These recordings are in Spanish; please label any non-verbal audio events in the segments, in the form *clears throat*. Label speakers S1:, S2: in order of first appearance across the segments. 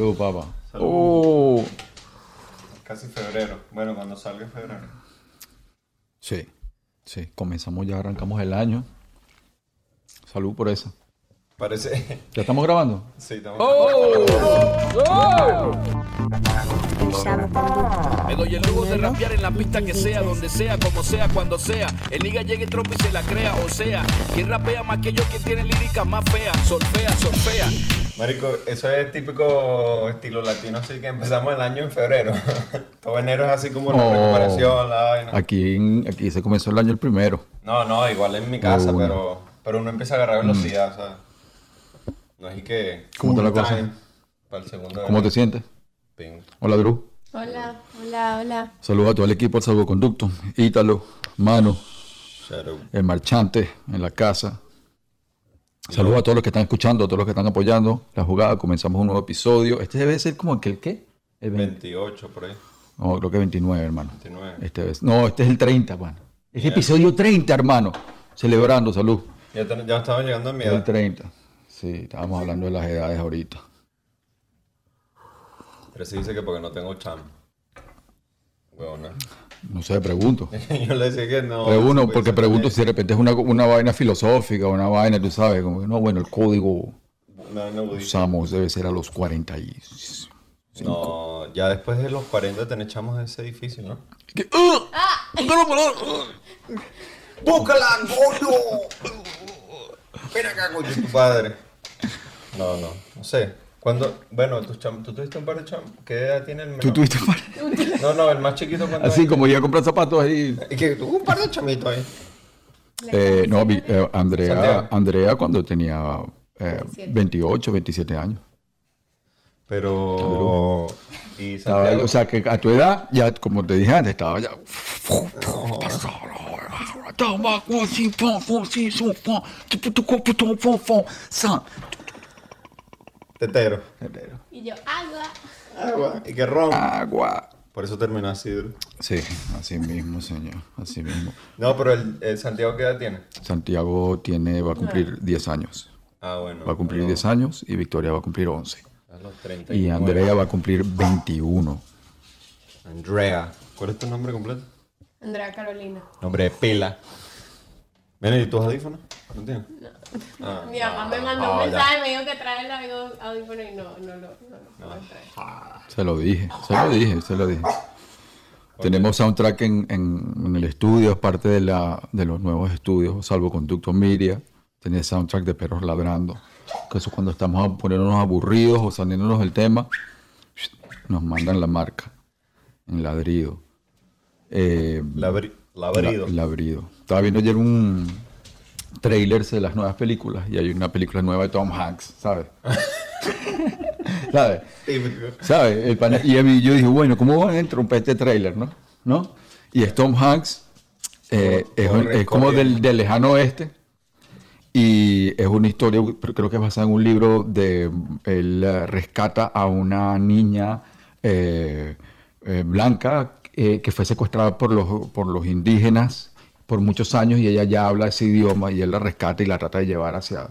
S1: Salud, papá.
S2: Salud.
S1: Oh.
S2: Casi febrero. Bueno, cuando salga en febrero.
S1: Sí, sí. Comenzamos ya, arrancamos el año. Salud por eso.
S2: Parece.
S1: ¿Ya estamos grabando?
S2: Sí, estamos.
S3: Me doy el lujo de rapear en la pista que sea, donde sea, como sea, cuando sea. El liga llegue trompo y se la crea, o sea, quien rapea más que yo, quien tiene líricas más feas, solfea, solfea.
S2: Marico, eso es típico estilo latino, así que empezamos el año en febrero. *laughs* Todo enero es así como la
S1: Oh.
S2: recuperación, la vaina.
S1: Aquí, aquí se comenzó el año el primero.
S2: No, no, igual en mi casa,
S1: Oh,
S2: pero, pero uno empieza a agarrar velocidad, o sea. No es que.
S1: ¿Cómo está la cosa?
S2: Para el segundo.
S1: ¿Cómo te sientes?
S2: Ping.
S1: Hola, Drew.
S4: Hola, hola, hola.
S1: Saludos a todo el equipo del Salvoconducto. Ítalo, Mano,
S2: Shadow.
S1: el marchante en la casa. Saludos a todos los que están escuchando, a todos los que están apoyando la jugada. Comenzamos un nuevo episodio. Este debe ser como que el qué? El 20.
S2: 28 por ahí.
S1: No, creo que 29, hermano.
S2: 29.
S1: Este es, no, este es el 30, hermano. Es episodio 30, hermano. Celebrando, salud.
S2: Ya, ten- ya estaba llegando a mi
S1: El
S2: edad.
S1: 30. Sí, estábamos hablando de las edades ahorita.
S2: Pero sí dice que porque no tengo cham. Huevona.
S1: No sé, pregunto. *laughs*
S2: Yo le decía que no.
S1: Pregunto, porque pregunto si de repente es una, una vaina filosófica, una vaina, tú sabes, como que no, bueno, el código
S2: No, no,
S1: usamos debe ser a los 40 y...
S2: No, ya después de los 40 te echamos ese difícil, ¿no?
S1: que- ¡Ah! ¡No lo puedo!
S2: ¡Búscala, gordo! Ven acá, coño, tu padre. No, no, no sé. Cuando, bueno, tus cham, tú tuviste un par de cham, ¿qué edad tiene el menor?
S1: Tú tuviste un par-
S2: No, no, el más chiquito cuando
S1: Así como iba a comprar zapatos ahí.
S2: Y que tuvo un par de chamitos ahí.
S1: Eh, no, vi- eh, Andrea,
S2: Santiago.
S1: Andrea cuando tenía eh,
S4: 27.
S1: 28, 27 años.
S2: Pero... Y
S1: Estaba- o sea, que a tu edad, ya como te dije antes, estaba ya...
S2: Tetero.
S4: Y yo, agua.
S2: Agua. Y que ron.
S1: Agua.
S2: Por eso terminó así. duro.
S1: Sí, así mismo, señor, así mismo.
S2: No, pero el, el Santiago, ¿qué edad tiene?
S1: Santiago tiene, va a cumplir 10 años.
S2: Ah, bueno.
S1: Va a cumplir
S2: no,
S1: 10 años y Victoria va a cumplir 11.
S2: A los 30.
S1: Y Andrea va a cumplir 21.
S2: Andrea. ¿Cuál es tu nombre completo?
S4: Andrea Carolina.
S2: Nombre de pela. Ven, ¿y tus audífonos? ¿No tienes? Ah,
S4: Mi mamá me mandó
S2: ah,
S4: un
S2: ya.
S4: mensaje, me dijo que trae el audífono audífono y no, no lo no, no, lo trae.
S1: Se lo dije, se lo dije, se lo dije. Tenemos soundtrack en, en- en el estudio, es parte de, la, de los nuevos estudios, Salvoconducto Media. Tiene soundtrack de perros ladrando. Que eso cuando estamos a ponernos aburridos o saliéndonos del tema, nos mandan la marca en ladrido. Eh,
S2: Labri- Labrido.
S1: La- Labrido. Estaba viendo ayer un trailer de las nuevas películas y hay una película nueva de Tom Hanks, ¿sabes? *laughs* ¿Sabes? ¿Sabes? El y a mí yo dije, bueno, ¿cómo van a entrompar este trailer, no? ¿No? Y es Tom Hanks, eh, es, como del, del lejano oeste, y es una historia, creo que es basada en un libro de, él eh, rescata a una niña eh, eh, blanca que fue secuestrada por los, por los indígenas por muchos años y ella ya habla ese idioma y él la rescata y la trata de llevar hacia,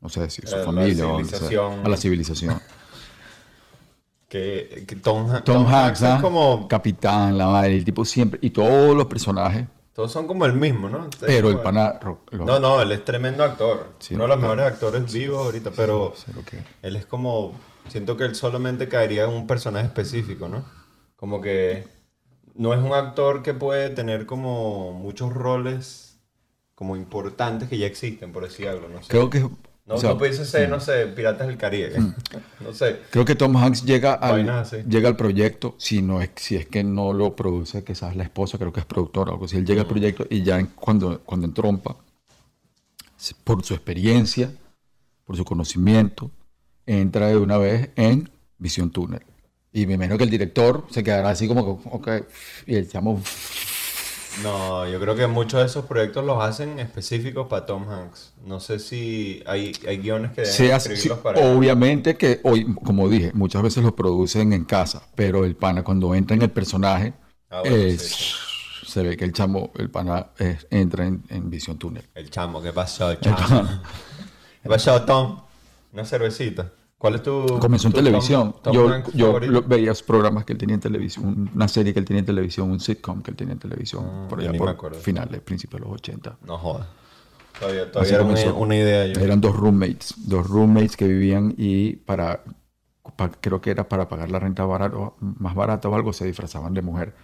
S1: no sé si su
S2: la
S1: familia o
S2: civilización.
S1: a la civilización. *laughs*
S2: Que, que Tom, Ha-
S1: Tom, Hanks,
S2: es
S1: ¿ah?
S2: como...
S1: capitán, la madre, el tipo siempre, y todos los personajes,
S2: Todos son como el mismo, ¿no? Entonces,
S1: pero el pana... lo-
S2: No, no, él es tremendo actor.
S1: Sí,
S2: Uno de los mejores actores vivos ahorita, pero
S1: lo que-
S2: él es como... Siento que él solamente caería en un personaje específico, ¿no? Como que no es un actor que puede tener como muchos roles como importantes que ya existen, por decir algo, no sé.
S1: Creo que...
S2: no,
S1: o sea, mm.
S2: no pudiese ser, no sé, Piratas del Caribe. no sé.
S1: Creo que Tom Hanks llega al, llega al proyecto, si, no es, si es que no lo produce quizás la esposa, creo que es productora o algo así. Él llega al proyecto y ya en- cuando, cuando entrompa, por su experiencia, por su conocimiento, entra de una vez en Visión Túnel. Y me imagino que el director se quedará así como, que, ok, y el chamo,
S2: No, yo creo que muchos de esos proyectos los hacen específicos para Tom Hanks. No sé si hay, hay guiones que deben escribirlos
S1: sí,
S2: para él.
S1: obviamente que hoy, como dije, muchas veces los producen en casa, pero el pana cuando entra en el personaje,
S2: Ah, bueno, sí,
S1: se ve que el chamo, el pana entra en, en visión túnel.
S2: El chamo, ¿qué pasó, chamo? ¿Qué pasó, Tom? Una cervecita. ¿Cuál es tu.
S1: Comenzó en
S2: tu
S1: televisión.
S2: top
S1: yo veía programas que él tenía en televisión, una serie que él tenía en televisión, un sitcom que él tenía en televisión,
S2: Ah,
S1: por allá por finales, principios de los 80.
S2: No jodas. Todavía, era una, idea yo.
S1: Eran dos roommates, dos roommates que vivían y para, pa- creo que era para pagar la renta barato, más barata o algo, se disfrazaban de mujer.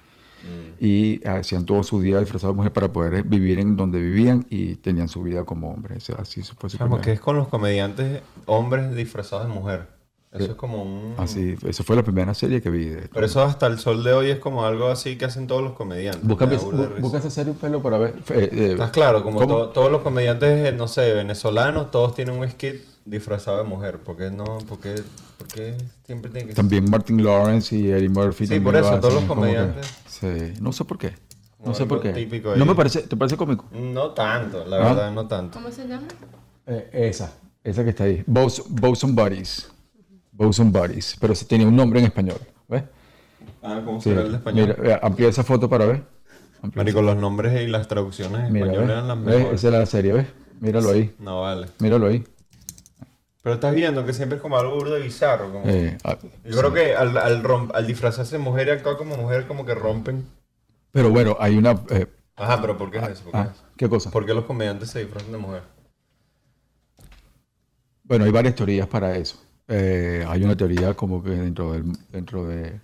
S2: Mm.
S1: Y hacían todo su día disfrazados de mujer para poder vivir en donde vivían y tenían su vida como hombres. Así fue su
S2: Chamo,
S1: primera-
S2: ¿qué es con los comediantes hombres disfrazados de mujer? Eso es como un...
S1: Así, eso fue la primera serie que vi. de-
S2: Pero eso hasta el sol de hoy es como algo así que hacen todos los comediantes.
S1: Busca, busca esa serie un pelo para ver. eh, eh,
S2: Estás claro, como todos los comediantes, eh, no sé, venezolanos, todos tienen un skit disfrazado de mujer. ¿Por qué no? ¿Por qué, por qué siempre tienen que
S1: También Martin Lawrence y Eddie Murphy.
S2: Sí, por
S1: lo
S2: eso, todos los
S1: que-
S2: comediantes.
S1: sí, no sé por qué. No sé por qué.
S2: típico
S1: No me parece, ¿te parece cómico?
S2: No tanto, la
S1: ¿Ah?
S2: verdad, no tanto.
S4: ¿Cómo se llama?
S1: Eh, esa, esa que está ahí. Bos- Boson Buddies. Boson Buddies. Pero se tenía un nombre en español. ¿Ves?
S2: Ah, ¿cómo
S1: Sí.
S2: será el español?
S1: Mira, eh, amplía esa foto para ver. Amplía
S2: Marico, los nombres y las traducciones en
S1: Mira,
S2: español
S1: ¿ves?
S2: eran las
S1: ¿Ves?
S2: mejores.
S1: Esa es la serie, ¿ves? Míralo ahí.
S2: No vale.
S1: Míralo ahí.
S2: Pero estás viendo que siempre es como algo burdo y bizarro. Como...
S1: Eh, ah,
S2: Yo creo que al, al, romp- al disfrazarse de mujer y actuar como mujer, como que rompen.
S1: pero bueno, hay una... eh,
S2: Ajá, pero ¿por qué es eso? ¿Por qué,
S1: ah,
S2: es eso?
S1: ¿Qué cosa?
S2: ¿Por qué los comediantes se disfrazan de mujer?
S1: Bueno, hay varias teorías para eso. Eh, hay una teoría como que dentro del, dentro de,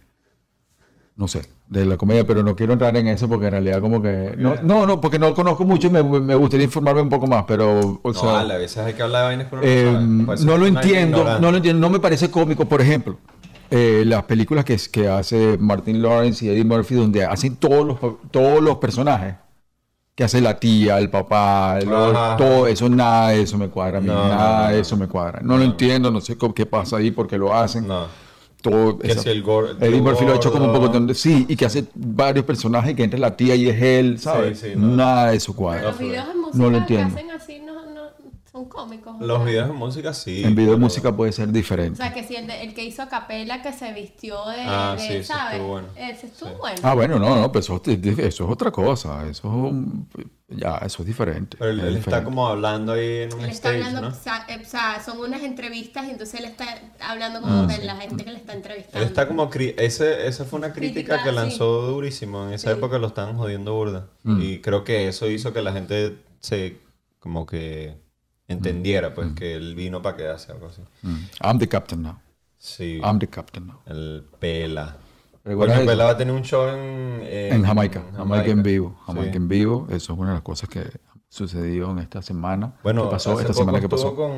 S1: no sé, de la comedia, pero no quiero entrar en eso porque en realidad como que, no, no, no, porque no conozco mucho y me, me gustaría informarme un poco más, pero, o
S2: no,
S1: sea,
S2: vale, a veces hay que hablar de vainas no
S1: eh, no lo entiendo,
S2: ignorante.
S1: no lo entiendo, no me parece cómico, por ejemplo. eh, las películas que, que hace Martin Lawrence y Eddie Murphy, donde hacen todos los, todos los personajes, que hace la tía, el papá, el-
S2: Ajá.
S1: todo eso, nada de eso me cuadra, a mí,
S2: No,
S1: nada
S2: no,
S1: de eso me cuadra. No, lo entiendo, no sé cómo- qué pasa ahí, por qué lo hacen.
S2: No.
S1: Todo
S2: Que
S1: esa-
S2: si el gor-
S1: Eddie
S2: el
S1: Murphy lo ha hecho como un poco de- sí, y que hace varios personajes que entra la tía y es él, ¿sabes?
S2: Sí, sí, no.
S1: Nada de eso cuadra.
S4: Los videos
S1: No lo
S4: que
S1: entiendo.
S4: hacen así o
S2: Los videos de música sí.
S1: En video de música puede ser
S4: O
S1: diferente.
S4: sea, que si el, de- el que hizo a capela que se vistió de,
S2: Ah,
S4: de,
S2: sí, ese
S4: ¿sabes?
S2: estuvo bueno.
S4: Ese estuvo
S2: Sí.
S4: bueno.
S1: Ah, bueno, no, no, pero eso, eso es otra cosa. Eso es un- ya, eso es diferente.
S2: Pero él,
S1: es
S2: él está como hablando ahí en un
S4: Él está
S2: stage,
S4: hablando,
S2: ¿no?
S4: o, sea, eh, o sea, son unas entrevistas y entonces él está hablando como de la gente que le está entrevistando.
S2: Él está como... cri- Ese, esa fue una crítica,
S4: Crítica,
S2: que
S4: sí.
S2: lanzó durísimo. En esa
S4: Sí.
S2: época lo estaban jodiendo burda.
S1: Mm.
S2: Y creo que eso hizo que la gente se... Como que entendiera, pues, que él vino para quedarse algo así.
S1: Mm. I'm the captain now.
S2: Sí.
S1: I'm the captain now.
S2: El Pela.
S1: ¿Recuerdas
S2: Coño,
S1: eso?
S2: Pela va a tener un show en...
S1: En Jamaica, Jamaica en vivo.
S2: Sí.
S1: Jamaica en vivo, eso es una de las cosas que sucedió en esta semana.
S2: Bueno,
S1: ¿Qué pasó
S2: hace
S1: esta
S2: poco
S1: semana que pasó?
S2: Con,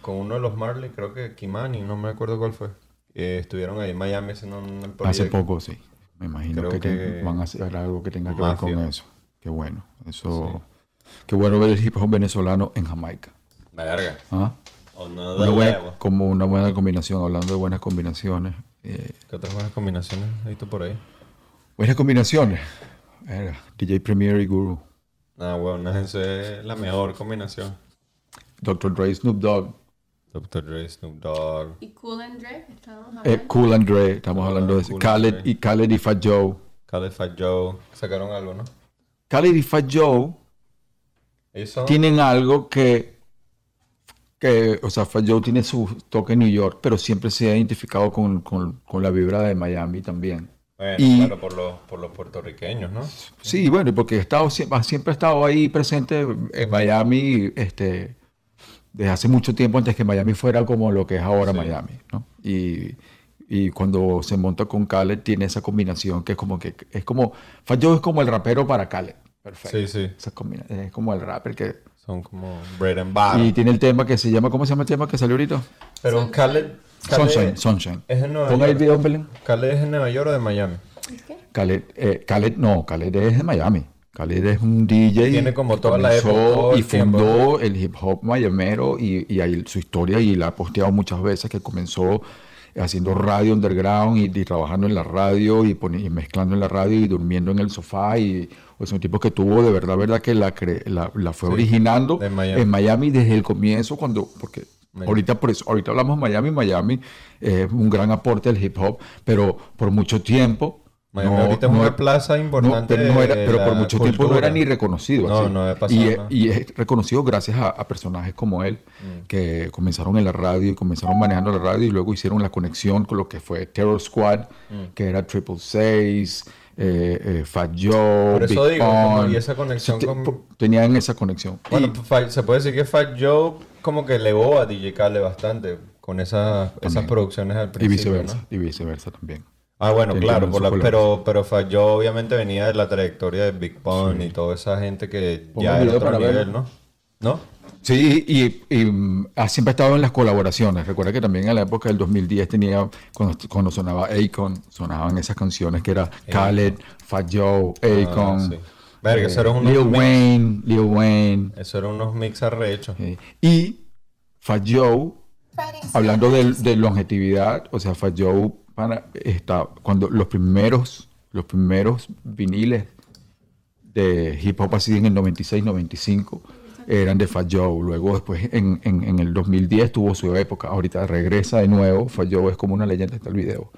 S2: con uno de los Marley, creo que Kimani, no me acuerdo cuál fue. Eh, estuvieron ahí en Miami haciendo un proyecto.
S1: Hace poco, sí. Me imagino que, van a hacer algo que tenga que ver con eso. Qué bueno. Eso. Qué bueno ver el hip hop venezolano en Jamaica.
S2: Verga.
S1: ¿Ah?
S2: O no
S1: Una
S2: de
S1: buena-
S2: huevo.
S1: como una buena combinación, hablando de buenas combinaciones. eh,
S2: ¿Qué otras buenas combinaciones hay tú por ahí?
S1: buenas combinaciones. Era DJ Premier y Guru.
S2: Ah, bueno, esa es la mejor combinación.
S1: Dr. Dre, Snoop Dogg.
S2: Dr. Dre, Snoop Dogg.
S4: Y Cool and Dre, estábamos
S1: Eh,
S4: hablando.
S1: cool and Dre, estamos hablando de eso.
S2: Cool
S1: Khaled y Khaled y Fat Joe.
S2: Khaled Fat Joe. Sacaron algo, ¿no?
S1: Khaled y Fat Joe tienen algo que, que, o sea, Fat Joe tiene su toque en New York, pero siempre se ha identificado con, con- con la vibra de Miami también.
S2: Bueno,
S1: y-
S2: claro, por los, por los puertorriqueños, ¿no?
S1: Sí, bueno, porque he estado, siempre, siempre ha estado ahí presente en Miami este, desde hace mucho tiempo antes que Miami fuera como lo que es ahora
S2: Sí.
S1: Miami, ¿no? Y, y cuando se monta con Khaled tiene esa combinación que es como que es como Fat Joe es como el rapero para Khaled. Perfecto.
S2: Sí, sí.
S1: Esa es como el rapper que
S2: Son como bread and butter.
S1: y tiene el tema que se llama ¿cómo se llama el tema que salió ahorita?
S2: Pero
S4: Sunshine.
S2: Khaled... Khaled
S1: Sunshine, Sunshine.
S2: Es en Nueva
S1: Pon ahí el
S2: York.
S1: video, Belén.
S2: ¿Khaled es en Nueva York o de Miami?
S4: ¿Qué?
S1: Khaled, eh, Khaled, no, Khaled es de Miami. Khaled es un DJ.
S2: Tiene como toda la época,
S1: Y fundó el hip hop mayamero y, y ahí su historia y la ha posteado muchas veces que comenzó haciendo radio underground y, y trabajando en la radio y, y mezclando en la radio y durmiendo en el sofá y es un tipo que tuvo de verdad, verdad que la, cre- la, la fue
S2: Sí,
S1: originando
S2: de Miami.
S1: en Miami desde el comienzo cuando, porque
S2: Miami.
S1: ahorita por eso, ahorita hablamos Miami, Miami es un gran aporte al hip hop, pero por mucho tiempo
S2: Miami
S1: No,
S2: ahorita es
S1: no
S2: una plaza
S1: No,
S2: importante.
S1: pero, no era-
S2: de
S1: pero por mucho tiempo no era ni reconocido.
S2: No,
S1: así.
S2: no había pasado
S1: y, es-
S2: nada.
S1: y es reconocido gracias a, a personajes como él,
S2: Mm.
S1: que comenzaron en la radio y comenzaron manejando la radio y luego hicieron la conexión con lo que fue Terror Squad,
S2: Mm.
S1: que era Triple Seis, eh, eh, Fat Joe,
S2: Por eso
S1: Big
S2: digo, y esa conexión con-
S1: Tenían esa conexión.
S2: Bueno,
S1: Y-
S2: se puede decir que Fat Joe como que elevó a DJ Khaled bastante con esas, esas producciones al
S1: y
S2: principio,
S1: viceversa,
S2: ¿no?
S1: y viceversa también.
S2: Ah, bueno, claro, por la- pero, pero Fat Joe obviamente venía de la trayectoria de Big Pun y toda esa gente que
S1: Pongo
S2: ya era otro nivel. ¿no? ¿No?
S1: Sí, y, y, mm, ha siempre estado en las colaboraciones. Recuerda que también en la época del 2010 tenía, cuando, cuando sonaba Akon, sonaban esas canciones que era Khaled, Fat Joe, Akon,
S2: Ah, sí. Verga, eso era unos
S1: Lil
S2: mix.
S1: Wayne, Lil Wayne.
S2: Eso eran unos mix arrechos.
S1: y Fat Joe, hablando de, de longevidad, o sea, Fat Joe para, está, cuando los primeros, los primeros viniles de hip hop así en el 96, 95 eran de Fat Joe. Luego después en, en- en el 2010 tuvo su época. Ahorita regresa de nuevo. Fat Joe es como una leyenda está el video.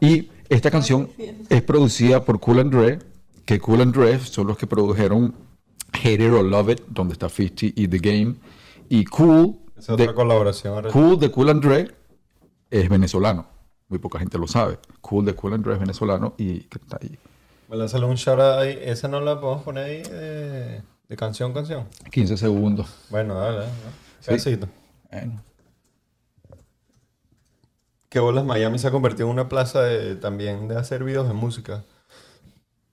S1: Y esta canción es producida por Cool and Dre, que Cool and Dre son los que produjeron Hate It or Love It, donde está 50 y The Game. Y Cool,
S2: Esa otra
S1: de,
S2: colaboración arrecha.
S1: Cool de Cool and Dre es venezolano. Muy poca gente lo sabe. Cool de Cool and Dre es venezolano y que está ahí.
S2: Me lanzale un shout out ahí. Esa no la podemos poner ahí de, de canción, canción.
S1: 15 segundos.
S2: Bueno, dale, dale.
S1: Sí. Bueno.
S2: Que bolas Miami se ha convertido en una plaza de- también de hacer videos de música.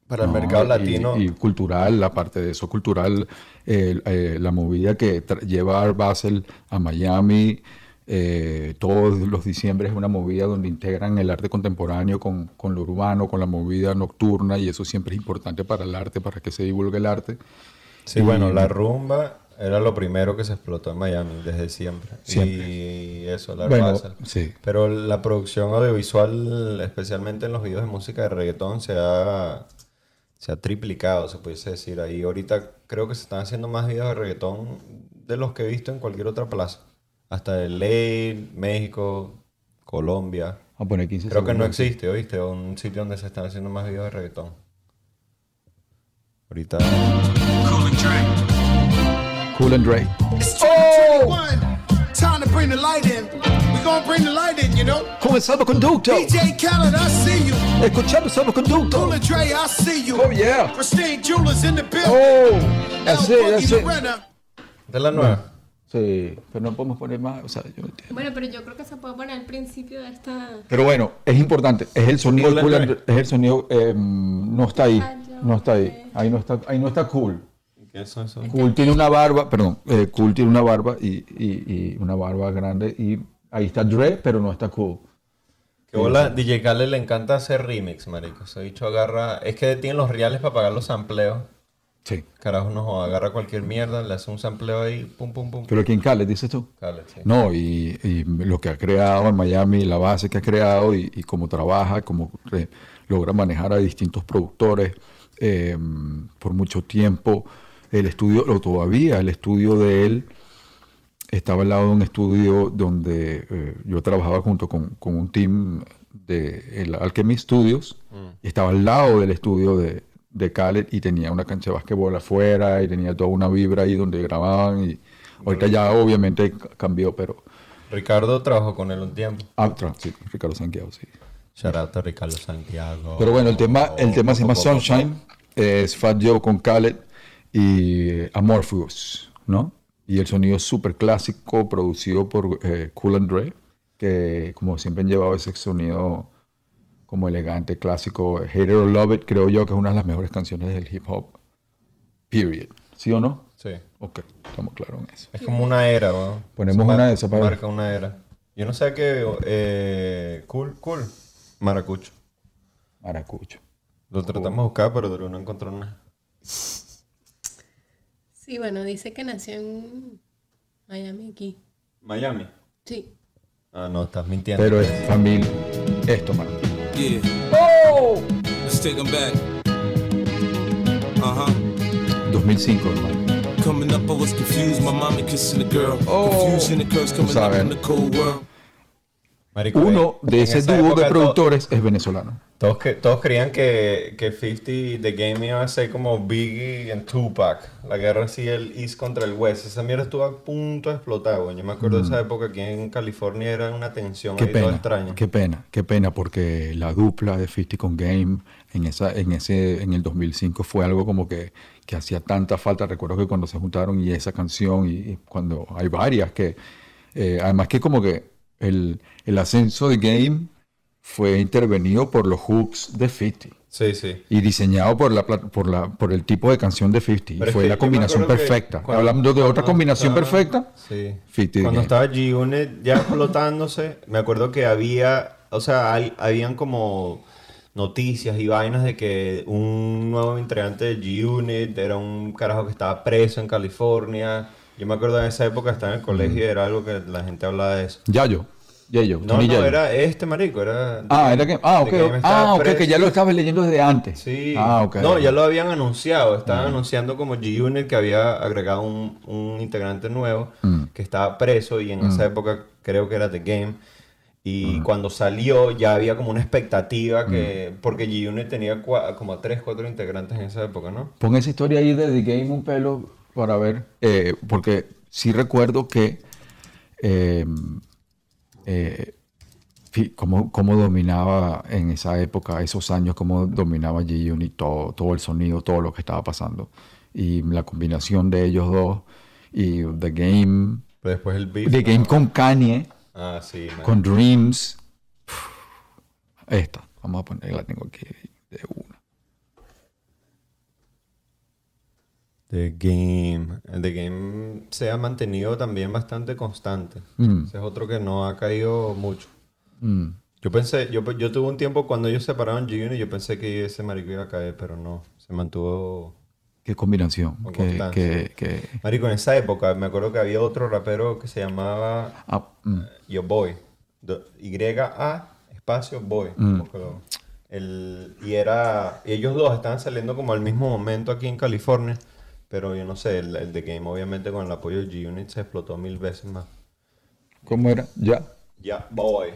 S2: Para el
S1: No,
S2: mercado
S1: y-
S2: latino.
S1: Y, cultural, la parte de eso cultural, eh, eh, la movida que lleva Art Basel a Miami, eh, todos los diciembre es una movida donde integran el arte contemporáneo con, con lo urbano, con la movida nocturna, y eso siempre es importante para el arte, para que se divulgue el arte.
S2: Sí, bueno, la rumba era lo primero que se explotó en Miami desde siempre.
S1: Siempre.
S2: Y eso, la
S1: Bueno, sí.
S2: Pero la producción audiovisual, especialmente en los videos de música de reggaetón, se ha, se ha triplicado, se pudiese decir. Ahí ahorita creo que se están haciendo más videos de reggaetón de los que he visto en cualquier otra plaza. Hasta el LA, México, Colombia.
S1: A poner 15
S2: Creo que no existe, ¿oíste? Un sitio donde se están haciendo más videos de reggaetón. Ahorita...
S5: Cool and Dre.
S1: Cool and Dre.
S5: 2021. Time to bring the light in. We gonna bring the light in, you know.
S1: Con el salvoconducto.
S5: DJ Khaled, I see you.
S1: Escuchando salvoconducto.
S5: Cool and Dre, I see you.
S1: Oh, yeah.
S5: Pristine Jewelers in the building.
S1: Oh,
S5: El
S1: that's it, that's it.
S5: Lorena.
S2: ¿Esta es la nueva?
S1: Sí, pero no podemos poner más, o sea, yo no entiendo.
S4: Bueno, pero yo creo que se puede poner al principio de esta.
S1: Pero bueno, es importante, es el sonido,
S2: Cool and
S1: cool and-
S2: Dre.
S1: es el sonido, eh, no está ahí, no está ahí, ahí no está, ahí no está cool.
S2: ¿Qué son esos?
S1: Cool tiene una barba, perdón, eh, cool tiene una barba y, y- y una barba grande y ahí está Dre, pero no está cool.
S2: Que bola, DJ Khaled le encanta hacer remix, marico. Ese dicho agarra... Es que tiene los reales para pagar los sampleos.
S1: Sí.
S2: Carajo, no agarra cualquier mierda, le hace un sampleo ahí, pum, pum, pum.
S1: Pero ¿quién Khaled, dices tú?
S2: Khaled, sí.
S1: No, y, y lo que ha creado en Miami, la base que ha creado y, cómo trabaja, cómo re- logra manejar a distintos productores eh, por mucho tiempo. El estudio, o todavía el estudio de él estaba al lado de un estudio donde eh, yo trabajaba junto con, con un team de el Alchemy Studios. y estaba al lado del estudio de, de Khaled y tenía una cancha de básquetbol afuera y tenía toda una vibra ahí donde grababan. y Ahorita ya obviamente cambió, pero...
S2: Ricardo trabajó con él un tiempo.
S1: Ah, sí, Ricardo Santiago, sí.
S2: Shout out a Ricardo Santiago.
S1: Pero bueno, el tema, el tema se llama Sunshine, es Fat Joe con Khaled y Amorphous, ¿no? Y el sonido súper clásico, producido por eh, Cool and Dre, que como siempre han llevado ese sonido como elegante, clásico. Hate It or Love It, creo yo que es una de las mejores canciones del hip hop, period. ¿Sí o no?
S2: Sí.
S1: Ok, estamos claros en eso.
S2: Es como una era, weón.
S1: Ponemos una de esas para.
S2: Marca una era. Yo no sé qué... Eh, cool, cool. Maracucho.
S1: Maracucho.
S2: Lo tratamos de buscar, pero Drew no encontró nada.
S4: Sí, bueno, dice que nació en Miami aquí.
S2: Miami.
S4: Sí.
S2: Ah, no, estás mintiendo.
S1: Pero es familia. Esto, mano.
S6: Yeah. Let's take 'em back. Uh huh.
S1: 2005, hermano.
S6: Coming up, I was confused. My mommy kissing a girl.
S1: Oh.
S6: Confusion and curse coming up
S1: sabes.
S6: in the cold world.
S2: Marico,
S1: Uno de ese dúo de
S2: to-
S1: productores es venezolano.
S2: Todos, que, todos creían que, que 50 The Game iba a ser como Biggie en Tupac. La guerra así, el East contra el West. Esa mierda estuvo a punto de explotar, güey. Yo me acuerdo de esa época aquí en California era una tensión
S1: Mm. Qué
S2: ahí
S1: pena,
S2: extraña.
S1: qué pena, qué pena, porque la dupla de 50 con Game en, esa, en, ese, en el 2005 fue algo como que, que hacía tanta falta. Recuerdo que cuando se juntaron y esa canción, y, y cuando hay varias que, eh, además que como que el, el ascenso de Game fue intervenido por los hooks de 50
S2: Sí, sí.
S1: y diseñado por la por la por el tipo de canción de 50 y
S2: Pero es
S1: fue
S2: que
S1: la combinación perfecta
S2: cuando-
S1: hablando de otra combinación
S2: estaba-
S1: perfecta
S2: Sí.
S1: 50
S2: Cuando estaba G-Unit ya explotándose, me acuerdo que había, o sea, hay- habían como noticias y vainas de que un nuevo integrante de G-Unit era un carajo que estaba preso en California. Yo me acuerdo en esa época estaba en el colegio y era algo que la gente hablaba de eso.
S1: Yayo Yayo
S2: No, no,
S1: Yayo.
S2: era este marico, era...
S1: ah era que ah ok
S2: que
S1: ah ok que
S2: preso.
S1: ya lo estabas leyendo desde antes
S2: Sí.
S1: ah ok
S2: No, ya lo habían anunciado. Estaban anunciando como G-Unit que había agregado un, un integrante nuevo
S1: Mm.
S2: que estaba preso y en esa época creo que era The Game.
S1: Mm.
S2: Y cuando salió ya había como una expectativa que... Porque G-Unit tenía como 3, 4 integrantes en esa época, ¿no?
S1: Pon esa historia ahí de The Game un pelo para ver, eh, porque sí recuerdo que eh, eh, cómo, cómo dominaba en esa época, esos años, cómo dominaba G-Unit todo, todo el sonido, todo lo que estaba pasando. Y la combinación de ellos dos y The Game,
S2: Pero después el beef.
S1: The
S2: ¿no?
S1: Game con Kanye,
S2: Ah, sí.
S1: con Dreams. Esta, vamos a poner, la tengo aquí de una.
S2: The Game. The Game se ha mantenido también bastante constante.
S1: Mm.
S2: Ese es otro que no ha caído mucho.
S1: Mm.
S2: Yo pensé, yo, yo tuve un tiempo cuando ellos separaron G-Unit, yo pensé que ese marico iba a caer, pero no. Se mantuvo...
S1: Qué combinación.
S2: Con
S1: Que, que, que-
S2: Marico, en esa época me acuerdo que había otro rapero que se llamaba
S1: ah, mm.
S2: Yo Boy. Y-A espacio Boy.
S1: Mm.
S2: El, y era... y ellos dos estaban saliendo como al mismo momento aquí en California. Pero yo no sé, el, el The Game obviamente con el apoyo de G-Unit se explotó mil veces más.
S1: ¿Cómo era? Ya.
S2: Ya Boy.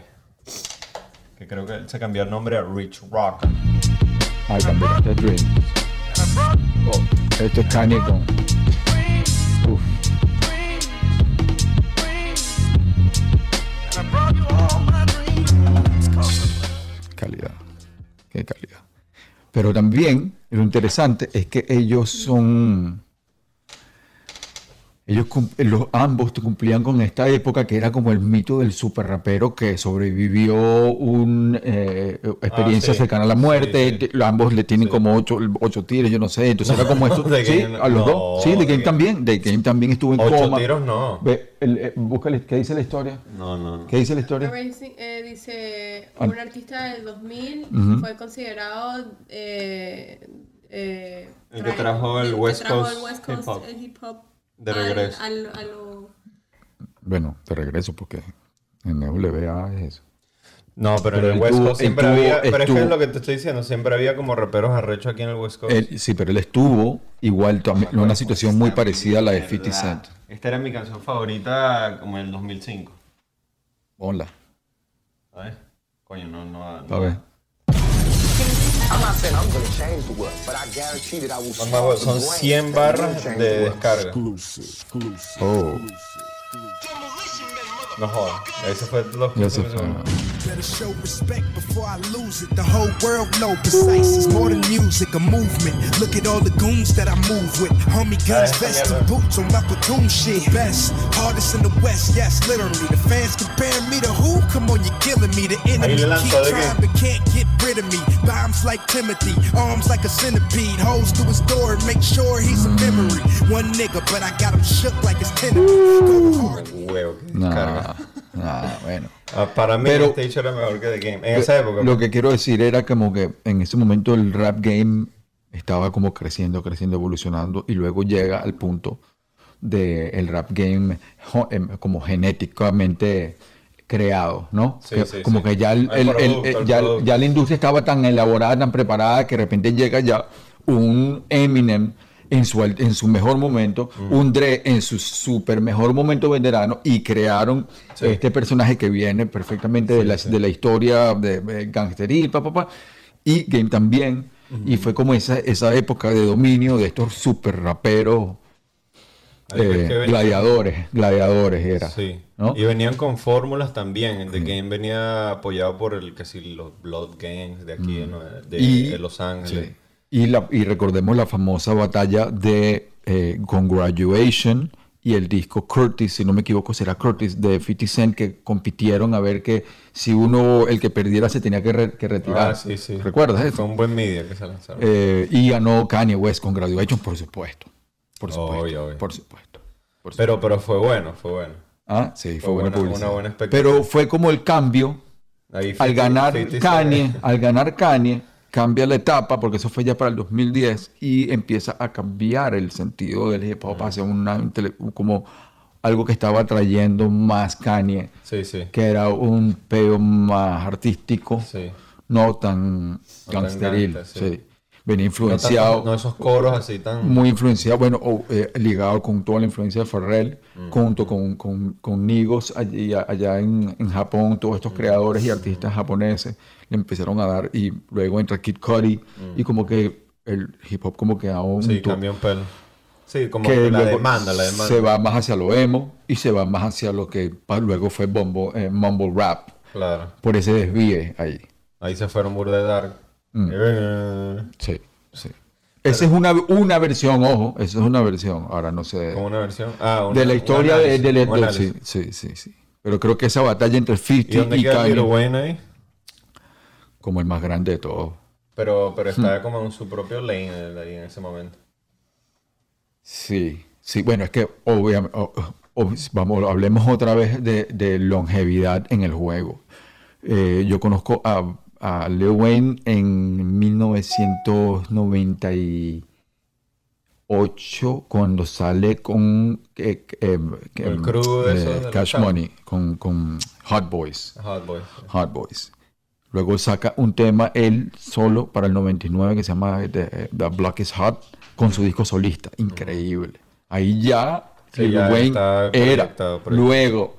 S2: Que creo que él se cambió el nombre a Rich Rock.
S1: Ahí también. The Dream. Oh, esto es Kanye con. Uf. Calidad. Qué calidad. Pero también lo interesante es que ellos son. Ellos los, ambos cumplían con esta época que era como el mito del super rapero que sobrevivió una experiencia
S2: sí.
S1: cercana a la muerte.
S2: Sí, sí.
S1: Ambos le tienen como ocho, ocho tiros, yo no sé. Entonces era como *laughs* esto. Sí,
S2: Game,
S1: a los
S2: no,
S1: dos. Sí,
S2: The
S1: Game
S2: Game.
S1: también. The Game también estuvo en
S2: Ocho
S1: coma.
S2: tiros no.
S1: Ve, el- eh, búscale, ¿qué dice la historia?
S2: No, no, no.
S1: ¿Qué dice la historia?
S4: Racing, eh, dice,
S1: Ah.
S4: un artista del 2000 fue considerado... Eh, eh,
S2: El que trajo el
S4: que
S2: West Coast
S4: el West
S2: hip
S4: Coast
S2: hop.
S4: eh, hip hop
S2: De regreso.
S4: al- a lo-
S1: Bueno, de regreso porque en WBA es eso.
S2: No, pero,
S1: Pero
S2: en el West Coast siempre había. Pero es que
S1: estuvo-
S2: es lo que te estoy diciendo. Siempre había como raperos arrechos aquí en el West Coast.
S1: Él- sí, pero él estuvo igual también en una situación muy parecida a la de 50 Cent.
S2: Esta era mi canción favorita como en el 2005.
S1: Ponla,
S2: ¿Sabes? Coño, no, no. no.
S1: a ver.
S2: Son,
S7: start
S2: más-
S7: the
S2: son
S7: brain
S2: 100
S7: that will
S2: barras
S7: change
S2: de
S7: the world.
S2: descarga.
S1: Oh,
S2: No jodas. Ese fue los
S1: ya se
S2: 15
S1: fue.
S2: segundos.
S5: Better show respect before I lose it. The whole world know precise is more than music, a movement. Look at all the goons that I move with. Homie guns,
S2: esta
S5: vest, and boots on my platoon shit. Best, hardest in the west, yes, literally. The fans comparing me to who? Come on, you're killing me. The enemy keep trying but can't get rid of me. Bombs like Timothy, arms like a centipede. Hoes to his door and make sure he's a memory. One nigga, but I got him shook like it's tennis. Go hard.
S2: Huevo, que
S1: Nah, nah, bueno.
S2: Ah, para mí,
S1: Pero-
S2: hecho era mejor que The Game. En esa época.
S1: Lo que quiero decir era como que en ese momento el rap game estaba como creciendo, creciendo, evolucionando y luego llega al punto de el rap game em, como genéticamente creado, ¿no?
S2: Sí,
S1: Que-
S2: sí,
S1: como
S2: sí.
S1: que ya, el-
S2: El
S1: el ya, ya la industria estaba tan elaborada, tan preparada que de repente llega ya un Eminem en su, en su mejor momento,
S2: Mm.
S1: un Dre en su super mejor momento veterano y crearon este personaje que viene perfectamente de, la, de la historia de, de gangsteril, pa, pa, pa, y Game también. Y fue como esa, esa época de dominio de estos super raperos,
S2: fue
S1: eh, gladiadores, gladiadores era.
S2: Sí.
S1: ¿no?
S2: Y venían con fórmulas también. The Game venía apoyado por el que sí, los Blood Gangs de aquí de, Nue- de-
S1: Mm. Y-
S2: de Los Ángeles.
S1: Sí. Y, la, y recordemos la famosa batalla de eh, con Graduation y el disco Curtis, si no me equivoco, será Curtis de 50 Cent, que compitieron a ver que si uno, el que perdiera, se tenía que, re- que retirar.
S2: Ah, sí, sí.
S1: ¿Recuerdas
S2: Fue
S1: eso?
S2: un buen media que se lanzaron.
S1: Eh, y ganó Kanye West con Graduation, por supuesto. Por supuesto.
S2: Obvio, obvio.
S1: Por supuesto. por
S2: pero, pero fue bueno, fue bueno.
S1: Ah, sí, fue,
S2: Fue
S1: buena publicidad.
S2: una buena.
S1: Pero fue como el cambio
S2: Ahí
S1: al
S2: 50
S1: ganar
S2: 50 se-
S1: Kanye, al ganar Kanye, cambia la etapa, porque eso fue ya para el 2010, y empieza a cambiar el sentido del hip hop hacia una como algo que estaba trayendo más Kanye,
S2: Sí, sí.
S1: que era un peo más artístico,
S2: Sí.
S1: no tan
S2: tan
S1: gangsteril. Venía
S2: No,
S1: influenciado
S2: no esos coros así tan...
S1: muy influenciado, bueno, o, eh, ligado con toda la influencia de Pharrell, junto con, con, con Nigos allí- allá en, en Japón, todos estos creadores y artistas japoneses le empezaron a dar, y luego entra Kid Cudi, y como que el hip hop como que aún
S2: Sí, cambió un pelo. Sí, como
S1: que
S2: la demanda, la demanda.
S1: se va más hacia lo emo y se va más hacia lo que luego fue bombo, eh, mumble rap,
S2: Claro.
S1: por ese desvíe ahí.
S2: Ahí se fueron burda de dark.
S1: Mm.
S2: Eh,
S1: Sí, sí. Esa es una, una versión, ojo, esa es una versión, ahora no sé.
S2: Como una versión. Ah, una-
S1: de la historia de,
S2: análisis,
S1: de- de-
S2: un análisis.
S1: sí, sí, sí, sí. Pero creo que esa batalla entre
S2: ¿Y
S1: 50
S2: dónde
S1: y,
S2: queda
S1: Kanye,
S2: Wayne ahí?
S1: Como el más grande de todos.
S2: Pero, pero
S1: Hmm.
S2: está como en su propio lane ahí en ese momento.
S1: Sí, sí, bueno, es que obviamente, vamos, hablemos otra vez de, de longevidad en el juego. Eh, yo conozco a, a Lil Wayne en 1998 cuando sale con eh, eh,
S2: El crew de
S1: eh, Cash. Money, con, con Hot Boys.
S2: Hot Boy.
S1: Hot Boys. Luego saca un tema él solo para el 99 que se llama The, The Block is Hot con su disco solista. Increíble. Ahí ya
S2: Sí, ya
S1: Wayne era.
S2: proyectado, proyectado.
S1: Luego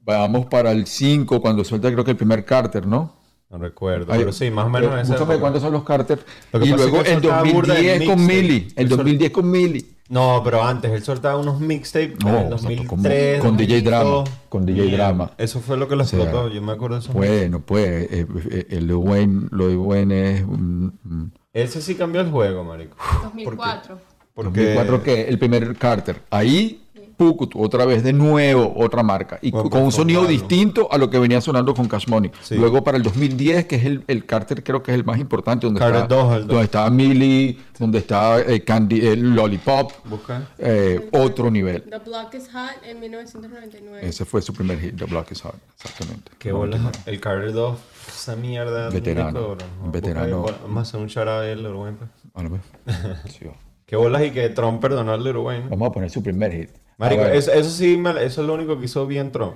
S1: vamos para el 5 cuando suelta creo que el primer Carter, ¿no?
S2: No recuerdo. Pero sí, más o menos
S1: eh,
S2: época.
S1: cuántos son los Carter.
S2: Lo
S1: Y luego el
S2: soltaba burda de
S1: 2010 con. Millie. El
S2: Él sol-
S1: 2010 con Millie.
S2: No, pero antes él soltaba unos mixtapes
S1: No,
S2: en
S1: o sea,
S2: 2003.
S1: como- con DJ Drama,
S2: 2002.
S1: con DJ
S2: Mierda,
S1: Drama.
S2: Eso fue lo que lo
S1: sea,
S2: explotó. Yo me acuerdo de eso.
S1: Bueno, pues eh, eh, el Lil Wayne, lo de Wayne es un- un-
S2: Ese sí cambió el juego, marico.
S4: 2004.
S2: Porque
S1: 2004 que el primer Carter. Ahí, Pucutu, otra vez de nuevo, otra marca. Y
S2: Bueno,
S1: con un sonido
S2: claro.
S1: distinto a lo que venía sonando con Cash Money.
S2: Sí.
S1: Luego para el 2010, que es el, el Carter, creo que es el más importante, donde
S2: Carter
S1: está,
S2: 2, el dos.
S1: donde está Millie, donde está eh, Candy, el Lollipop. Eh, otro nivel.
S4: The Block is Hot en 1999.
S1: Ese fue su primer hit, The Block is Hot. Exactamente.
S2: Qué bola. El Carter 2, esa mierda.
S1: Veterano.
S2: No,
S1: veterano.
S2: Vamos a hacer un a él, Lil Wayne. pues.
S1: Pues. *laughs* Sí, va.
S2: Qué bolas y que Trump perdonó al Lil Wayne.
S1: Vamos a poner su primer hit.
S2: Marico,
S1: A ver.
S2: eso, eso sí, me- eso es lo único que hizo bien Trump.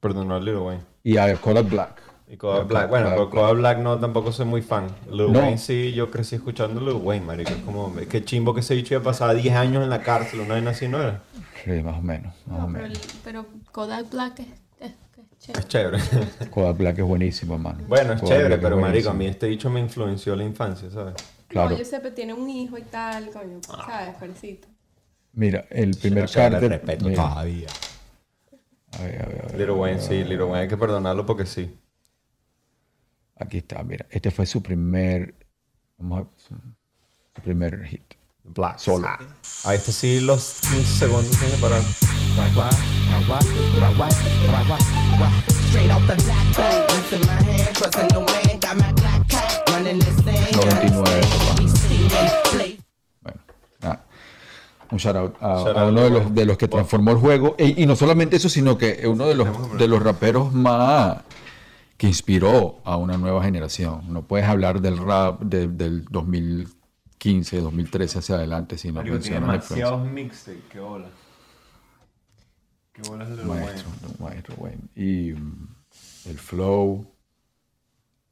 S2: Perdonó al Lil Wayne.
S1: Y a Kodak Black.
S2: Y Kodak
S1: Kodak
S2: Black. Bueno,
S1: Black.
S2: pero Kodak Black no, tampoco soy muy fan. Lil
S1: No.
S2: Wayne sí, yo crecí escuchando Lil Wayne, marico. Es como, es que chimbo que ese bicho iba a pasar 10 años en la cárcel, una vaina así, ¿no era?
S1: Sí, más o menos. Más o
S4: No, pero,
S1: menos.
S4: el- pero Kodak Black es, es, es
S2: Es
S4: chévere.
S2: chévere. *laughs*
S1: Kodak Black es buenísimo, hermano.
S2: bueno, es
S1: Kodak
S2: chévere,
S1: Black es
S2: pero marico, a mí este bicho me influenció la infancia, ¿sabes?
S1: Claro.
S4: No, yo sé, pero tiene un hijo y tal, coño, ¿sabes? Pobrecito.
S1: Mira, el primer
S2: No se le
S1: Carter.
S2: respeto
S1: mira,
S2: todavía.
S1: a ver, a ver, a ver.
S2: Lil Wayne sí, Lil Wayne hay que perdonarlo porque sí.
S1: Aquí está, mira. Este fue su primer. Vamos a, su, primer hit.
S2: Black.
S1: Solo.
S2: A este sí los 15 segundos tiene para
S8: Straight off the black bone, roots in my hand, trusting no man, got my black cat running this thing.
S1: 99, papá.
S8: We see them play.
S1: Bueno, nada. Un shout out a,
S2: Shout
S1: a
S2: out
S1: uno de los, de los que transformó el juego. Y, no solamente eso, sino que uno de los, de los raperos más que inspiró a una nueva generación. No puedes hablar del rap de- del 2015, 2013 hacia adelante, sino mencionas la influencia.
S2: mixtapes, qué bola. Qué bola es Lil
S1: Maestro, maestro Wayne. Y mm, el flow.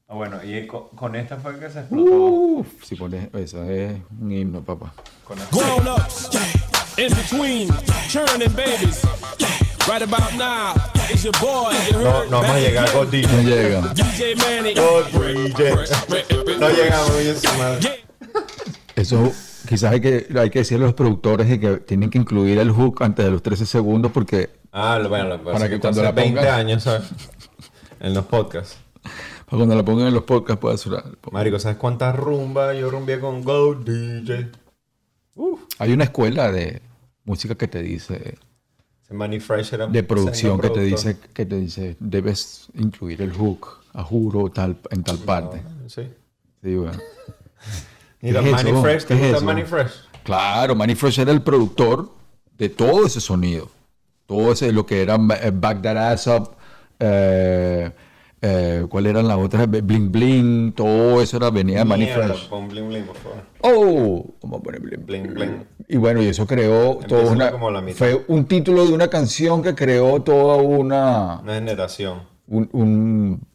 S2: Ah, bueno, y con, con esta fue que se explotó.
S1: Uf, si pones, esa es un himno, papá.
S2: Con
S6: Grown ups, in between, churning babies. Right about now, is your boy. You
S2: No,
S6: heard?
S2: no vamos a llegar con
S1: No
S2: DJ.
S1: llega.
S6: DJ Manny.
S2: No llegamos, oye.
S1: Eso quizás hay que, hay que decirle a los productores de que tienen que incluir el hook antes de los 13 segundos porque
S2: Ah, bueno, lo que pasa
S1: Para que
S2: que
S1: cuando la
S2: 20
S1: pongas-
S2: años, ¿sabes? En los podcasts.
S1: Para cuando la pongan en los podcasts pueda sonar.
S2: Marico, ¿sabes cuántas rumbas yo rumbié con Go DJ?
S1: Hay una escuela de música que te dice,
S2: Ese Manny Fresh era
S1: de producción que te dice, que te dice, debes incluir el hook, a juro, tal, en tal parte.
S2: Sí.
S1: Sí, bueno. *laughs*
S2: Mira,
S1: ¿Qué es
S2: Manny
S1: eso?
S2: Fresh,
S1: ¿Qué
S2: ¿te
S1: es
S2: gusta? Manny Fresh?
S1: Claro, Manny Fresh era el productor de todo ese sonido. Todo ese, lo que era eh, Back That Ass Up, eh, eh, ¿cuál eran las otras? Bling Bling, todo eso era, venía de Manny Fresh.
S2: Pon bling bling, por favor.
S1: ¡Oh! ¿Cómo pone Bling
S2: Bling bling.
S1: Y bueno, y eso creó toda
S2: Empieza
S1: una,
S2: como la mitad.
S1: fue un título de una canción que creó toda una,
S2: Una generación.
S1: un, un-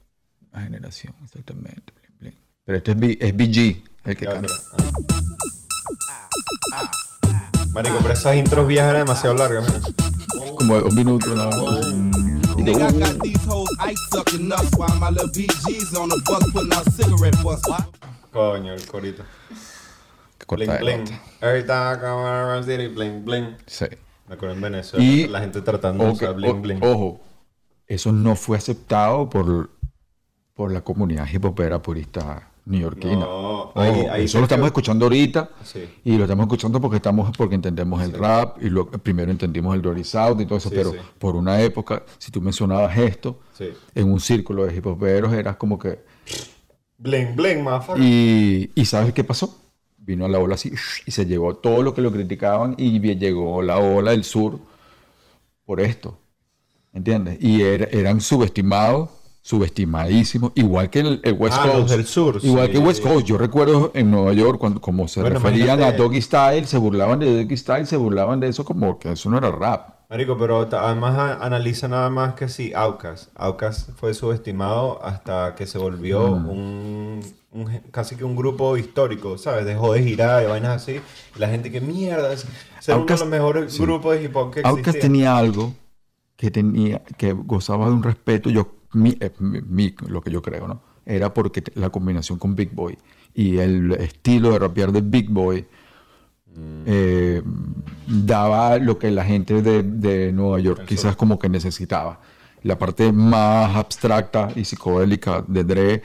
S1: una generación, exactamente. Bling, bling. Pero este es, B- es BG, el que canta.
S2: pero- ah. Marico, pero esas intros viejas eran demasiado largas. mira.
S1: como un minuto nada más.
S5: Nigga, I got these hoes ice sucking nuts while my little BG's on the bus putting out cigarette butts.
S2: Coño, el corito. Bling bling.
S1: nota.
S2: Every time I come around city, bling bling.
S1: Sí.
S2: Me acuerdo en Venezuela.
S1: Y
S2: la gente tratando de usar
S1: o-
S2: bling.
S1: Ojo, eso no fue aceptado por, por la comunidad hip hopera purista neoyorquina.
S2: No, ahí- ahí
S1: eso lo estamos escuchando ahorita
S2: Sí.
S1: y lo estamos escuchando porque estamos porque entendemos el rap y lo, primero entendimos el Dirty South y todo eso,
S2: Sí,
S1: pero por una época, si tú mencionabas esto, en un círculo de hip hoperos eras como que
S2: Bling bling,
S1: y, y ¿sabes qué pasó? Vino la ola así y se llevó todo lo que lo criticaban y llegó la ola del sur por esto. ¿Entiendes? Y era- eran subestimados, subestimadísimos, igual que el, el West
S2: Ah, los
S1: Coast.
S2: del sur,
S1: Igual
S2: sí.
S1: que West Coast. Yo recuerdo en Nueva York, cuando como se
S2: Bueno,
S1: referían a Doggy Style, se burlaban de Doggy Style, se burlaban de eso como que eso no era rap.
S2: Marico, pero además analiza nada más que si Outkast. Outkast fue subestimado hasta que se volvió
S1: Mm.
S2: un, casi que un grupo histórico, ¿sabes? Dejó de girar y vainas así. Y la gente que mierda, es ser uno de los mejores
S1: sí.
S2: grupos de hip hop que
S1: Outkast
S2: existía.
S1: tenía algo que tenía que gozaba de un respeto yo mi, eh, mi- lo que yo creo no era porque la combinación con Big Boy y el estilo de rapear de Big Boy eh, daba lo que la gente de, de Nueva York quizás como que necesitaba. La parte más abstracta y psicodélica de Dre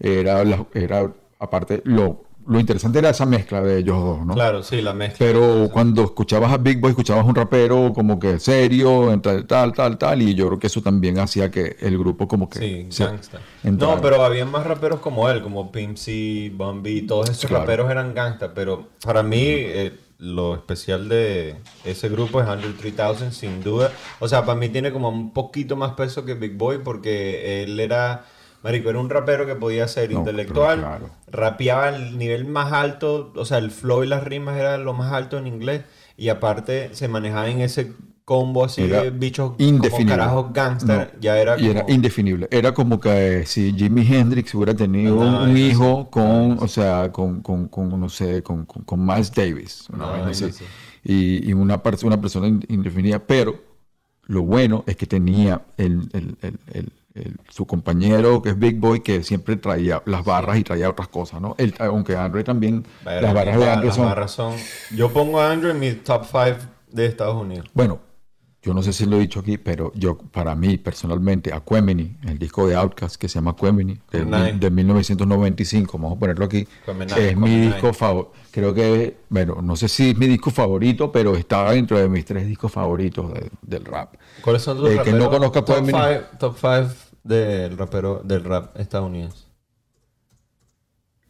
S1: era, la- era aparte lo, lo interesante era esa mezcla de ellos dos ¿no?
S2: Claro, sí, la mezcla.
S1: Pero cuando escuchabas a Big Boy, escuchabas un rapero como que serio, tal, tal, tal, tal, y yo creo que eso también hacía que el grupo como que...
S2: Sí,
S1: se
S2: gangsta.
S1: entrara.
S2: No, pero había más raperos como él, como Pimp C, Bun B, todos esos
S1: Claro.
S2: raperos eran gangsta, pero para mí eh, lo especial de ese grupo es Andre 3000 sin duda. O sea, para mí tiene como un poquito más peso que Big Boy porque él era, marico, era un rapero que podía ser
S1: No,
S2: intelectual,
S1: claro.
S2: rapeaba al nivel más alto, o sea, el flow y las rimas era lo más alto en inglés y aparte se manejaba en ese combo así
S1: Era
S2: de bichos como carajos gangster,
S1: No,
S2: ya era
S1: y era indefinible. Era como que si Jimi Hendrix hubiera tenido un, hijo con, o sea, con, con, con, no sé, con, con, Miles Davis, una vaina así.
S2: sí.
S1: Y, y una, una persona in- indefinida, pero lo bueno es que tenía el, el- el- el- el- su compañero que es Big Boy que siempre traía las barras y traía otras cosas, ¿no? Él- aunque Andre también, las barras de Andre son...
S2: barras son- Yo pongo a Andrew en mi top 5 de Estados Unidos.
S1: Bueno, yo no sé si lo he dicho aquí, pero yo, para mí, personalmente, Aquemini, el disco de Outkast que se llama Aquemini, de, de 1995, vamos a ponerlo aquí,
S2: Aquemini,
S1: es mi disco favorito. Creo que, bueno, no sé si es mi disco favorito, pero está dentro de mis tres discos favoritos de- del rap.
S2: ¿Cuáles son tus
S1: El que no conozca
S2: top
S1: Aquemini.
S2: 5 top five del rapero del rap estadounidense?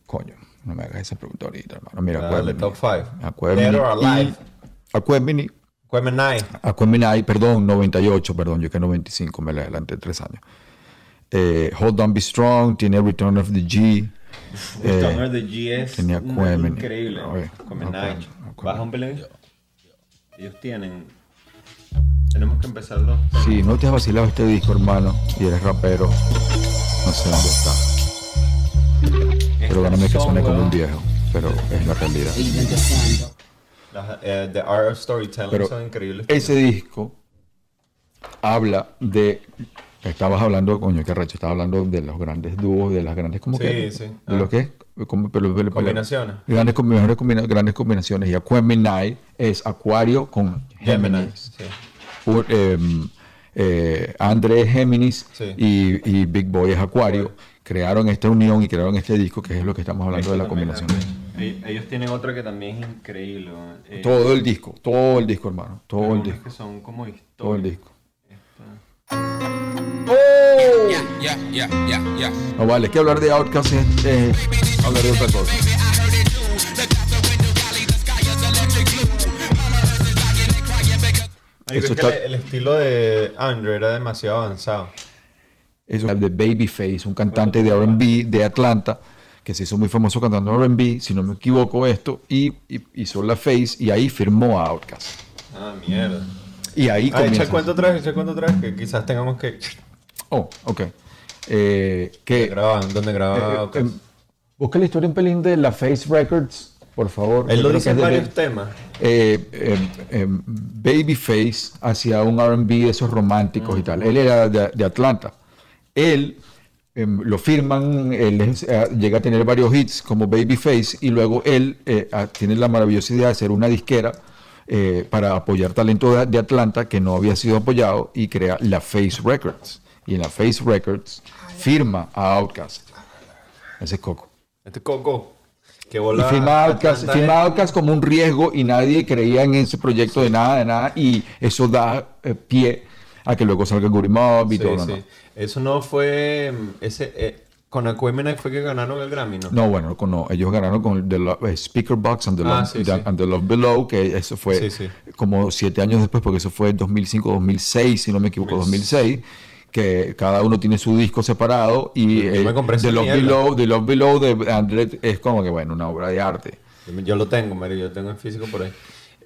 S1: Coño, no me hagas esa pregunta ahorita, hermano. Mira, Aquemini.
S2: top 5.
S1: Aquemini.
S2: Dead or alive.
S1: y- Aquemini, perdón, 98, perdón, yo que 95, me le adelanté tres años. Eh, Hold On Be Strong, tiene Return of the G. eh,
S2: Stoner de GS.
S1: tenía Aquemini.
S2: Increíble. Aquemini.
S1: Aquemini.
S2: Baja un pelín. Ellos tienen. Tenemos que empezarlo.
S1: Si no te has vacilado este disco, hermano, y eres rapero, no sé dónde está. Perdóname que suene como un viejo, pero es la realidad.
S2: Las, eh, The Art of Storytelling
S1: Pero
S2: son increíbles.
S1: ese disco habla de. Estabas hablando, coño, qué recho, estabas hablando de los grandes dúos, de las grandes, ¿cómo
S2: Sí,
S1: que?
S2: sí.
S1: ¿De
S2: Ah.
S1: lo que? ¿Cómo? Pero, pero-
S2: Combinaciones.
S1: Grandes, mejores combina- grandes combinaciones. Y Aquemini es Acuario con
S2: Gemini.
S1: Géminis.
S2: Sí.
S1: Em, eh, André es Géminis
S2: Sí.
S1: y, y Big Boy es Acuario. Crearon esta unión y crearon este disco que es lo que estamos hablando de la combinación.
S2: Ellos ellos tienen otra que también es increíble. Eh,
S1: Todo el disco, todo el disco, hermano. Todo el disco.
S2: que son como
S1: Todo el disco.
S9: Yeah, yeah, yeah, yeah.
S1: No vale, es que hablar de Outkast es, es hablar de otra cosa. Eso está-
S2: el, el estilo de Andrew era demasiado avanzado.
S1: Eso es de Babyface, un cantante de RB de Atlanta, que se hizo muy famoso cantando RB, si no me equivoco esto, y, y hizo la Face y ahí firmó a Outkast.
S2: Ah, mierda.
S1: Y ahí
S2: Ah, echa
S1: comienza.
S2: el cuento otra vez, echa cuento otra vez, que quizás tengamos que...
S1: Oh, ok. Eh, que,
S2: Grababan, ¿dónde grababa?
S1: eh,
S2: Ok.
S1: em, busca la historia en pelín de la Face Records, por favor.
S2: Él lo dice en
S1: de-
S2: varios temas.
S1: eh, em, em, Babyface hacía un RB de esos románticos y tal. Él era de, de Atlanta. Él em, lo firman, él es- eh, llega a tener varios hits como Babyface y luego él eh, ah, tiene la maravillosa idea de hacer una disquera eh, para apoyar talento de, de Atlanta que no había sido apoyado y crea la Face Records. Y en la Face Records firma a Outkast. Ese es Coco.
S2: Este Coco. Que
S1: Y firma Outkast,
S2: Atlanta
S1: firma
S2: es-
S1: Outkast como un riesgo y nadie creía en ese proyecto de nada, de nada. Y eso da eh, pie a que luego salga Mob y
S2: Sí,
S1: todo lo
S2: sí. Eso no fue. mm, Ese, eh, con Aquemini fue que ganaron el Grammy, ¿no?
S1: No, bueno, con- no, ellos ganaron con The Lo- eh, Speaker Box and the,
S2: Ah,
S1: Love,
S2: sí,
S1: the-
S2: sí.
S1: and the Love Below, que eso fue
S2: Sí,
S1: como siete años después, porque eso fue 2005-2006, si no me equivoco, 2006, que cada uno tiene su disco separado y eh, Love
S2: mierda.
S1: Below, The Love Below de André es como que, bueno, una obra de arte.
S2: Yo, yo lo tengo, Mario, yo lo tengo en físico por ahí.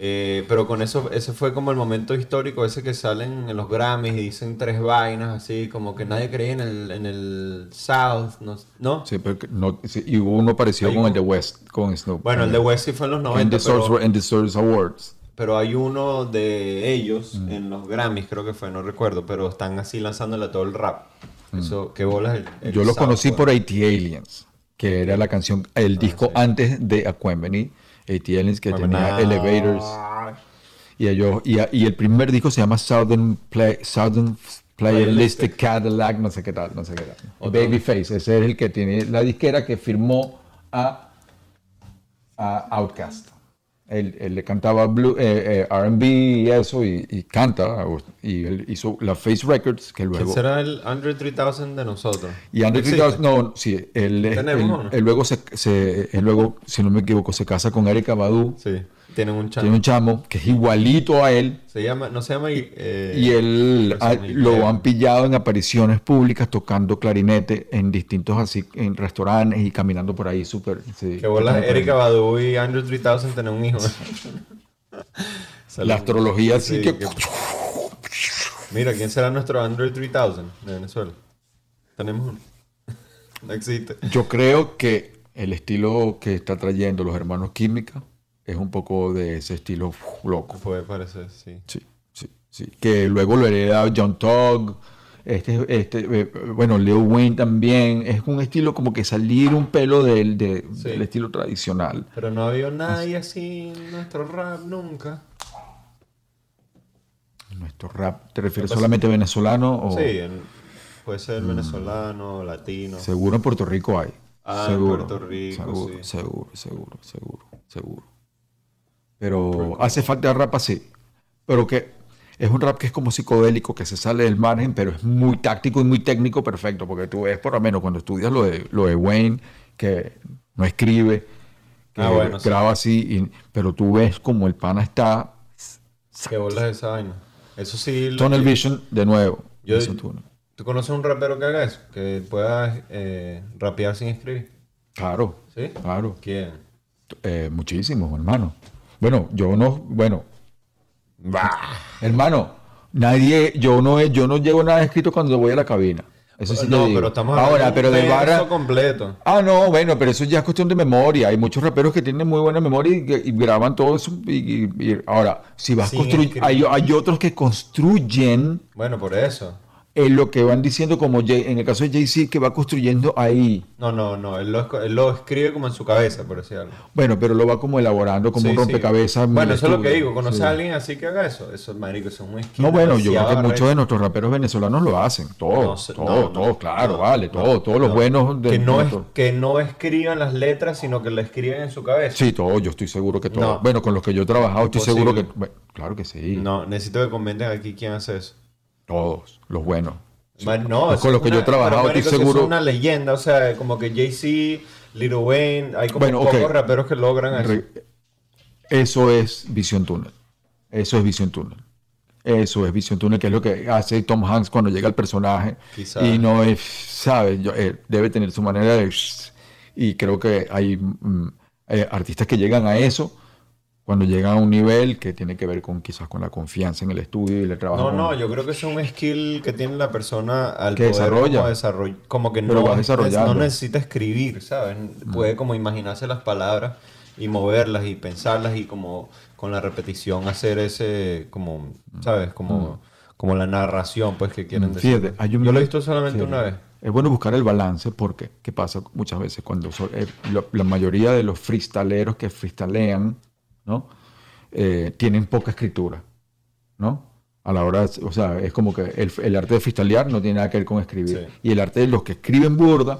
S2: Eh, pero con eso, ese fue como el momento histórico, ese que salen en los Grammys y dicen tres vainas, así como que nadie creía en el, en el South, ¿no? ¿no?
S1: Sí, pero no, sí, y hubo uno parecido con
S2: un-
S1: el de West, con Snoop.
S2: Bueno, el de West sí fue en los
S1: en
S2: 90,
S1: the, Source,
S2: pero,
S1: en the Source Awards.
S2: pero hay uno de ellos
S1: Mm.
S2: en los Grammys, creo que fue, no recuerdo, pero están así lanzándole a todo el rap. Eso, qué bolas el, el
S1: Mm. Yo lo
S2: South,
S1: conocí
S2: pues.
S1: por AT Aliens, que era la canción, el
S2: Ah,
S1: disco antes de Aquemini. AT Aliens que tenía Elevators. Y, ellos, y, y el primer disco se llama Southern, Play, Southern Playalistic Cadillac, no sé qué tal, no sé qué tal.
S2: Otro.
S1: Babyface, ese es el que tiene la disquera que firmó a, a Outkast. Él, él le cantaba eh, eh, R&B y eso, y, y canta, y él hizo la Face Records, que
S2: ¿Quién
S1: luego...
S2: será el Andre 3000 de nosotros?
S1: Y Andre
S2: ¿Existe?
S1: 3000, no, sí, él, él- luego, se, luego, si no me equivoco, se casa con Erika Badu,
S2: Sí, tienen un channel.
S1: tiene un chamo que es igualito a él,
S2: Se llama, no se llama... eh,
S1: y él ah,
S2: Guillermo.
S1: lo han pillado en apariciones públicas tocando clarinete en distintos así, en restaurantes y caminando por ahí súper... sí,
S2: Que bolas Erika. Badu y Andrew 3000 tener un hijo. *laughs*
S1: La astrología así
S2: Sí,
S1: que...
S2: que- Mira, ¿quién será nuestro Android 3000 de Venezuela? Tenemos uno. *laughs* No existe.
S1: Yo creo que el estilo que está trayendo los hermanos Química es un poco de ese estilo uf, loco.
S2: Puede parecer, sí.
S1: Sí, sí, sí. Que luego lo hereda John Togg. Este, este, eh, bueno, Leo Wayne también. Es un estilo como que salir un pelo del, de-
S2: Sí.
S1: del estilo tradicional.
S2: Pero no había nadie así en nuestro rap nunca.
S1: Nuestro rap, ¿te refieres solamente venezolano o
S2: Sí, en- puede ser venezolano, latino.
S1: seguro en Puerto Rico hay?
S2: Ah, en Puerto Rico,
S1: seguro,
S2: sí.
S1: seguro, seguro, seguro, seguro. Pero hace falta rap así. Pero que es un rap que es como psicodélico, que se sale del margen, pero es muy táctico y muy técnico, perfecto. Porque tú ves, por lo menos, cuando estudias lo de, lo de Wayne, que no escribe, que
S2: Ah, bueno, sí.
S1: graba así, y- pero tú ves como el pana está.
S2: ¿Qué bolas esa vaina? Eso sí.
S1: Tunnel Vision, de nuevo.
S2: Yo-
S1: Eso tú, ¿no?
S2: ¿Tú conoces un rapero que haga eso? Que pueda eh, rapear sin escribir.
S1: Claro,
S2: ¿Sí?
S1: claro.
S2: ¿Quién?
S1: Eh, muchísimos, hermano. Bueno, yo no, bueno, hermano, nadie, yo no, yo no llevo nada escrito cuando voy a la cabina. Eso sí
S2: no, pero estamos hablando
S1: Ahora, pero de barra.
S2: completo.
S1: Ah, no, bueno, pero eso ya es cuestión de memoria. Hay muchos raperos que tienen muy buena memoria y, graban todo eso. Y, ahora, si vas construyendo, hay, hay otros que construyen
S2: Bueno, por eso.
S1: Eh, lo que van diciendo, como Jay- en el caso de Jay-Z, que va construyendo ahí.
S2: No, no, no. Él lo, él lo escribe como en su cabeza, por decir algo.
S1: Bueno, pero lo va como elaborando, como
S2: Sí,
S1: un
S2: sí.
S1: rompecabezas. en
S2: Bueno, eso es lo que digo. ¿Conoces
S1: Sí.
S2: a alguien así que haga eso? Eso, marico, eso es un skill
S1: No, bueno, yo creo que muchos de nuestros raperos venezolanos lo hacen. Todo,
S2: No no, no,
S1: todo, claro,
S2: no,
S1: vale,
S2: no,
S1: todo, todos los
S2: no.
S1: buenos de
S2: que no, es, que no escriban las letras, sino que la escriben en su cabeza.
S1: Sí, todo, yo estoy seguro que todo.
S2: No.
S1: Bueno, con los que yo he trabajado, estoy seguro que. bueno, claro que sí.
S2: No, necesito que comenten aquí quién hace eso.
S1: Todos, los buenos.
S2: Man, no,
S1: Con los que yo he trabajado, estoy seguro-
S2: Es una leyenda, o sea, como que Jay-Z, Lil Wayne, hay como
S1: Bueno, ok.
S2: pocos raperos que logran eso.
S1: Eso es visión túnel. Eso es visión túnel. Eso es visión túnel, que es lo que hace Tom Hanks cuando llega al personaje. Y no es, ¿sabes? Yo- eh, debe tener su manera de... Y creo que hay mm, eh, artistas que llegan a eso cuando llegan a un nivel que tiene que ver con quizás con la confianza en el estudio y el trabajo.
S2: No, no, yo creo que es un skill que tiene la persona al
S1: Que
S2: poder
S1: desarrolla.
S2: como, desarroll- como que
S1: Pero
S2: no, no necesita escribir, ¿sabes? Puede como imaginarse las palabras y moverlas y pensarlas y como con la repetición hacer ese, como, ¿sabes? Como, como la narración, pues, que quieren decir.
S1: Fíjate, hay un
S2: Yo lo he visto solamente
S1: fíjate,
S2: una vez.
S1: Es bueno buscar el balance porque, ¿qué pasa muchas veces? Cuando so- eh, lo- la mayoría de los freestaleros que freestalean, ¿no? Eh, tienen poca escritura, ¿no? A la hora, o sea, es como que el, el arte de freestalear no tiene nada que ver con escribir.
S2: Sí.
S1: Y el arte de los que escriben burda,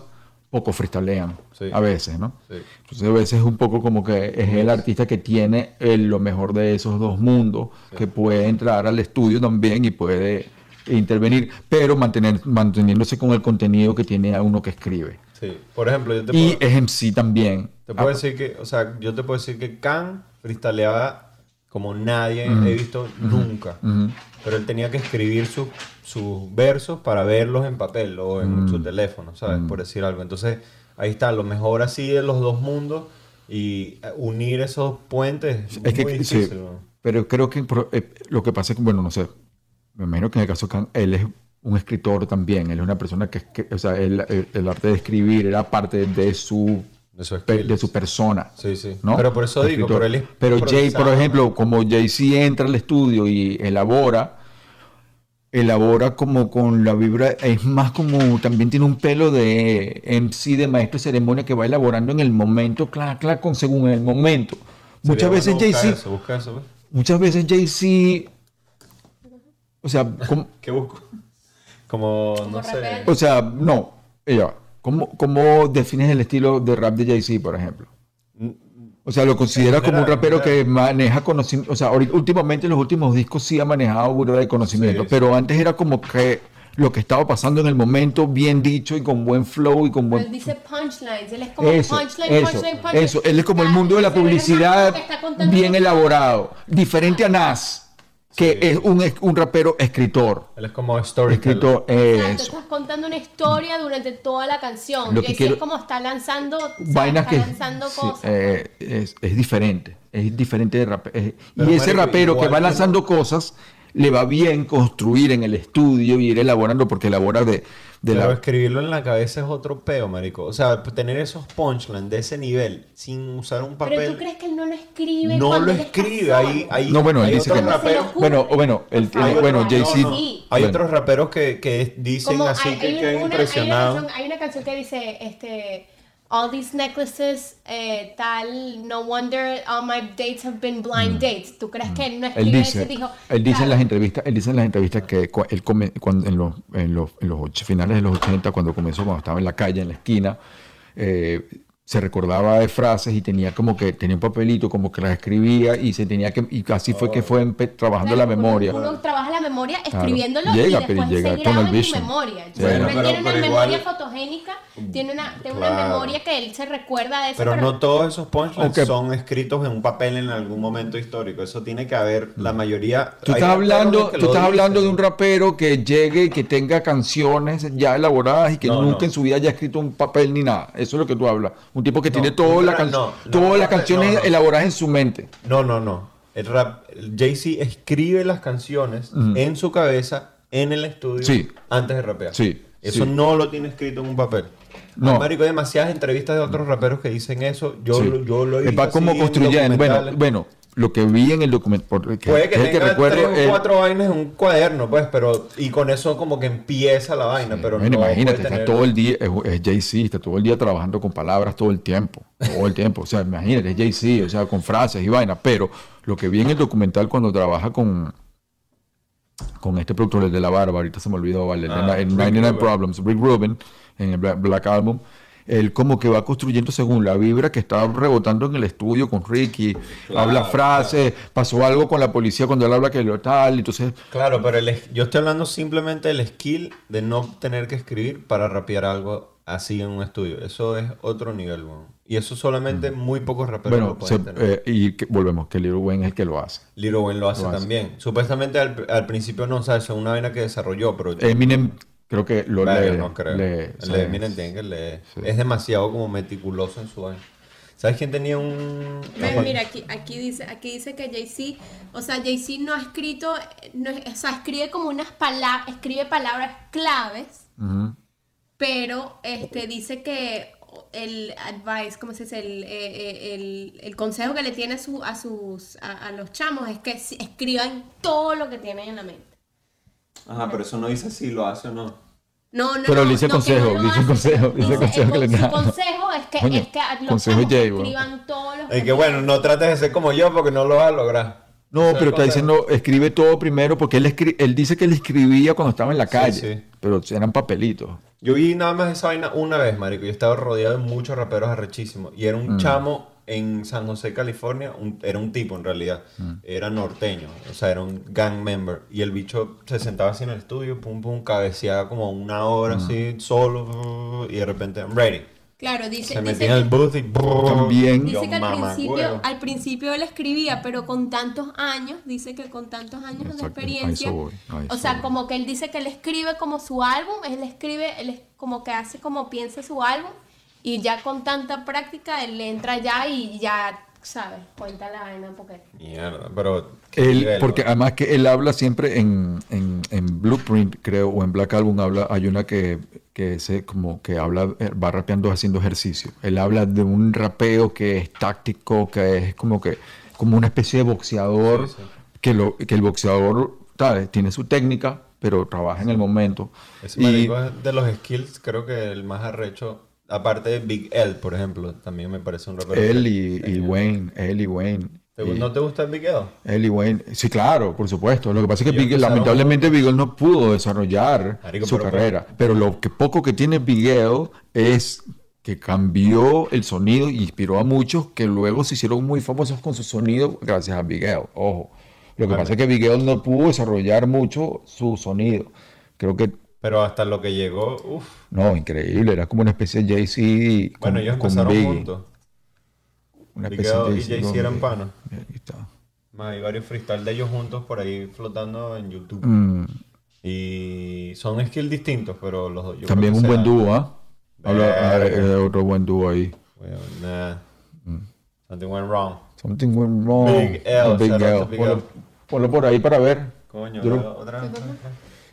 S1: poco freestalean,
S2: Sí.
S1: a veces, ¿no?
S2: Sí.
S1: Entonces a veces es un poco como que es el artista que tiene el- lo mejor de esos dos mundos, que puede entrar al estudio también y puede intervenir, pero mantener, manteniéndose con el contenido que tiene a uno que escribe.
S2: Sí. Por ejemplo, yo te
S1: Y
S2: puedo,
S1: es MC también.
S2: te puedo
S1: Ah,
S2: decir que, o sea, yo te puedo decir que Khan freestaleaba como nadie he visto nunca. Pero él tenía que escribir sus- sus versos para verlos en papel o en
S1: Mm.
S2: su teléfono, ¿sabes? Por decir algo. Entonces, ahí está, lo mejor así de los dos mundos y eh, unir esos puentes es,
S1: Es que,
S2: muy
S1: sí,
S2: difícil. ¿no?
S1: pero creo que eh, lo que pasa es que, bueno, no sé, me imagino que en el caso de Khan, él es un escritor también, él es una persona que, que- o sea, él- el, el arte de escribir era parte de su,
S2: De su
S1: de persona.
S2: Sí, sí.
S1: ¿no?
S2: Pero por eso digo, él es
S1: Pero Jay, por ejemplo, como Jay-Z entra al estudio y elabora, elabora como con la vibra, es más como, también tiene un pelo de MC, de maestro de ceremonia que va elaborando en el momento, claro, claro, con según el momento. Muchas veces
S2: bueno
S1: Jay-Z,
S2: eso, busca eso, pues.
S1: muchas veces Jay-Z, o sea, como, *laughs*
S2: ¿Qué busco? Como, no sé.
S1: o sea, no, ella, ¿cómo, ¿cómo defines el estilo de rap de Jay-Z, por ejemplo? O sea, lo consideras como un rapero que maneja conocimiento. O sea, últimamente en los últimos discos sí ha manejado burda de conocimiento,
S2: Sí, sí.
S1: pero antes era como que lo que estaba pasando en el momento, bien dicho y con buen flow y con
S4: Pero él
S1: buen.
S4: dice punchlines, él es como
S1: Eso,
S4: punchline,
S1: eso,
S4: punchline, punchline.
S1: eso. Él es como el mundo de la publicidad bien elaborado. Diferente a Nas, que
S2: Sí.
S1: es un, un rapero escritor.
S2: Él es como storyteller.
S1: Escritor,
S4: Exacto,
S1: eso.
S4: estás contando una historia durante toda la canción.
S1: Lo que quiero-
S4: es como está lanzando.
S1: Vainas
S4: está
S1: que
S4: lanzando
S1: sí,
S4: cosas.
S1: eh, es, es diferente, es diferente de rap- eh,
S2: Pero,
S1: y ese rapero que va
S2: que-
S1: lanzando cosas le va bien construir en el estudio y ir elaborando porque elabora de, de
S2: Pero
S1: la
S2: escribirlo en la cabeza es otro peo, marico. O sea, tener esos punchlines de ese nivel sin usar un papel.
S4: Pero tú crees que él no lo escribe
S2: no lo escribe. Ahí, ahí,
S1: No, bueno, él dice que no. bueno o bueno bueno
S4: no, sí.
S2: Hay
S1: bueno,
S2: otros raperos que, que dicen
S4: Como
S2: así
S4: hay,
S2: que
S4: hay
S2: quedan
S4: una, hay, una
S2: impresionados.
S4: canción, hay una canción que dice, este, all these necklaces, eh, tal, no wonder all my dates have been blind dates. ¿Tú crees que él no
S1: Mm. él dice
S4: eso dijo,
S1: él dice en las entrevistas él dice en las entrevistas que él come- cuando, en los en los, en los och- finales de los 80 cuando comenzó cuando estaba en la calle en la esquina eh, se recordaba de frases y tenía como que tenía un papelito como que las escribía y se tenía que y así fue que fue trabajando
S4: claro,
S1: la memoria
S4: Uno, trabaja la memoria
S1: Claro.
S4: escribiéndolo
S1: Llega,
S4: y
S1: pero
S4: después
S1: llega
S4: se graba en tu
S1: vision.
S4: memoria.
S1: Sí.
S4: Bueno,
S2: Bueno,
S4: tiene una
S2: pero
S4: memoria
S2: igual-
S4: fotogénica, tiene una, tiene una
S2: Claro.
S4: memoria que él se recuerda de eso.
S2: Pero no todos esos punchlines son escritos en un papel en algún momento histórico. Eso tiene que haber la mayoría.
S1: Tú estás hablando, tú estás hablando de un rapero que llegue y que tenga canciones ya elaboradas y que
S2: No,
S1: nunca
S2: no.
S1: en su vida haya escrito un papel ni nada. Eso es lo que tú hablas. Un tipo que
S2: No,
S1: tiene todas las can-
S2: no,
S1: canciones elaboradas en su mente.
S2: No, no, no. El rap, Jay-Z escribe las canciones en su cabeza, en el estudio,
S1: Sí.
S2: antes de rapear.
S1: Sí.
S2: Eso
S1: Sí.
S2: no lo tiene escrito en un papel.
S1: No.
S2: Marico, hay demasiadas entrevistas de otros raperos que dicen eso. Yo,
S1: Sí.
S2: yo lo he visto
S1: Va como construyendo. Bueno, bueno, lo que vi en el documento. Que,
S2: Puede que
S1: es el
S2: tenga tres o cuatro vainas en un cuaderno, pues, pero... Y con eso como que empieza la vaina, pero
S1: Bueno,
S2: no
S1: imagínate, está todo el día, es, es Jay-Z, está todo el día trabajando con palabras todo el tiempo, todo el tiempo. O sea, imagínate, es Jay-Z, o sea, con frases y vainas. Pero lo que vi en el documental cuando trabaja con, con este productor, el de la barba, ahorita se me olvidó, vale,
S2: Ah,
S1: en
S2: Rick
S1: 99
S2: Rubin.
S1: Problems, Rick Rubin, en el Black, Black Album. Él como que va construyendo según la vibra que está rebotando en el estudio con Ricky, habla frases, pasó algo con la policía cuando él habla que lo tal, entonces
S2: Claro, pero el yo estoy hablando simplemente del skill de no tener que escribir para rapear algo así en un estudio. Eso es otro nivel, weón. Y eso solamente muy pocos raperos
S1: Mm. bueno,
S2: lo pueden
S1: se-
S2: tener.
S1: eh, y que- volvemos, que Lil Wayne es el que lo hace.
S2: Lil Wayne lo hace
S1: lo hace.
S2: también. Supuestamente al, al principio no, ¿sabes? Es una vaina que desarrolló, pero...
S1: Eminem creo que lo
S2: Verga,
S1: lee.
S2: no creo.
S1: lee,
S2: el
S1: sí.
S2: de Eminem tiene que leer. Es demasiado como meticuloso en su vaina. ¿Sabes quién tenía un...
S4: Ven, mira, aquí, aquí dice, aquí dice que Jay-Z, o sea, Jay-Z no ha escrito, no o sea, escribe como unas palabras, escribe palabras claves,
S1: Ujú.
S4: pero este dice que el advice, ¿cómo se dice? El, eh, eh, el, el consejo que le tiene a, su, a sus a, a los chamos es que escriban todo lo que tienen en la mente.
S2: Ajá, pero eso no dice si lo hace o no.
S4: No, no,
S1: Pero
S4: no,
S1: le dice
S4: no,
S1: consejo,
S4: no
S1: dice consejo, dice
S4: dice,
S1: consejo
S4: el
S1: que le da.
S4: Su consejo es que,
S1: Coño,
S4: es que los
S1: consejo Jay,
S4: escriban todos los
S2: Y que bueno, no trates de ser como yo porque no lo vas a lograr.
S1: No,
S2: es
S1: pero está diciendo, escribe todo primero, porque él, escri- él dice que él escribía cuando estaba en la calle,
S2: sí.
S1: pero eran papelitos.
S2: Yo vi nada más esa vaina una vez, marico. Yo estaba rodeado de muchos raperos arrechísimos. Y era un
S1: Mm.
S2: chamo en San José, California. un- era un tipo, en realidad.
S1: Mm.
S2: Era norteño. O sea, era un gang member. Y el bicho se sentaba así en el estudio, pum, pum, cabeceaba como una hora
S1: Mm.
S2: así, solo. Y de repente, I'm ready.
S4: Claro, dice,
S2: Se
S4: dice
S2: metía en el
S4: que-
S2: booth y...
S1: También-
S2: Yo,
S4: Dice que al
S2: mamá,
S4: principio,
S2: huevo.
S4: al principio él escribía, pero con tantos años, dice que con tantos años de
S1: Exacto, a
S4: experiencia,
S1: voy, a
S4: o sea,
S1: voy.
S4: como que él dice que él escribe como su álbum, él escribe, él es como que hace como piensa su álbum, y ya con tanta práctica él le entra ya y ya, ¿sabes? Cuenta la vaina porque...
S2: Mierda, pero... ¿qué
S1: Él,
S2: nivel,
S1: porque
S2: weón?
S1: además que él habla siempre en, en, en Blueprint, creo, o en Black Album, habla, hay una que, que se, como que habla, eh, va rapeando haciendo ejercicio. Él habla de un rapeo que es táctico, que es como que, como una especie de boxeador,
S2: Sí, sí.
S1: Que, lo, que el boxeador ¿sabes? tiene su técnica, pero trabaja en el momento.
S2: Ese
S1: Y-
S2: marico es de los skills, creo que el más arrecho. Aparte de Big L, por ejemplo, también me parece un rapero.
S1: él y. Wayne, él y Wayne.
S2: ¿Te-
S1: Y-
S2: ¿No te gusta Big L?
S1: Él y Wayne, sí, claro, por supuesto. Lo que pasa es que
S2: empezaron-
S1: lamentablemente Bigel no pudo desarrollar
S2: Marico,
S1: su
S2: pero-
S1: carrera. Pero lo que poco que tiene Bigel es que cambió el sonido y inspiró a muchos que luego se hicieron muy famosos con su sonido gracias a Bigel. Ojo. Lo que pasa es que Bigel no pudo desarrollar mucho su sonido. Creo que
S2: Pero hasta lo que llegó, uff.
S1: no, increíble. Era como una especie de Jay-Z con,
S2: Bueno, ellos
S1: con
S2: empezaron
S1: Biggie.
S2: juntos.
S1: Una
S2: Big
S1: especie de
S2: L y
S1: Jay-Z
S2: Jay-Z eran.
S1: Ahí está.
S2: Más, Hay varios freestyle de ellos juntos por ahí flotando en YouTube.
S1: Mm,
S2: Y son skills distintos, pero los dos. yo creo
S1: también
S2: que
S1: un buen dúo, ¿ah? Habla- ah, otro buen dúo ahí.
S2: Bueno, nah.
S1: Mm.
S2: Something went wrong.
S1: Something went wrong.
S2: Big L,
S1: Big
S2: Big
S1: Ponlo,
S2: L.
S1: ponlo por ahí para ver.
S2: Coño,
S1: Yo lo-
S2: otra- otra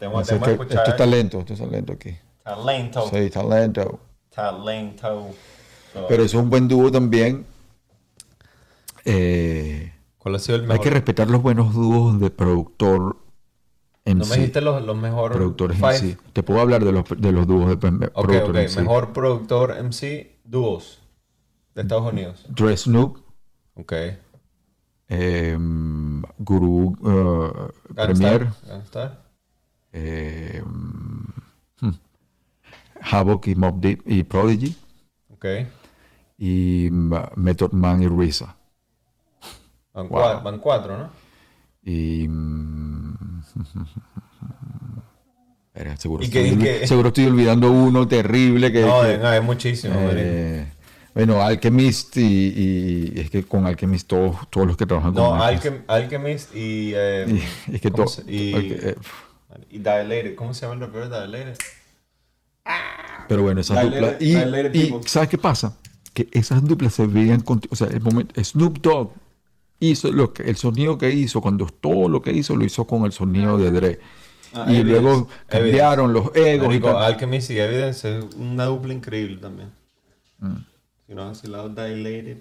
S2: vez. Te
S1: No
S2: voy a
S1: sé,
S2: te voy a
S1: este-
S2: escuchar.
S1: esto es talento, esto es talento aquí.
S2: Talento.
S1: Sí, talento.
S2: Talento. So,
S1: Pero es un buen dúo también. Eh,
S2: ¿Cuál ha sido el
S1: hay
S2: mejor?
S1: que respetar los buenos dúos de productor en
S2: No me dijiste los, los mejores
S1: productores
S2: five?
S1: sí. Te puedo hablar de los, de los dúos de pe-
S2: Ok,
S1: productor
S2: ok.
S1: en sí.
S2: Mejor productor MC dúos de Estados Unidos.
S1: Dre Snoop,
S2: Ok.
S1: eh, Guru uh, Premier,
S2: Gangstar.
S1: Eh, hmm, Havoc y Mob Deep y Prodigy.
S2: Ok.
S1: y Method Man y RZA.
S2: Van,
S1: Wow.
S2: cua- van cuatro, ¿no?
S1: Y. mm, *laughs* Espera, seguro,
S2: ¿Y
S1: estoy,
S2: y
S1: seguro estoy olvidando uno terrible que.
S2: No,
S1: que-
S2: no, es muchísimo.
S1: eh, bueno, Alchemist y, es que con Alchemist todos, todos los que trabajan con
S2: No,
S1: Alchemist.
S2: Alchem- Alchemist y... eh,
S1: Y- es que
S2: ¿cómo
S1: to-
S2: se- y,
S1: eh,
S2: y Dilated. ¿Cómo se llama el rapero de Dilated?
S1: Pero bueno, esas duplas. Y, y. ¿sabes qué pasa? Que esas duplas se veían. conti- O sea, el momento. Snoop Dogg hizo lo que, el sonido que hizo, cuando todo lo que hizo, lo hizo con el sonido de Dre.
S2: Ah,
S1: y
S2: Evidence.
S1: luego cambiaron los egos y
S2: Marico,
S1: tal.
S2: Alchemist y Evidence es una dupla increíble también.
S1: Mm.
S2: Si no lado Dilated.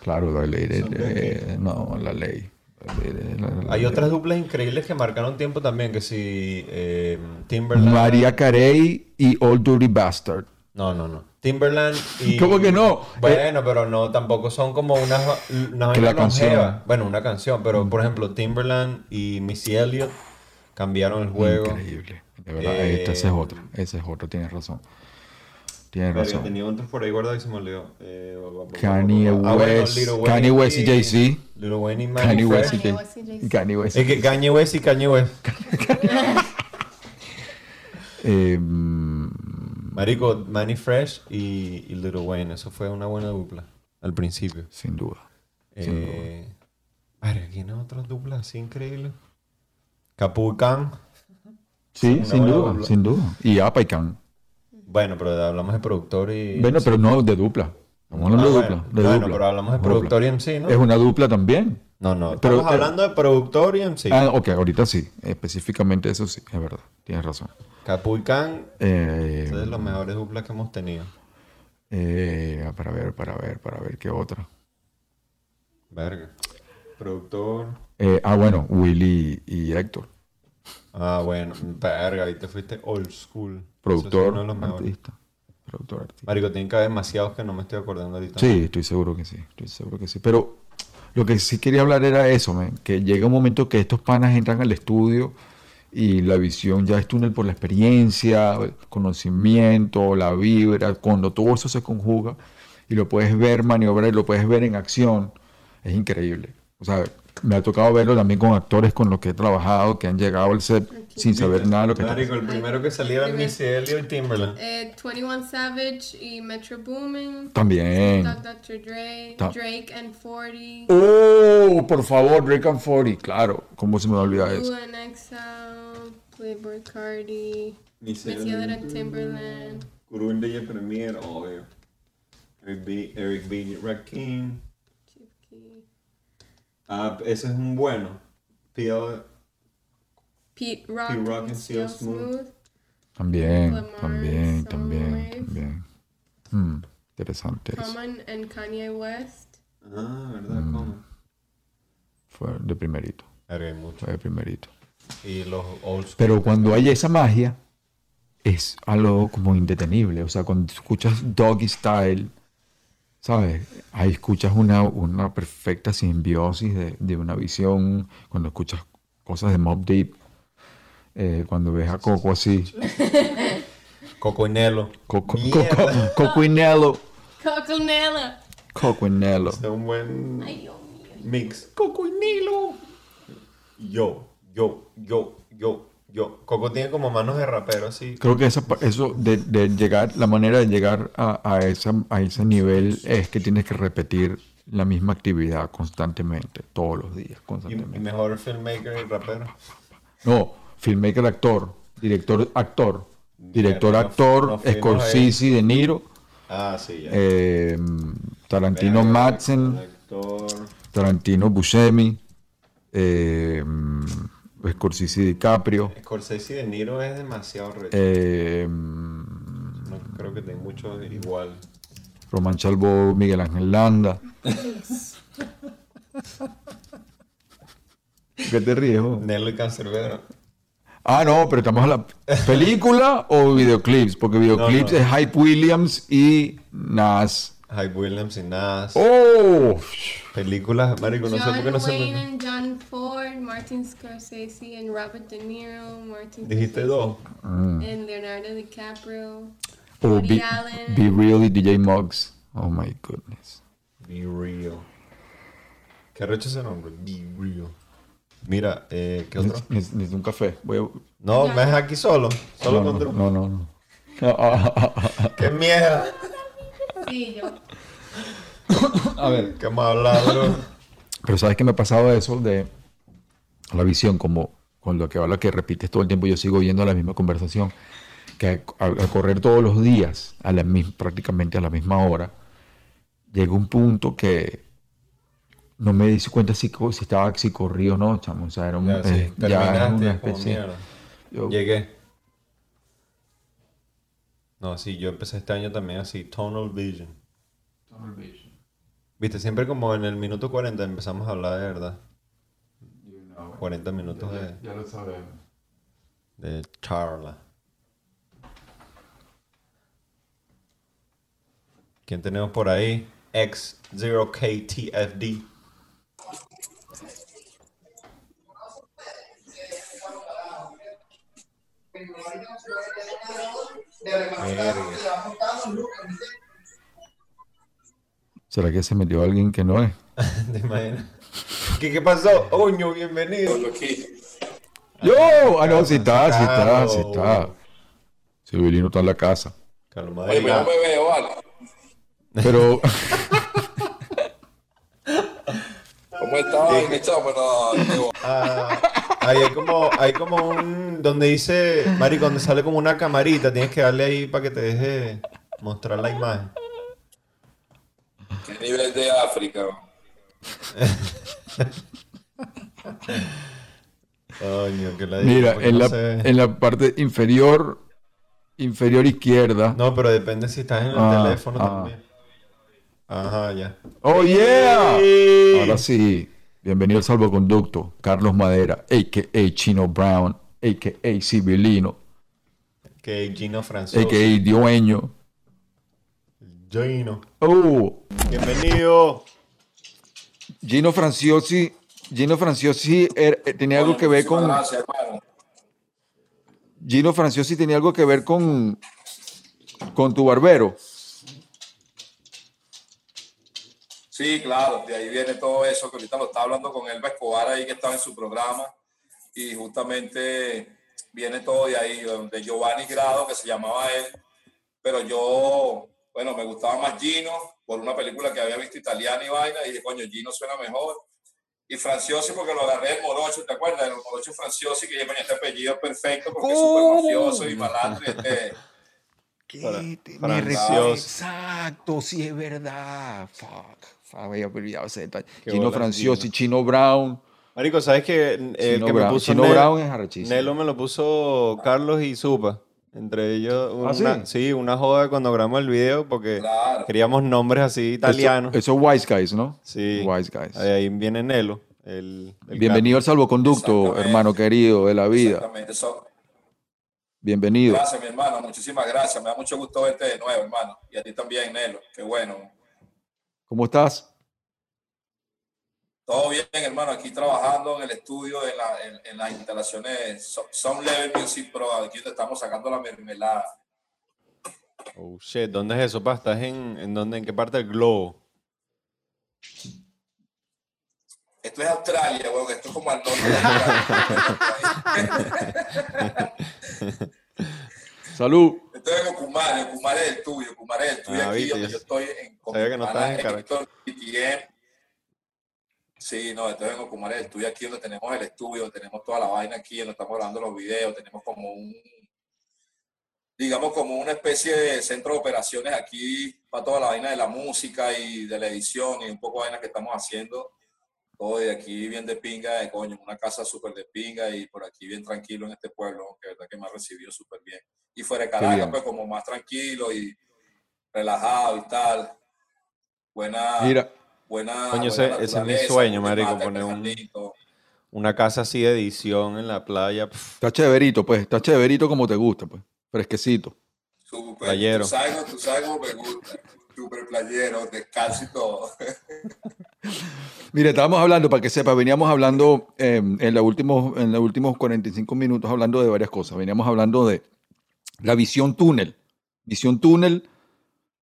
S1: Claro,
S2: Son
S1: eh, no, la ley.
S2: Hay otras duplas increíbles que marcaron tiempo también, que si eh, Timberland...
S1: María Carey y Old Dirty Bastard.
S2: No, no, no. Timberland y... *laughs*
S1: ¿Cómo que no?
S2: Bueno, pero no, tampoco son como unas... una
S1: Que la canción.
S2: Bueno, una canción, pero por ejemplo, Timberland y Missy Elliott cambiaron el juego.
S1: Increíble. De verdad,
S2: Eh,
S1: ese es otro. Ese es otro, tienes razón. Tienes
S2: Verga,
S1: razón.
S2: tenía otros por ahí guardados y se me olvidó. Eh,
S1: Kanye.
S2: Ah, bueno,
S1: West, Kanye West y Jay-Z.
S2: Lil Wayne y
S1: Kanye. West y
S4: Kanye
S1: Jay-
S4: West y Jay-Z.
S1: Kanye West.
S2: Es que Kanye West y Kanye West.
S1: Eh, mm,
S2: Marico, Manny Fresh y, y Lil Wayne. Eso fue una buena dupla al principio.
S1: sin duda.
S2: Eh, Verga, ¿quién otras duplas así increíbles? Capu y Khan.
S1: Sí, sin duda,
S2: dupla.
S1: sin duda. Y Apa y Can.
S2: Bueno, pero hablamos de productor y...
S1: Bueno, pero no de dupla. Hablando
S2: Ah,
S1: de
S2: bueno.
S1: dupla. de
S2: Bueno,
S1: dupla.
S2: pero hablamos de
S1: Dupla.
S2: productor y MC, ¿no?
S1: Es una dupla también.
S2: No, no.
S1: Pero-
S2: Estamos hablando de productor y MC.
S1: Ah, ok, ahorita sí. Específicamente eso sí, es verdad. Tienes razón.
S2: Capu y Khan
S1: Eh,
S2: es de las mejores duplas que hemos tenido.
S1: eh, para ver, para ver, para ver qué otra.
S2: Verga. Productor.
S1: Eh, ah, bueno, Willy y Héctor.
S2: Ah, bueno. Verga, ahí te fuiste old school. Es
S1: Productor, artista. Productor, artista.
S2: Marico, tienen que haber demasiados que no me estoy acordando ahorita.
S1: Sí, estoy seguro que sí, estoy seguro que sí. Pero lo que sí quería hablar era eso, man, que llega un momento que estos panas entran al estudio y la visión ya es túnel por la experiencia, el conocimiento, la vibra, cuando todo eso se conjuga y lo puedes ver maniobrar y lo puedes ver en acción, es increíble. O sea, me ha tocado verlo también con actores con los que he trabajado, que han llegado al set sin saber nada de lo que
S2: Marico, el primero que salía era Missy Elliott y Timberland.
S4: Eh, 21 Savage y Metro Boomin.
S1: También.
S4: Dr. Dre,
S1: Ta-
S4: Drake and 40.
S1: Oh, por favor, Drake and 40, claro, ¿cómo se me va a olvidar eso?
S4: Exile, Playboy Cardi,
S2: Missy
S4: Elliott
S2: Elliott.
S4: and Timberland.
S2: Gurú DJ Premier, obvio. Eric B. Eric B. Rakim. Ah, ese es un bueno. P.L.
S4: Pete Rock,
S2: Pete Rock
S4: and Steel
S2: Smooth.
S4: Smooth.
S1: También,
S4: Lamar,
S1: también, también,
S4: Wave.
S1: también. Mm, interesante eso.
S4: Common and Kanye West.
S2: Ah, ¿verdad?
S1: Mm. Fue de primerito,
S2: hay mucho.
S1: fue de primerito.
S2: Y los old school.
S1: Pero cuando hay esa magia, es algo como indetenible. O sea, cuando escuchas Doggy Style, ¿sabes? Ahí escuchas una, una perfecta simbiosis de, de una visión. Cuando escuchas cosas de Mob Deep, eh, cuando ves a Coco así,
S2: Coco y Nelo.
S1: Coco. Coco, Coco y Nello,
S4: Coconella.
S1: Coco y Nello.
S2: Es un buen mix. Coco y Nelo. Yo, yo, yo, yo, yo. Coco tiene como manos de rapero así.
S1: Creo que esa eso de, de llegar, la manera de llegar a, a, esa, a ese nivel es que tienes que repetir la misma actividad constantemente, todos los días,
S2: Y, y
S1: constantemente.
S2: mejor filmmaker y rapero.
S1: No, filmmaker, actor, director, actor, director,
S2: Mierda,
S1: actor,
S2: fuimos
S1: Scorsese, De Niro,
S2: Ah, sí, ya.
S1: eh, Tarantino, Madsen,
S2: Actor.
S1: Tarantino, Buscemi, eh, Scorsese, DiCaprio,
S2: Scorsese y De Niro es demasiado
S1: eh,
S2: No creo que tenga mucho igual.
S1: Román Chalbo, Miguel Ángel Landa. *laughs* ¿Qué te ríes?
S2: Nelo y Cancerbero.
S1: Ah, no, pero estamos a la película o videoclips, porque videoclips
S2: no.
S1: es Hype Williams y Nas.
S2: Hype Williams y Nas.
S1: Oh,
S2: Películas, marico, no sé por qué no se
S4: Wayne
S2: me...
S4: John Ford, Martin Scorsese and Robert De Niro, Martin
S2: Dijiste dos.
S4: and Leonardo DiCaprio,
S1: o
S4: Woody
S1: Be,
S4: Allen.
S1: Be Real y DJ Muggs. Oh my goodness.
S2: Be real. ¿Qué arrecho ese nombre? Be real. Mira, eh, ¿qué otro?
S1: Neces- Necesito un café. Voy a-
S2: No, me dejas aquí solo. Solo
S1: no,
S2: con
S1: no,
S2: Drew.
S1: no, no, no. *laughs*
S2: ¡Qué mierda!
S4: Sí, yo.
S2: A ver, ¿qué hemos hablado?
S1: Pero ¿sabes qué me ha pasado eso de la visión? Como con lo que habla que repites todo el tiempo, yo sigo viendo la misma conversación, que al, al correr todos los días, a la mis- prácticamente a la misma hora, llegó un punto que no me di cuenta si, si estaba si corrí o no, chamo. O sea, era, un-
S2: Ya, sí,
S1: eh, ya era
S2: terminaste,
S1: una
S2: como
S1: especie...
S2: mierda.
S1: Yo-
S2: Llegué. No, sí, yo empecé este año también así, Tonal Vision. Viste, siempre como en el minuto 40 empezamos a hablar de verdad. 40 minutos de,
S1: Ya lo sabemos.
S2: de charla. ¿Quién tenemos por ahí? X0KTFD. Verga.
S1: ¿Será que se metió alguien que no es? *laughs*
S2: ¿Te imaginas? ¿Qué, qué pasó? Oño, bienvenido.
S1: ¡Yo! Ah, no, sí está, sí está, sí está. Civilino está en la casa.
S2: Calma,
S9: Oye, pero no me veo, vale.
S1: Pero, *laughs*
S9: ¿Cómo estás, mi? No, digo,
S2: Ah, ahí hay como, hay como un donde dice, Mari, donde sale como una camarita, tienes que darle ahí para que te deje mostrar la imagen.
S9: ¿Qué nivel de África?
S2: Coño, que la
S1: mira,
S2: porque
S1: en
S2: no
S1: la, en la parte inferior, inferior izquierda.
S2: No, pero depende si estás en el
S1: Ah,
S2: teléfono
S1: ah.
S2: también. Ajá, ya.
S1: ¡Oh, yeah! Ahora sí, bienvenido al salvoconducto, Carlos Madera, a.k.a. Chino Brown, a.k.a. Civilino,
S2: Que Gino Franzoso.
S1: a.k.a. Dueño.
S2: Gino.
S1: Oh,
S2: Bienvenido.
S1: Gino Franciosi, Gino Franciosi er- eh, tenía algo que ver con...
S9: Gracias.
S1: Gino Franciosi tenía algo que ver con, con tu barbero.
S9: Sí, claro, de ahí viene todo eso, que ahorita lo estaba hablando con Elba Escobar ahí que estaba en su programa y justamente viene todo de ahí, de Giovanni Grado, que se llamaba él, pero yo, bueno, me gustaba más Gino por una película que había visto italiana y vaina, y dije, coño, Gino suena mejor. Y Franciosi porque lo agarré del Morocho, ¿te acuerdas? El Morocho Franciosi, que coño, este apellido perfecto porque es súper mafioso y malandro. y Este,
S2: Para- Francioso.
S1: Exacto, sí es verdad. Fuck, fuck, había olvidado ese detalle.
S2: Qué
S1: Chino
S2: bola,
S1: Franciosi,
S2: Gino.
S1: Chino Brown.
S2: Marico, ¿sabes que el
S1: Chino
S2: que me
S1: Brown.
S2: puso
S1: Chino
S2: Nel-
S1: Brown es arrechísimo.
S2: Nelo me lo puso Carlos y Supa. Entre ellos, una,
S1: ¿Ah,
S2: sí? una joda cuando grabamos el video porque
S9: Claro.
S2: queríamos nombres así italianos.
S1: Eso, eso es Wise Guys, ¿no?
S2: sí.
S1: Wise Guys.
S2: Ahí viene Nelo. El, el
S1: Bienvenido al salvoconducto, hermano querido de la vida.
S9: exactamente, eso-
S1: Bienvenido.
S9: Gracias, mi hermano. Muchísimas gracias. Me da mucho gusto verte de nuevo, hermano. Y a ti también, Nelo. Qué bueno.
S1: ¿Cómo estás?
S9: Todo bien, hermano. Aquí trabajando en el estudio, en, la- en- en las instalaciones So- Sound Level Music Pro. Aquí donde estamos sacando la mermelada.
S2: Oh, shit. ¿Dónde es eso? ¿Estás en, en, dónde, en qué parte del globo?
S9: Esto es Australia, weón. Esto es como al norte de Australia. *laughs*
S1: Salud.
S9: Esto es en Ocumare. Ocumare es el tuyo. Ocumare es el tuyo.
S2: Ah,
S9: aquí
S2: viste, yo
S9: yo estoy en
S2: sabía que no estabas en Caracas.
S9: Sí, no, esto es en Ocumare el estudio aquí donde tenemos el estudio, tenemos toda la vaina aquí, donde estamos grabando los videos, tenemos como un, digamos, como una especie de centro de operaciones aquí para toda la vaina de la música y de la edición y un poco de vaina que estamos haciendo. Todo de aquí bien de pinga, de coño, una casa súper de pinga y por aquí bien tranquilo en este pueblo, que verdad que me ha recibido súper bien. Y fuera de. Caracas, pues como más tranquilo y relajado y tal. Buena,
S1: Mira,
S9: buena.
S2: Coño,
S9: buena
S2: ese- ese es mi sueño, marico, poner un-. Una casa así de edición en la playa.
S1: está chéverito, pues. Está chéverito como te gusta, pues. Fresquecito.
S9: Súper,
S2: Playero.
S9: Tú sabes, tú sabes cómo me gusta. Súper playero, descalzo y todo. *laughs*
S1: Mire, estábamos hablando, para que sepa, veníamos hablando eh, en, la últimos, en los últimos 45 minutos hablando de varias cosas. Veníamos hablando de la visión túnel. Visión túnel,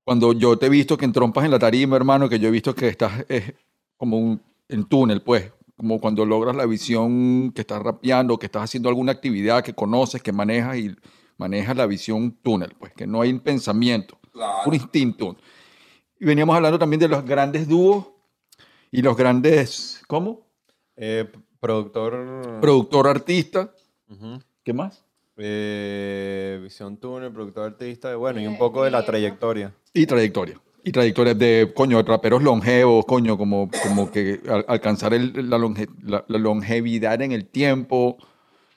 S1: cuando yo te he visto que entrompas en la tarima, hermano, que yo he visto que estás eh, como un, en túnel, pues, como cuando logras la visión que estás rapeando, que estás haciendo alguna actividad que conoces, que manejas y manejas la visión túnel, pues, que no hay un pensamiento,
S9: Claro.
S1: un instinto. Y veníamos hablando también de los grandes dúos y los grandes, ¿cómo?
S2: eh, productor.
S1: Productor, artista. ¿Qué más?
S2: Eh, visión Túnel, productor artista. Bueno, y un poco de la trayectoria.
S1: Y trayectoria. Y trayectoria de, coño, raperos longevos, coño, como, como que al- alcanzar el- la, longe- la- la longevidad en el tiempo,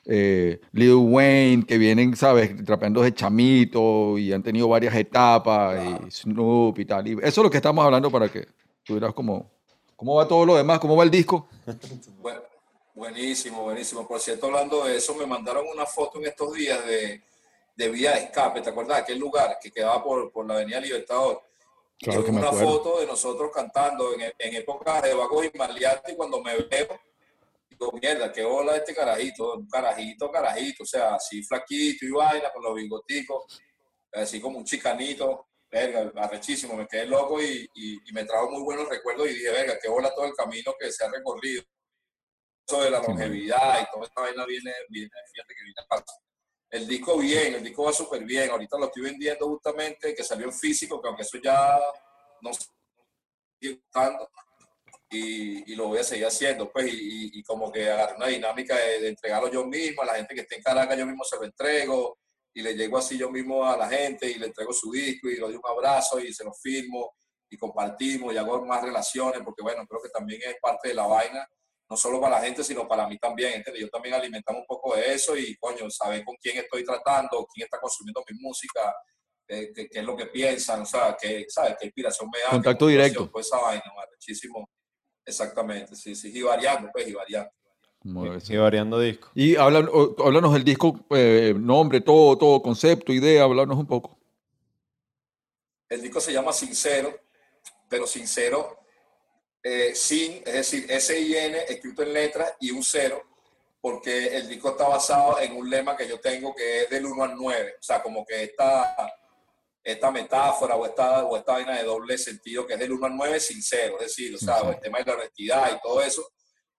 S1: eh, Lil Wayne, que vienen, ¿sabes? Trapeando de chamito y han tenido varias etapas, y Snoop y tal. Y eso es lo que estamos hablando para que tuvieras como, ¿cómo va todo lo demás? ¿Cómo va el disco? *laughs*
S9: Bueno, buenísimo, buenísimo. Por cierto, hablando de eso, me mandaron una foto en estos días de, de Vía de Escape. ¿Te acuerdas? Aquel lugar que quedaba por, por la Avenida Libertador.
S1: Claro que me
S9: una
S1: acuerdo.
S9: foto de nosotros cantando en, en épocas de Vagos y Maleantes, y cuando me veo, digo, mierda, qué bola este carajito, un carajito, carajito, o sea, así flaquito y vaina, con los bigoticos, así como un chicanito, verga, arrechísimo, me quedé loco y, y, y me trajo muy buenos recuerdos y dije, verga, qué bola todo el camino que se ha recorrido. Eso de la longevidad y toda esta vaina viene, viene, fíjate que viene paso. El disco bien, el disco va súper bien. Ahorita lo estoy vendiendo justamente, que salió en físico, que aunque eso ya no sigue gustando. Y, y lo voy a seguir haciendo, pues, y, como que agarré una dinámica de, de entregarlo yo mismo, a la gente que esté en Caracas yo mismo se lo entrego, y le llego así yo mismo a la gente, y le entrego su disco, y le doy un abrazo, y se lo firmo, y compartimos, y hago más relaciones, porque bueno, creo que también es parte de la vaina, no solo para la gente, sino para mí también, ¿entiendes? Yo también alimentamos un poco de eso, y coño, saber con quién estoy tratando, quién está consumiendo mi música, eh, qué, qué es lo que piensan, o sea, qué, ¿sabes? qué inspiración me da.
S1: Contacto directo.
S9: Toda esa vaina, muchísimo. Exactamente, sí, sí, y variando, pues, y variando.
S1: Eso.
S2: Y variando discos.
S1: Y hablan- háblanos del disco, eh, nombre, todo, todo, concepto, idea, háblanos un poco.
S9: El disco se llama Sincero, pero Sincero eh, sin, es decir, S-I-N escrito en letras y un cero, porque el disco está basado en un lema que yo tengo que es del 1 al 9. O sea, como que esta, esta metáfora o esta, o esta vaina de doble sentido que es del 1 al 9 sincero, es decir, o sea, el tema de la honestidad y todo eso,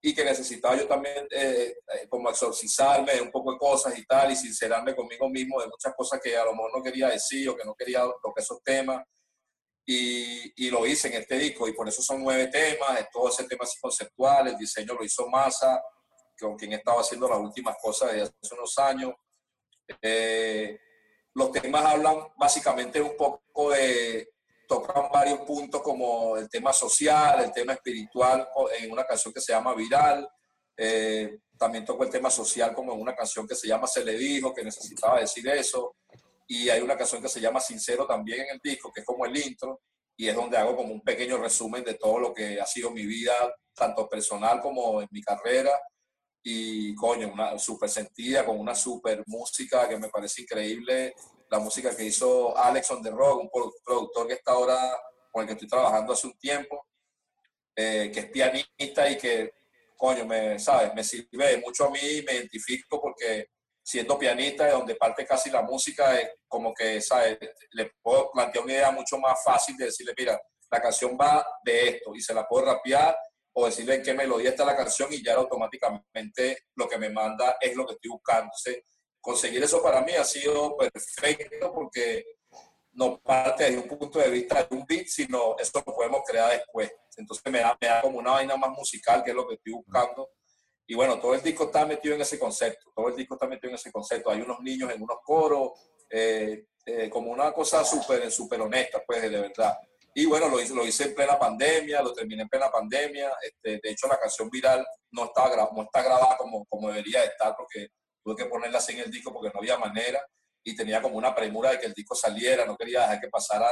S9: y que necesitaba yo también eh, eh, como exorcizarme de un poco de cosas y tal, y sincerarme conmigo mismo de muchas cosas que a lo mejor no quería decir o que no quería tocar esos temas. Y, y lo hice en este disco, y por eso son nueve temas, es todo ese tema así conceptual, el diseño lo hizo Massa, con quien estaba haciendo las últimas cosas desde hace unos años. Eh, los temas hablan básicamente un poco de, tocan varios puntos como el tema social, el tema espiritual en una canción que se llama Viral. Eh, también toco el tema social como en una canción que se llama Se le dijo, que necesitaba decir eso. Y hay una canción que se llama Sincero también en el disco, que es como el intro, y es donde hago como un pequeño resumen de todo lo que ha sido mi vida, tanto personal como en mi carrera. Y coño, una súper sentida, con una súper música que me parece increíble. La música que hizo Alex on the Rock, un produ- productor que está ahora con el que estoy trabajando hace un tiempo, eh, que es pianista y que, coño, me, ¿sabes? me sirve mucho a mí me identifico porque siendo pianista, de donde parte casi la música, es como que, ¿sabes? Le puedo plantear una idea mucho más fácil de decirle, mira, la canción va de esto y se la puedo rapear o decirle en qué melodía está la canción y ya automáticamente lo que me manda es lo que estoy buscando. Conseguir eso para mí ha sido perfecto porque no parte desde un punto de vista de un beat, sino eso lo podemos crear después. Entonces me da, me da como una vaina más musical, que es lo que estoy buscando. Y bueno, todo el disco está metido en ese concepto, todo el disco está metido en ese concepto. Hay unos niños en unos coros, eh, eh, como una cosa súper súper honesta, pues, de verdad. Y bueno, lo hice, lo hice en plena pandemia, lo terminé en plena pandemia. Este, de hecho, la canción viral no, gra- no está grabada como, como debería de estar, porque tuve que ponerla así en el disco porque no había manera. Y tenía como una premura de que el disco saliera, no quería dejar que pasara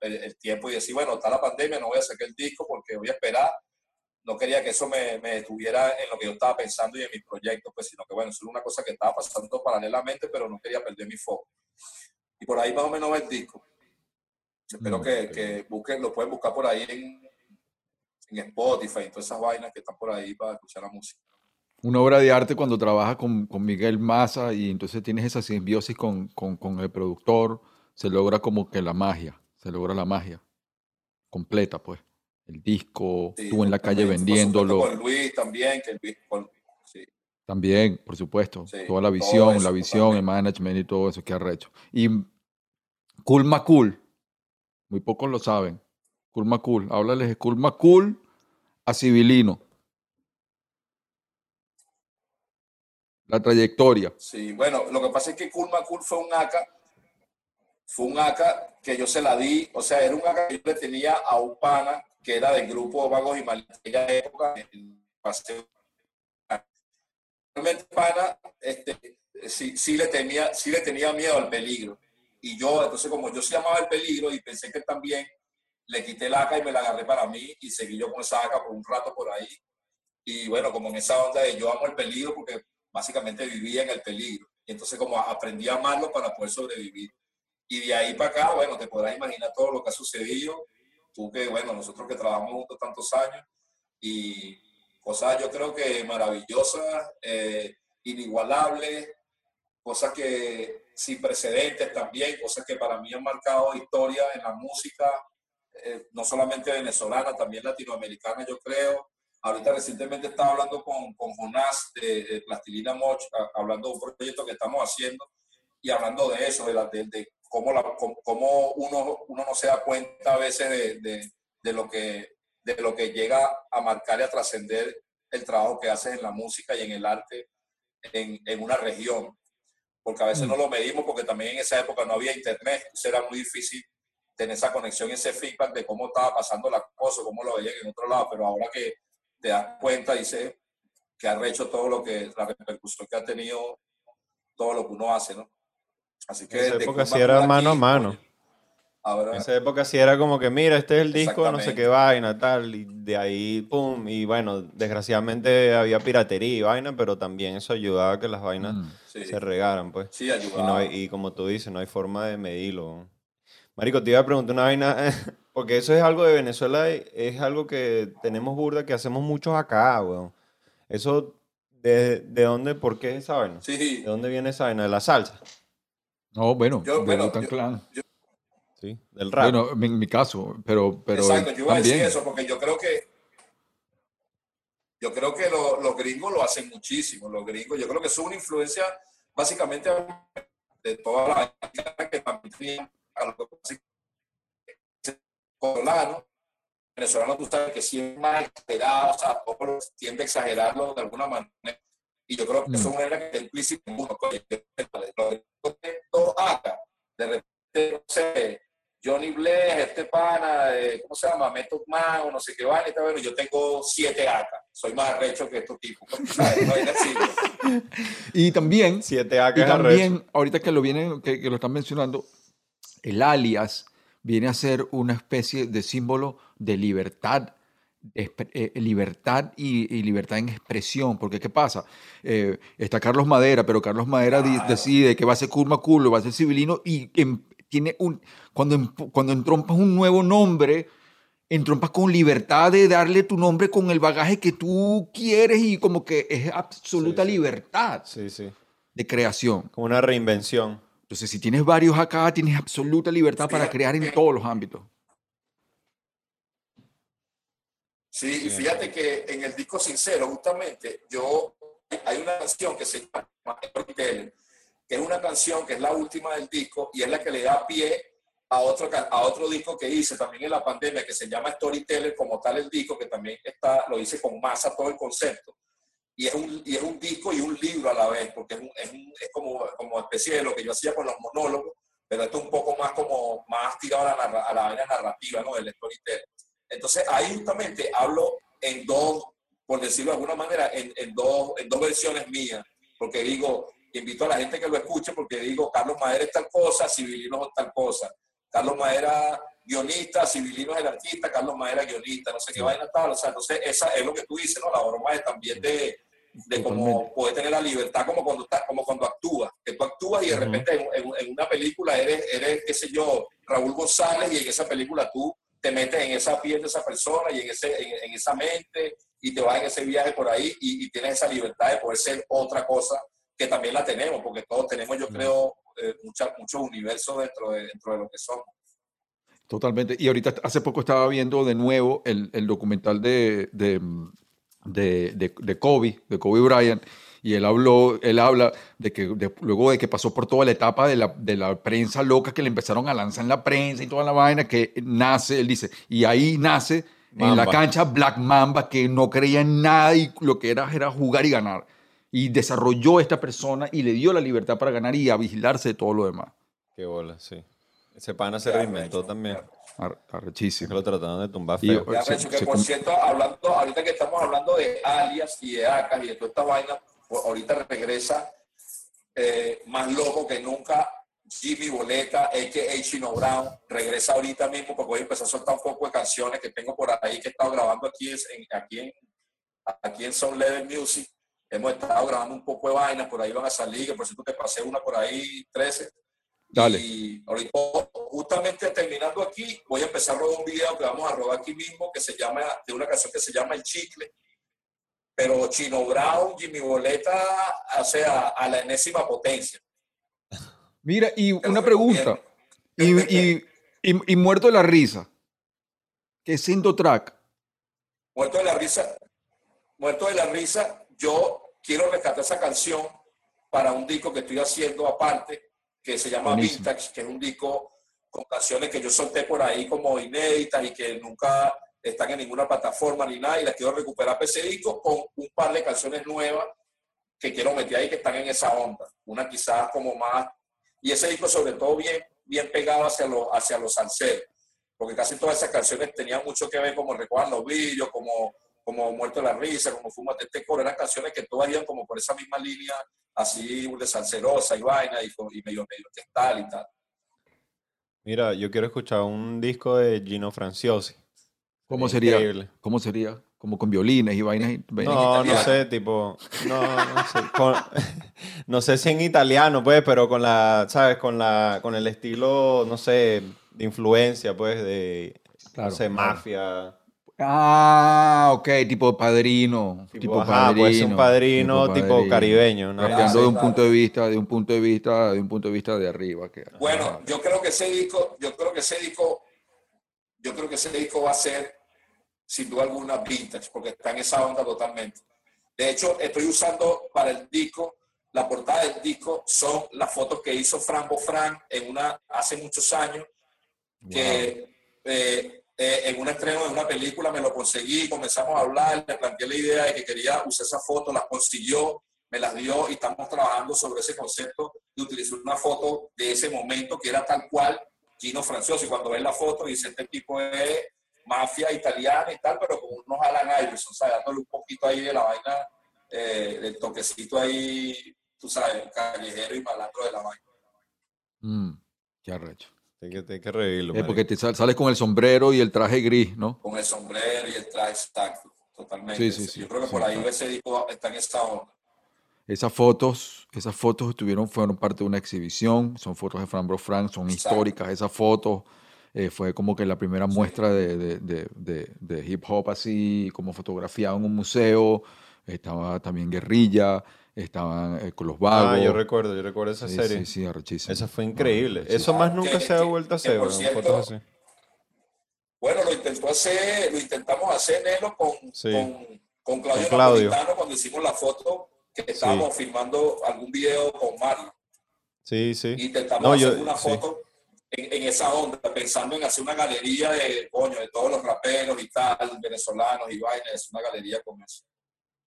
S9: el, el tiempo y decir, bueno, está la pandemia, no voy a sacar el disco porque voy a esperar no quería que eso me, me detuviera en lo que yo estaba pensando y en mis proyectos, pues, sino que bueno, eso era una cosa que estaba pasando paralelamente, pero no quería perder mi foco. Y por ahí más o menos va el disco. Espero
S1: Mm,
S9: que, que busquen, lo pueden buscar por ahí en, en Spotify y todas esas vainas que están por ahí para escuchar la música.
S1: Una obra de arte cuando trabajas con, con Miguel Massa y entonces tienes esa simbiosis con, con- con el productor, se logra como que la magia, se logra la magia completa, pues. El disco,
S9: Sí,
S1: tú en la calle
S9: también,
S1: vendiéndolo,
S9: Con Luis también, que Luis, con- sí.
S1: también, por supuesto.
S9: Sí,
S1: Toda la visión,
S9: eso,
S1: la visión, el management y todo eso que arrecho. Y Cool Macul, muy pocos lo saben. Cool Macul, háblales de Cool Macul a Civilino. La trayectoria.
S9: Sí, bueno, lo que pasa es que Cool fue un AK, fue un AK que yo se la di, o sea, era un AK que yo le tenía a un pana que era del grupo Vagos y Malitas, en aquella época, en Paseo. realmente pana, este, sí, sí, le tenía, sí le tenía miedo al peligro. Y yo, entonces como yo sí amaba el peligro y pensé que también, le quité la AK y me la agarré para mí y seguí yo con esa AK por un rato por ahí. Y bueno, como en esa onda de yo amo el peligro porque básicamente vivía en el peligro. Y entonces como aprendí a amarlo para poder sobrevivir. Y de ahí para acá, bueno, te podrás imaginar todo lo que ha sucedido. Tú que, bueno, nosotros que trabajamos juntos tantos años y cosas yo creo que maravillosas, eh, inigualables, cosas que sin precedentes también, cosas que para mí han marcado historia en la música, eh, no solamente venezolana, también latinoamericana, yo creo. Ahorita recientemente estaba hablando con, con Jonás de, de Plastilina Moch, a- hablando de un proyecto que estamos haciendo y hablando de eso, de, la, de, de cómo, la, cómo, cómo uno, uno no se da cuenta a veces de, de, de lo que, de lo que llega a marcar y a trascender el trabajo que haces en la música y en el arte en, en una región. Porque a veces no lo medimos porque también en esa época no había internet, entonces era muy difícil tener esa conexión y ese feedback de cómo estaba pasando la cosa, cómo lo veían en otro lado, pero ahora que te das cuenta, dice que ha hecho todo lo que, la repercusión que ha tenido todo lo que uno hace, ¿no? Así que
S2: En esa época sí era
S9: aquí,
S2: mano a mano.
S9: Ahora,
S2: En esa época sí era como que, mira, este es el disco, no sé qué vaina, tal, y de ahí, pum, y bueno, desgraciadamente había piratería y vaina, pero también eso ayudaba a que las vainas
S9: sí,
S2: se regaran, pues.
S9: sí,
S2: Y, no
S9: ayudaba.
S2: hay- y como tú dices, no hay forma de medirlo. Marico, te iba a preguntar una vaina, *laughs* porque eso es algo de Venezuela, y es algo que tenemos burda, que hacemos muchos acá, weón. Eso, ¿de, de dónde, por qué es esa vaina?
S9: Sí,
S2: ¿De dónde viene esa vaina? ¿De la salsa?
S1: No, bueno,
S9: Yo,
S1: de
S9: bueno, yo-
S1: Clan.
S2: ¿Sí? Del rap.
S1: Bueno, en mi caso, pero, pero
S9: Exacto, yo iba a decir
S1: también.
S9: eso porque yo creo que yo creo que lo- los gringos lo hacen muchísimo, los gringos, yo creo que son una influencia básicamente de toda la que también a lo que pasa es que venezolano, tú sabes que siempre es más exagerado, o sea, todo tiende a exagerarlo de alguna manera. Y yo creo que eso es una manera que está implícita en uno. dos acá, de repente, no sé, Johnny Bless, este pana, eh, ¿cómo se llama? Method Man, o no sé qué van, está bueno, yo tengo siete AK, soy más arrecho que estos tipos, ¿sabes? No hay así,
S1: Y también,
S2: Siete A que
S1: y
S2: arrecho.
S1: también ahorita que lo vienen, que, que lo están mencionando, el alias viene a ser una especie de símbolo de libertad, eh, libertad y, y libertad en expresión. Porque, ¿qué pasa? Eh, está Carlos Madera, pero Carlos Madera decide que va a ser Kurma Culo, va a ser civilino y em- tiene un. Cuando, em- cuando entrompas un nuevo nombre, entrompas con libertad de darle tu nombre con el bagaje que tú quieres y como que es absoluta
S2: Sí, sí.
S1: libertad
S2: Sí, sí.
S1: de creación.
S2: Como una reinvención.
S1: Entonces, si tienes varios acá, tienes absoluta libertad para crear en todos los ámbitos.
S9: Sí, y fíjate que en el disco Sincero, justamente, yo hay una canción que se llama Storyteller, que es una canción que es la última del disco y es la que le da pie a otro, a otro disco que hice también en la pandemia que se llama Storyteller, como tal el disco, que también está, lo hice con masa todo el concepto. Y es, un, y es un disco y un libro a la vez, porque es, un- es, un- es como, como especie de lo que yo hacía con los monólogos, pero esto es un poco más como más tirado a la, a la vaina narrativa, ¿no? Del storyteller. Entonces ahí justamente hablo en dos, por decirlo de alguna manera, en, en dos, en dos versiones mías, porque digo, invito a la gente que lo escuche, porque digo, Carlos Madera es tal cosa, Civilino es tal cosa. Carlos Madera, guionista, Civilino es el artista, Carlos Madera, guionista, no sé qué vaina tal. O sea, entonces esa es lo que tú dices, ¿no? La broma es también de, de
S1: Totalmente.
S9: poder tener la libertad como cuando, estás- como cuando actúas, que tú actúas y de repente en, en- en una película eres, eres, qué sé yo, Raúl González y en esa película tú te metes en esa piel de esa persona y en, ese, en, en esa mente y te vas en ese viaje por ahí y, y tienes esa libertad de poder ser otra cosa que también la tenemos, porque todos tenemos, yo creo, eh, mucha- muchos universos dentro de, dentro de lo que somos.
S1: Totalmente. Y ahorita hace poco estaba viendo de nuevo el, el documental de, de, de, de- de Kobe, de Kobe Bryant, y él habló, él habla de que de- luego de que pasó por toda la etapa de la, de la prensa loca que le empezaron a lanzar en la prensa y toda la vaina, que nace, él dice, y ahí nace en la
S2: Mamba.
S1: cancha Black Mamba, que no creía en nada y lo que era era jugar y ganar. Y desarrolló esta persona y le dio la libertad para ganar y a vigilarse de todo lo demás.
S2: Qué bola, sí. Ese pana se reinventó también.
S1: Arrechísimo.
S2: lo trataron de tumbar
S1: Y-
S2: feo.
S9: Ya,
S1: Se-
S9: que
S1: se
S9: por
S1: com-
S9: cierto, hablando, ahorita que estamos hablando de alias y de acas y de toda esta vaina, ahorita regresa eh, más loco que nunca. Jimmy Boleta, a.k.a. Chino Brown, regresa ahorita mismo porque voy a empezar a soltar un poco de canciones que tengo por ahí que he estado grabando aquí en, aquí en, aquí en Sound Level Music. Hemos estado grabando un poco de vainas, por ahí van a salir, que por cierto te pasé una por ahí, 13.
S1: Dale.
S9: Y ahorita, justamente terminando aquí, voy a empezar a rodar un video que vamos a rodar aquí mismo, que se llama, de una canción que se llama El Chicle. Pero Chino Brown, Jimmy Boleta, o sea, a la enésima potencia.
S1: Mira, y una pregunta. Y, y, y, y Muerto de la Risa. ¿Qué es Cinto Track?
S9: Muerto de la Risa. Muerto de la Risa, yo quiero rescatar esa canción para un disco que estoy haciendo aparte, que se llama
S1: Buenísimo.
S9: Vintage, que es un disco con canciones que yo solté por ahí como inéditas y que nunca están en ninguna plataforma ni nada, y las quiero recuperar ese disco con un par de canciones nuevas que quiero meter ahí que están en esa onda. Una quizás como más, y ese disco sobre todo bien, bien pegado hacia los, hacia los salseros, porque casi todas esas canciones tenían mucho que ver como Recuerdan los como, como Muerto de la Risa, como Fúmate este coro, eran canciones que todas iban como por esa misma línea, así de salserosa y vaina, y, y medio, medio textal y tal.
S2: Mira, yo quiero escuchar un disco de Gino Franciosi.
S1: ¿Cómo
S2: Sería increíble.
S1: ¿Cómo sería? Como con violines y vainas. y- vainas
S2: No, no sé, tipo, no, no sé, con- *laughs* no sé si en italiano, pues, pero con la, ¿sabes? Con la, con el estilo, no sé, de influencia, pues, de,
S1: Claro,
S2: no sé,
S1: claro.
S2: mafia.
S1: Ah, ok, tipo padrino. Tipo,
S2: Tipo, ajá,
S1: padrino.
S2: puede ser un padrino tipo
S1: padrino.
S2: caribeño, ¿no?
S9: Sí,
S1: de un
S9: claro.
S1: punto de vista, de un punto de vista, de un punto de vista de arriba. Que,
S9: Bueno,
S1: Ajá.
S9: yo creo que ese disco, yo creo que ese disco, yo creo que ese disco va a ser sin duda alguna vintage, porque está en esa onda totalmente. De hecho, estoy usando para el disco, la portada del disco son las fotos que hizo Fran Bofran en una, hace muchos años, que eh, eh, en un estreno de una película me lo conseguí, comenzamos a hablar, le planteé la idea de que quería usar esa foto, las consiguió, me las dio y estamos trabajando sobre ese concepto de utilizar una foto de ese momento que era tal cual Gino Franciosi. Cuando ves la foto dice, este tipo es mafia italiana y tal, pero con unos Alan Iverson, ¿sabes? Dándole un poquito ahí de la vaina, eh, del toquecito ahí, tú sabes, callejero y malandro de la vaina.
S1: Mm, qué arrecho.
S2: Hay que, hay que revivirlo.
S1: Eh, porque te sal- sales con el sombrero y el traje gris, ¿no?
S9: Con el sombrero y el traje exacto, totalmente.
S1: Sí, sí, sí,
S9: Yo creo que
S1: sí,
S9: por ahí ese disco está en esa onda.
S1: Esas fotos, esas fotos estuvieron, fueron parte de una exhibición, son fotos de Fran Bro Frank, son
S9: Exacto.
S1: históricas esas fotos. Eh, fue como que la primera muestra de, de- de- de- de hip hop así, como fotografiado en un museo. Estaba también Guerrilla, estaban eh, con los vagos.
S2: Ah, yo recuerdo, yo recuerdo esa
S1: Sí,
S2: serie.
S1: Sí, sí, arrechísimo.
S2: Esa fue increíble.
S1: arrechísimo.
S2: Eso más nunca
S9: Que-
S2: se ha vuelto a hacer, weón,
S9: cierto,
S2: fotos así.
S9: Bueno, lo intentó hacer, lo intentamos hacer Nelo con,
S2: Sí.
S9: con, con Claudio,
S2: Con Claudio.
S9: Cuando hicimos la foto que estábamos filmando algún video con Mario.
S2: Sí, sí.
S9: Intentamos
S2: No,
S9: hacer
S2: yo-
S9: una
S2: sí.
S9: foto en, en esa onda, pensando en hacer una galería de, coño, de todos los raperos y tal, venezolanos y vainas, una galería con eso.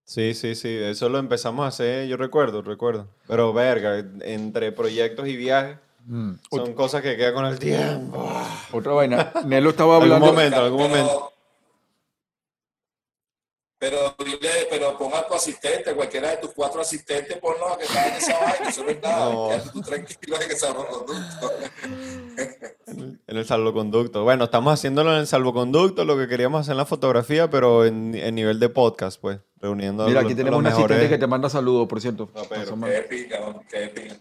S2: Sí, sí, sí, eso lo empezamos a hacer, yo recuerdo, recuerdo. Pero verga, entre proyectos y viajes
S1: Mm.
S2: son cosas que quedan con el tiempo.
S1: Otra vaina. Nelo estaba
S2: Algún
S1: hablando.
S2: momento, algún
S9: Pero-
S2: momento.
S9: Pero dile, pero pon a tu asistente, cualquiera de tus cuatro asistentes, ponlos a que están en esa vaina, eso no es nada.
S2: No.
S9: tú tranquilo en ese salvoconducto.
S2: En el salvoconducto. Bueno, estamos haciéndolo en el salvoconducto, lo que queríamos hacer en la fotografía, pero en, en nivel de podcast, pues, reuniendo a
S1: Mira,
S2: los-
S1: aquí
S2: a
S1: tenemos un
S2: los
S1: asistente
S2: mejores-
S1: que te manda saludos, por cierto. Pasa, man.
S9: Qué pica, qué pica.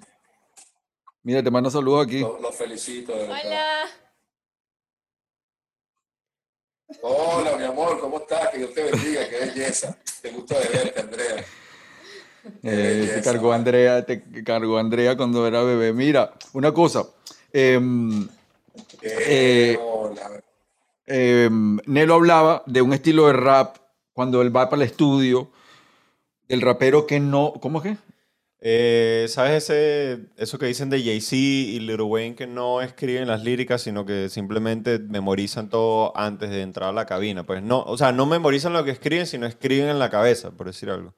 S1: Mira, te manda saludos aquí.
S9: Los, felicito. de verdad.
S4: Hola.
S9: Hola, mi amor, ¿cómo estás? Que Dios te bendiga, qué belleza. Te gusto de verte, Andrea.
S1: Eh, te cargó. Andrea, te cargó Andrea cuando era bebé. Mira, una cosa. em, Eh, em, Nelo hablaba de un estilo de rap cuando él va para el estudio, del rapero que no. ¿Cómo es que?
S2: Eh, ¿Sabes ese, eso que dicen de Jay-Z y Lil Wayne que no escriben las líricas, sino que simplemente memorizan todo antes de entrar a la cabina? Pues no, o sea, no memorizan lo que escriben, sino escriben en la cabeza, por decir algo.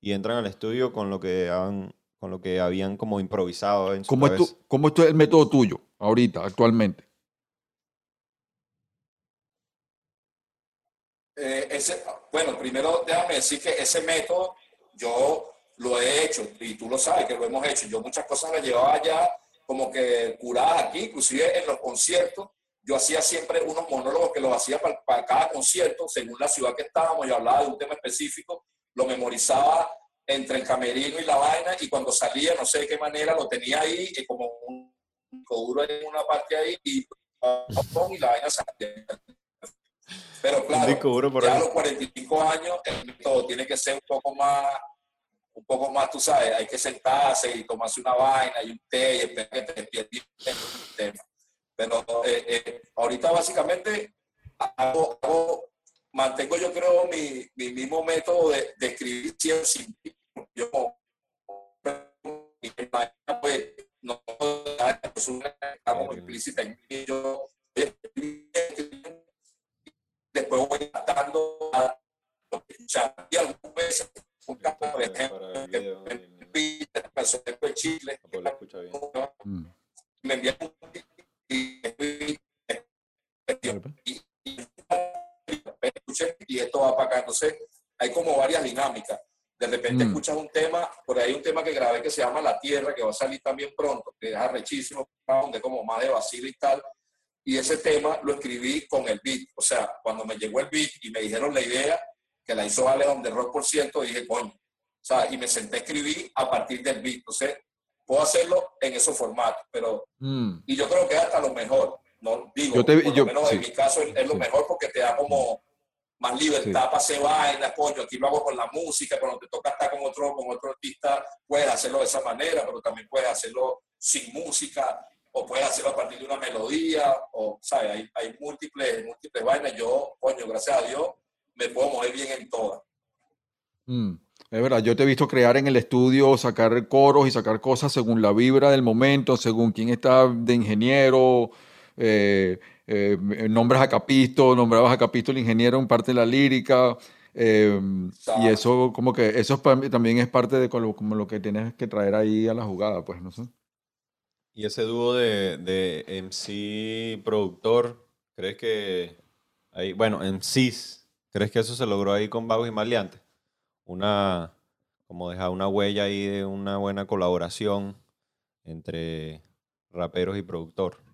S2: Y entran al estudio con lo que han, con lo que habían como improvisado en su
S1: ¿Cómo es, tu- ¿Cómo es tu- el método tuyo ahorita, actualmente?
S9: Eh, ese, bueno, primero déjame decir que ese método yo lo he hecho y tú lo sabes que lo hemos hecho. Yo muchas cosas las llevaba ya como que curadas aquí, inclusive en los conciertos. Yo hacía siempre unos monólogos que los hacía para, para cada concierto, según la ciudad que estábamos. Yo hablaba de un tema específico, lo memorizaba entre el camerino y la vaina y cuando salía, no sé de qué manera, lo tenía ahí y como un duro en una parte ahí y, y la vaina salía. Pero claro, ya a los 45 años el método tiene que ser un poco más, un poco más, tú sabes, hay que sentarse y tomarse una vaina y un té y esperar que te despiertes el tema. Pero eh, eh, ahorita básicamente hago, hago- mantengo yo creo mi, mi mismo método de, de escribir siempre sin yo pues, no es una como implícita en grabé que se llama La Tierra, que va a salir también pronto, que es arrechísimo, donde como más de vacilo y tal. Y ese tema lo escribí con el beat. O sea, cuando me llegó el beat y me dijeron la idea, que la hizo Ale donde Rock por ciento, dije, coño. O sea, y me senté a escribir a partir del beat. Entonces, puedo hacerlo en esos formatos, pero
S1: Mm.
S9: y yo creo que es hasta lo mejor. No digo,
S1: Yo te-
S9: por
S1: yo-
S9: lo menos en mi caso es, es lo
S1: Sí.
S9: mejor porque te da como más libertad
S1: Sí.
S9: para hacer vainas, coño, aquí lo hago con la música, cuando te toca estar con otro, con otro artista, puedes hacerlo de esa manera, pero también puedes hacerlo sin música, o puedes hacerlo a partir de una melodía, o, ¿sabes? Hay, hay múltiples, múltiples vainas. Yo, coño, gracias a Dios, me puedo mover bien en todas.
S1: Mm, Es verdad, yo te he visto crear en el estudio, sacar coros y sacar cosas según la vibra del momento, según quién está de ingeniero, eh, eh, nombras a Capisto, nombrabas a Capisto el ingeniero en parte de la lírica, eh, y eso como que eso también es parte de como, como lo que tienes que traer ahí a la jugada, pues no sé.
S2: Y ese dúo de, de MC productor, ¿crees que ahí, bueno, MCs, ¿crees que eso se logró ahí con Vagos y Maleantes? Una, como dejar una huella ahí de una buena colaboración entre raperos y productor.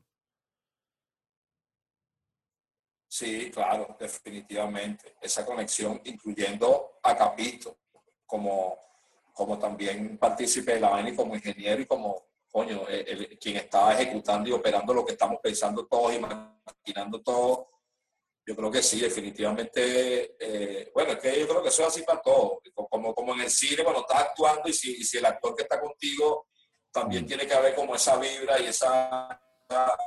S9: Sí, claro, definitivamente. Esa conexión, incluyendo a Capito, como, como también partícipe de la vaina y como ingeniero y como, coño, el- el- quien está ejecutando y operando lo que estamos pensando todos y maquinando todo. Yo creo que sí, definitivamente. eh, bueno, es que yo creo que eso es así para todos. Como, como en el cine, cuando estás actuando y si, y si el actor que está contigo también tiene que haber como esa vibra y esa,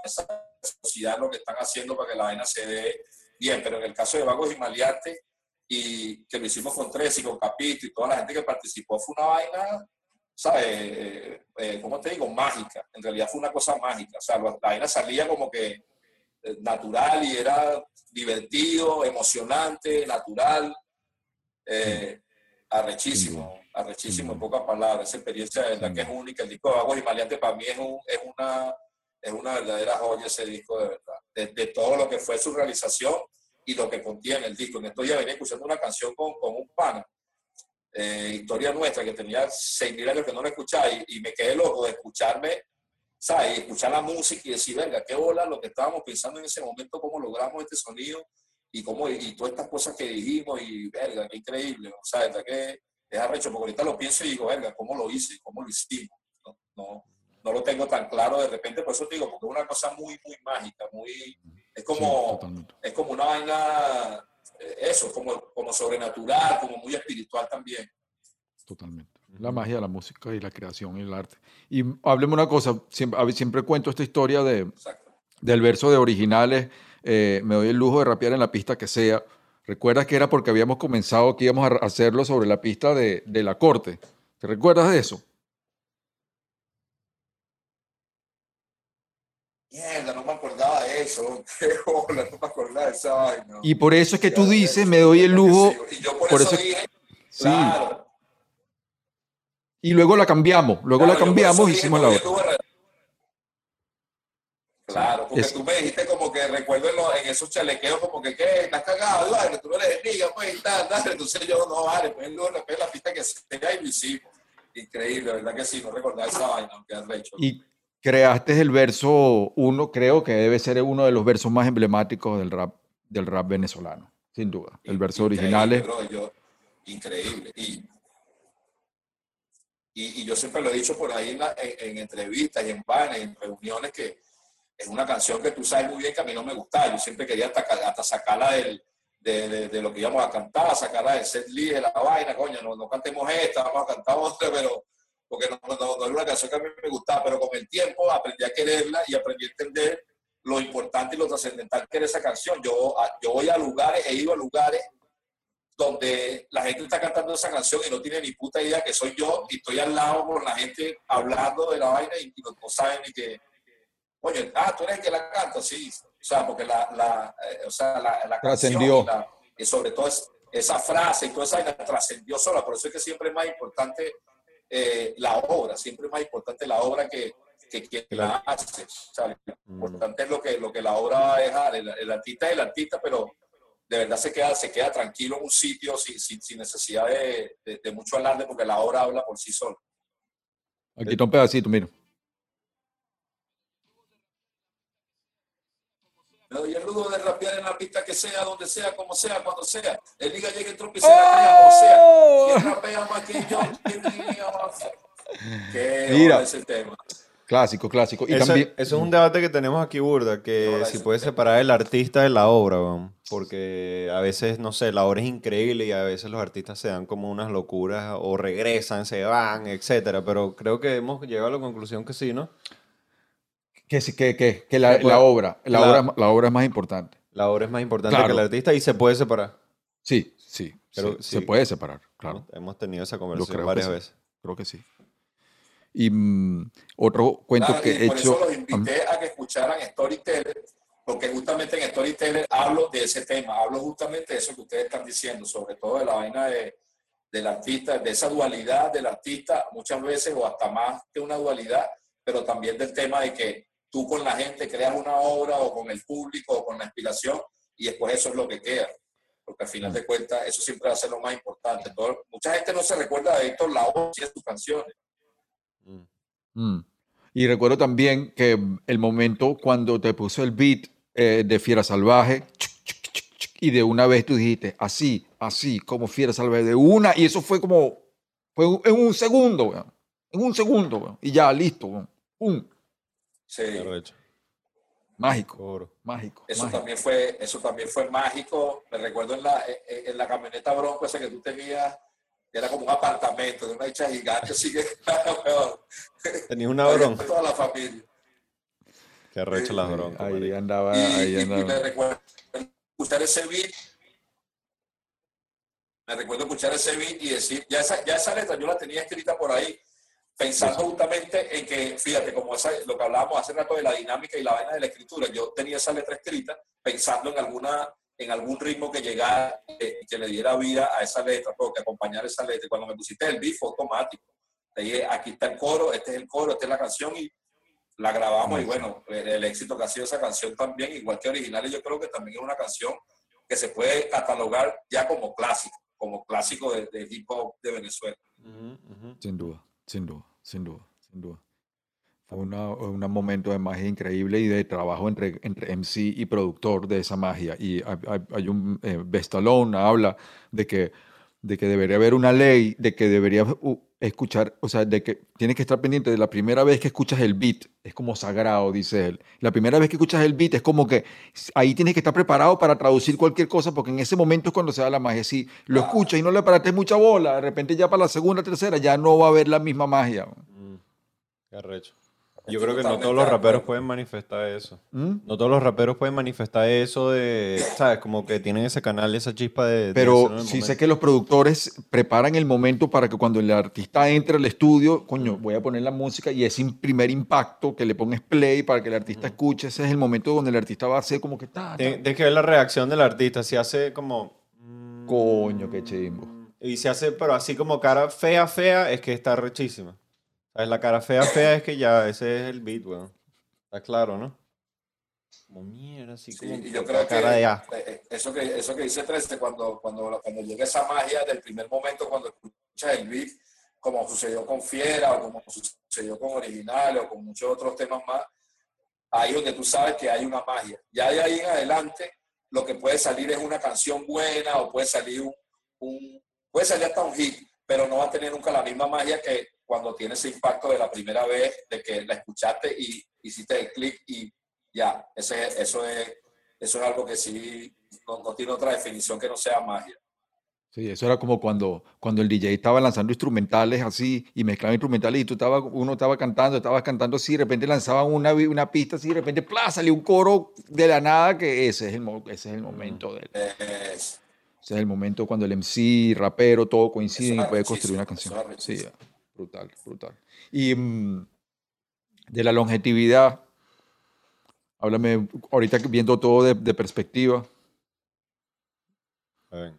S9: esa sociedad lo que están haciendo para que la vaina se dé bien. Pero en el caso de Vagos y Maleantes, y que lo hicimos con Tres y con Capito y toda la gente que participó, fue una vaina, ¿sabes? Eh, eh, ¿Cómo te digo? Mágica. En realidad fue una cosa mágica. O sea, la vaina salía como que eh, natural y era divertido, emocionante, natural, eh, arrechísimo, arrechísimo en pocas palabras. Esa experiencia de verdad que es única. El disco de Aguas y Maleantes para mí es, un- es, una, es una verdadera joya ese disco de verdad. De, de todo lo que fue su realización y lo que contiene el disco. En estos días venía escuchando una canción con, con un pana, eh, Historia Nuestra, que tenía 6.000 años que no la escuchaba y, y me quedé loco de escucharme ¿sabes? Y escuchar la música y decir, venga, qué bola lo que estábamos pensando en ese momento, cómo logramos este sonido y cómo y todas estas cosas que dijimos y, verga, qué increíble, o sea, que es arrecho, porque ahorita lo pienso y digo, verga, ¿cómo lo hice? ¿Cómo lo hicimos? No, no, no lo tengo tan claro de repente, por eso te digo, porque es una cosa muy, muy mágica, muy, es como, es como una vaina, eh, eso, como, como sobrenatural, como muy espiritual también.
S1: Totalmente. La magia de la música y la creación y el arte. Y hablemos una cosa, siempre, siempre cuento esta historia de, del verso de originales, eh, me doy el lujo de rapear en la pista que sea. ¿Recuerdas que era porque habíamos comenzado que íbamos a hacerlo sobre la pista de, de la corte? ¿Te recuerdas de eso?
S9: Mierda, no me acordaba de eso. *laughs* Qué bola, no me acordaba de esa vaina.
S1: Y por eso es que tú dices, me doy el lujo.
S9: Y yo por, eso, dije,
S1: sí.
S9: claro.
S1: Y luego la cambiamos, luego
S9: Claro,
S1: la cambiamos y hicimos la otra.
S9: Claro, porque
S1: Es-
S9: tú me dijiste como que recuerdo en, los- en esos chalequeos como que, ¿qué? ¿Estás cagado? Vale, tú no eres amiga, pues, y tal, tal. Entonces yo, no, vale, pues luego le la pista que sea y lo hicimos. Increíble, ¿verdad que sí? No recordaba esa vaina, aunque arrecho.
S1: Y creaste el verso uno, creo que debe ser uno de los versos más emblemáticos del rap, del rap venezolano, sin duda. El verso original es...
S9: Increíble, bro, yo- increíble. Y, y, y yo siempre lo he dicho por ahí en, la- en- en entrevistas y en vainas, en reuniones, que es una canción que tú sabes muy bien que a mí no me gustaba. Yo siempre quería hasta, hasta sacarla del, de, de- de lo que íbamos a cantar, sacarla del set list, de la vaina, coño, no, no cantemos esta, vamos a cantar otra, pero porque no, no, no era una canción que a mí me gustaba, pero con el tiempo aprendí a quererla y aprendí a entender lo importante y lo trascendental que era esa canción. Yo, a- yo voy a lugares, he ido a lugares donde la gente está cantando esa canción y no tiene ni puta idea que soy yo y estoy al lado con la gente hablando de la vaina y, y no, no saben ni que, oye, ah, tú eres el que la canta, sí, o sea, porque la, la, eh, o sea, la, la canción
S1: Trascendió.
S9: y, la- y sobre todo es- esa frase y toda esa vaina trascendió sola, por eso es que siempre es más importante eh, la obra, siempre es más importante la obra que, que quien la hace, o sea, lo importante es lo que, lo que la obra va a dejar, el, el artista es el artista, pero de verdad se queda, se queda tranquilo en un sitio sin, sin, sin necesidad de, de- de mucho alarde porque la obra habla por sí sola.
S1: Aquí está un pedacito, mira.
S9: Me doy el lujo de rapear en la pista que sea, donde sea, como sea, cuando sea. El liga llegue el trompo y se la crea, o sea, quien rapea más que yo, más. Qué
S1: Mira.
S9: ese tema.
S1: Clásico, clásico. Y
S2: Eso,
S1: también...
S2: eso es un debate que tenemos aquí, Burda, que si puedes separar el artista de la obra, weón. porque a veces, no sé, la obra es increíble y a veces los artistas se dan como unas locuras o regresan, se van, etcétera, pero creo que hemos llegado a la conclusión que sí, ¿no?
S1: Que, sí, que, que, que la, obra, la,
S2: la-
S1: obra, la obra es más importante.
S2: La obra es más importante
S1: Claro.
S2: que el artista y se puede separar.
S1: Sí, sí,
S2: Pero
S1: sí,
S2: sí.
S1: se puede separar, claro.
S2: Hemos tenido esa conversación varias
S1: sí.
S2: veces.
S1: Creo que sí. Y mm, otro cuento
S9: Claro,
S1: que he
S9: por
S1: hecho...
S9: eso los invité a que escucharan Storyteller, porque justamente en Storyteller hablo de ese tema, hablo justamente de eso que ustedes están diciendo, sobre todo de la vaina de, del artista, de esa dualidad del artista, muchas veces, o hasta más que una dualidad, pero también del tema de que tú con la gente creas una obra o con el público o con la inspiración y después eso es lo que queda. Porque al final de cuentas eso siempre va a ser lo más importante. Todo- mucha gente no se recuerda de Héctor Lavoe y de sus canciones.
S1: Mm. Y recuerdo también que el momento cuando te puso el beat eh, de Fiera Salvaje y de una vez tú dijiste así, así, como Fiera Salvaje, de una, y eso fue como, fue en un segundo, en un segundo, y ya, listo, pum,
S9: Sí.
S2: Arrecho.
S1: mágico,
S2: Oro.
S1: mágico,
S9: Eso
S1: mágico.
S9: también fue, eso también fue mágico. Me recuerdo en la, en, en la camioneta Bronco esa que tú tenías, que era como un apartamento de una hecha gigante, así que *laughs*
S2: Tenías una bronca.
S9: toda la familia.
S2: Qué arrecho las broncas.
S1: Ahí
S2: marico.
S1: andaba,
S9: Y,
S1: ahí
S9: y- y
S1: andaba.
S9: me recuerdo escuchar ese beat. Me recuerdo escuchar ese beat y decir, ya esa, ya esa letra yo la tenía escrita por ahí, pensando justamente en que, fíjate, como esa, lo que hablábamos hace rato de la dinámica y la vaina de la escritura, yo tenía esa letra escrita pensando en alguna en algún ritmo que llegara eh, y que le diera vida a esa letra, pero que acompañara esa letra. Y cuando me pusiste el beat fue automático. Te dije, aquí está el coro, este es el coro, esta es la canción y la grabamos y bueno, el, el éxito que ha sido esa canción también, igual que original, y yo creo que también es una canción que se puede catalogar ya como clásico, como clásico de, de hip hop de Venezuela.
S1: Sin duda, sin duda, sin duda, sin duda. Fue una- un momento de magia increíble y de trabajo entre, entre MC y productor de esa magia. Y hay, hay- un, eh, habla de que, de que debería haber una ley, de que deberías uh, escuchar, o sea, de que tienes que estar pendiente de la primera vez que escuchas el beat, es como sagrado, dice él. La primera vez que escuchas el beat es como que ahí tienes que estar preparado para traducir cualquier cosa, porque en ese momento es cuando se da la magia. Si lo escuchas y no le paraste mucha bola, de repente ya para la segunda, tercera, ya no va a haber la misma magia.
S2: Mm, Qué arrecho. Yo creo que no todos los
S9: de
S2: raperos pueden manifestar eso.
S1: ¿Mm?
S2: No todos los raperos pueden manifestar eso de, ¿sabes? Como que tienen ese canal, esa chispa de... de
S1: Pero
S2: el
S1: sí sé que los productores preparan el momento para que cuando el artista entre al estudio, coño, voy a poner la música y ese im- primer impacto que le pongas play para que el artista escuche, ese es el momento donde el artista va a hacer como que está.
S2: Tien- Tienes que ver la reacción del artista. Si hace como... mm,
S1: Coño, qué chimbo.
S2: Y si hace, pero así como cara fea, fea, es que está rechísima. ¿Sabes? La cara fea, fea es que ya ese es el beat, weón. Está claro, ¿no? Como mierda, así
S9: Sí,
S2: como
S9: y yo creo que
S2: cara de asco.
S9: eh, eh, eso que eso que dice 13, cuando, cuando, cuando llega esa magia del primer momento, cuando escuchas el beat, como sucedió con Fiera o como sucedió con Original o con muchos otros temas más, ahí donde tú sabes que hay una magia. Ya de ahí en adelante, lo que puede salir es una canción buena o puede salir un, un- puede salir hasta un hit, pero no va a tener nunca la misma magia que cuando tiene ese impacto de la primera vez, de que la escuchaste y hiciste el clic y ya, ese, eso, es, eso es algo que sí no, no tiene otra definición que no sea magia.
S1: Sí, eso era como cuando, cuando el DJ estaba lanzando instrumentales así y mezclaba instrumentales y tú estaba, uno estaba cantando, estabas cantando así, de repente lanzaban una, una pista así, de repente ¡plá! salió un coro de la nada que ese es el, ese es el momento del,
S9: Es-
S1: ese es el momento cuando el MC, rapero, todo coinciden y puede construir una canción. Sí. Brutal, brutal. Y mm, de la longevidad, háblame ahorita que viendo todo de, de perspectiva.
S2: A ver.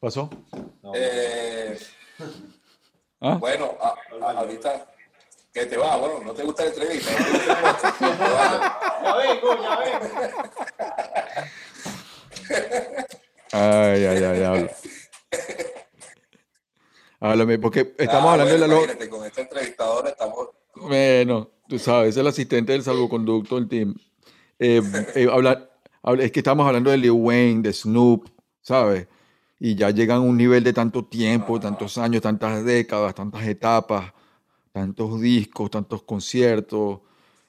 S1: ¿Pasó?
S2: No,
S9: eh,
S1: ¿Ah?
S9: bueno, a- a- ahorita que te va, bueno, no te gusta la entrevista.
S2: Ya vengo, ya vengo.
S1: Ay, ay, ay, habla. Háblame, porque estamos
S9: Ah,
S1: hablando de la
S9: imagínate, Con este entrevistador estamos.
S1: Bueno, tú sabes, es el asistente del salvoconducto del team. Eh, *laughs* eh, habla- habla- es que estamos hablando de Lil Wayne, de Snoop, ¿sabes? Y ya llegan a un nivel de tanto tiempo, tantos años, tantas décadas, tantas etapas, tantos discos, tantos conciertos,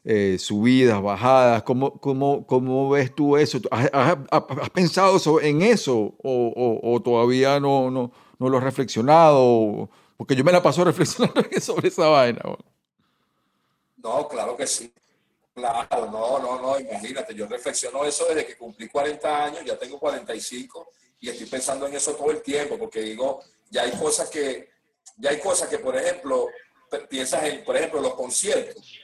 S1: eh, subidas, bajadas. ¿Cómo, cómo, cómo ves tú eso? ¿Has, has- has pensado en eso o, o- o todavía no, no, no lo has reflexionado? Porque yo me la paso *laughs* reflexionando sobre esa vaina.
S9: No, claro que sí. Claro, no, no, no, imagínate, yo reflexiono eso desde que cumplí 40 años, ya tengo 45 y estoy pensando en eso todo el tiempo, porque digo, ya hay cosas que, ya hay cosas que, por ejemplo, piensas en, por ejemplo, los conciertos,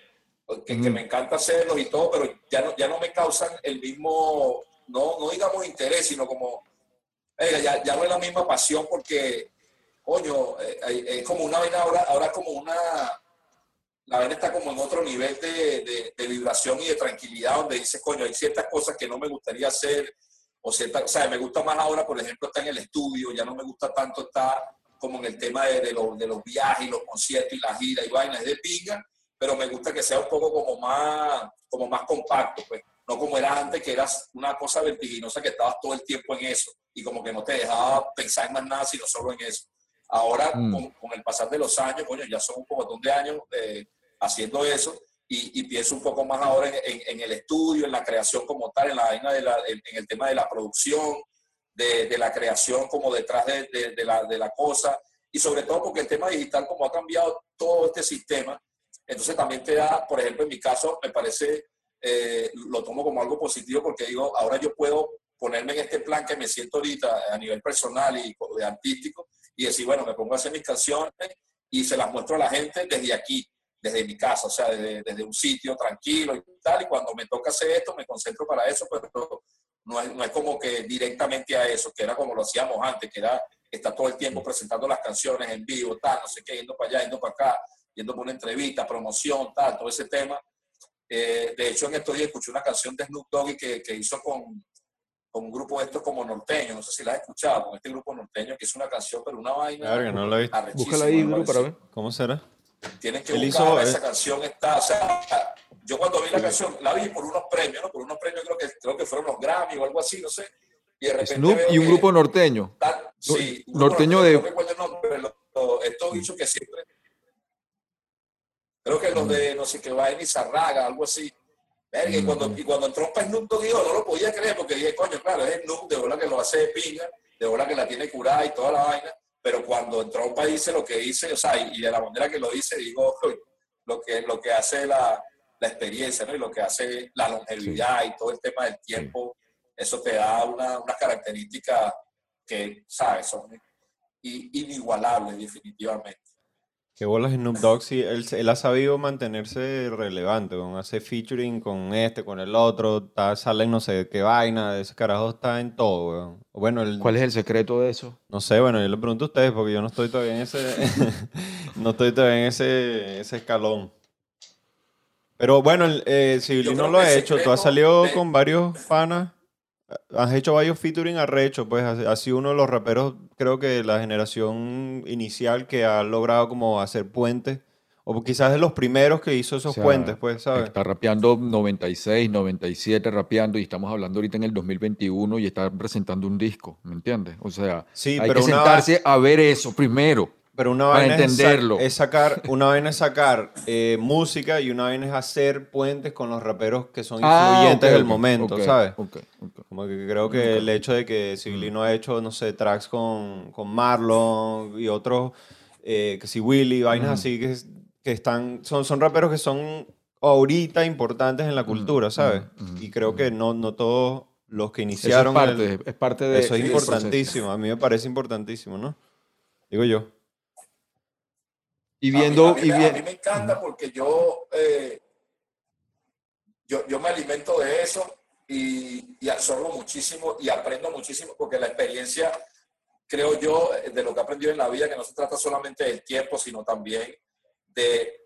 S9: que, que me encanta hacerlos y todo, pero ya no, ya no me causan el mismo, no, no digamos interés, sino como, "Oiga, ya, ya no es la misma pasión porque, coño, eh, eh, es como una vaina ahora, ahora como una, la vaina está como en otro nivel de, de- vibración y de tranquilidad, donde dices, coño, hay ciertas cosas que no me gustaría hacer, o ciertas, o sea, me gusta más ahora, por ejemplo, estar en el estudio, ya no me gusta tanto estar como en el tema de, de de los viajes y los conciertos y la gira y vainas de pinga, pero me gusta que sea un poco como más, como más compacto, pues, no como era antes, que eras una cosa vertiginosa que estabas todo el tiempo en eso y como que no te dejaba pensar en más nada, sino solo en eso. Ahora,
S1: Mm.
S9: con, con el pasar de los años, coño, ya son un montón de años eh, haciendo eso y, y pienso un poco más ahora en, en- en el estudio, en la creación como tal, en, la, vaina de la- en, en el tema de la producción, de, de la creación como detrás de, de- de la, de la cosa y sobre todo porque el tema digital como ha cambiado todo este sistema, entonces también te da, por ejemplo, en mi caso, me parece, eh, lo tomo como algo positivo porque digo, ahora yo puedo ponerme en este plan que me siento ahorita a nivel personal y de artístico y decir, bueno, me pongo a hacer mis canciones y se las muestro a la gente desde aquí, desde mi casa, o sea, desde, desde un sitio tranquilo y tal, y cuando me toca hacer esto, me concentro para eso, pero no es, no es como que directamente a eso, que era como lo hacíamos antes, que era estar todo el tiempo presentando las canciones en vivo, tal, no sé qué, yendo para allá, yendo para acá, yendo por una entrevista, promoción, tal, todo ese tema. Eh, de hecho, en estos días escuché una canción de Snoop Dogg que, que hizo con, con un grupo de estos como norteño, no sé si la has escuchado, con este grupo norteño que hizo una canción, pero una vaina.
S2: Verga, no la he visto.
S1: Búscala ahí, Guru, para ver.
S2: ¿Cómo será?
S9: Tienen que
S2: Él
S9: buscar
S2: hizo,
S9: esa
S2: eh,
S9: canción está, o sea, yo cuando vi la canción la vi por unos premios, ¿no? Por unos premios creo que creo que fueron los Grammy o algo así, no sé. Y de repente
S1: Snoop y un grupo norteño.
S9: tal- sí, un grupo
S1: norteño de-
S9: no recuerdo el nombre, pero estos bichos que siempre creo que los de no sé qué va en Zarraga, algo así. Verga, y, cuando, y cuando entró para Snoop Dogg, yo no lo podía creer porque dije, coño, claro, es Snoop, de verdad que lo hace de pinga, de verdad que la tiene curada y toda la vaina, pero cuando entró para dice lo que dice, o sea, y, y de la manera que lo dice, digo, lo que, lo que hace la, la experiencia, ¿no? Y lo que hace la longevidad y todo el tema del tiempo, eso te da una, unas características que, ¿sabes? Son inigualables, definitivamente.
S2: Que bolas Snoop Dogg, sí, él, él ha sabido mantenerse relevante, con hace featuring con este, con el otro, está, sale no sé qué vaina, ese carajo está en todo, weón. Bueno, el,
S1: ¿Cuál es el secreto de eso?
S2: no sé, bueno, yo le pregunto a ustedes porque yo no estoy todavía en ese, *laughs* no estoy todavía en ese, ese escalón. Pero bueno, el, eh,
S9: creo
S2: lo ha hecho, tú has salido
S9: de-
S2: con varios panas has hecho varios featuring arrecho, pues has, has sido uno de los raperos, creo que de la generación inicial que ha logrado como hacer puentes, o quizás de los primeros que hizo esos
S1: O sea,
S2: puentes, pues, ¿sabes?
S1: Está rapeando 96, 97, rapeando y estamos hablando ahorita en el 2021 y está presentando un disco, ¿me entiendes? O sea,
S2: Sí,
S1: hay
S2: pero
S1: que sentarse a ver eso primero.
S2: Pero una
S1: para
S2: vaina es
S1: entenderlo.
S2: Es, sacar, una vaina es sacar eh, música y una vaina es hacer puentes con los raperos que son
S1: Ah,
S2: influyentes
S1: ok,
S2: del
S1: ok,
S2: momento,
S1: ok,
S2: ¿sabes? Como que creo que el hecho de que Civilino ha hecho, no sé, tracks con, con Marlon y otros, eh, que si Willy, vainas así que, es- que están, son, son raperos que son ahorita importantes en la cultura, ¿sabes? Y creo que no, no todos los que
S1: Eso
S2: iniciaron...
S1: es parte,
S2: el-
S1: es parte de
S2: eso es importantísimo, a mí me parece importantísimo, ¿no? Digo yo.
S1: Y
S9: A mí-
S1: viendo,
S9: a mí,
S1: y
S9: me- a mí me encanta porque yo, eh, yo, yo me alimento de eso y, y absorbo muchísimo y aprendo muchísimo porque la experiencia, creo yo, de lo que he aprendido en la vida, que no se trata solamente del tiempo, sino también de,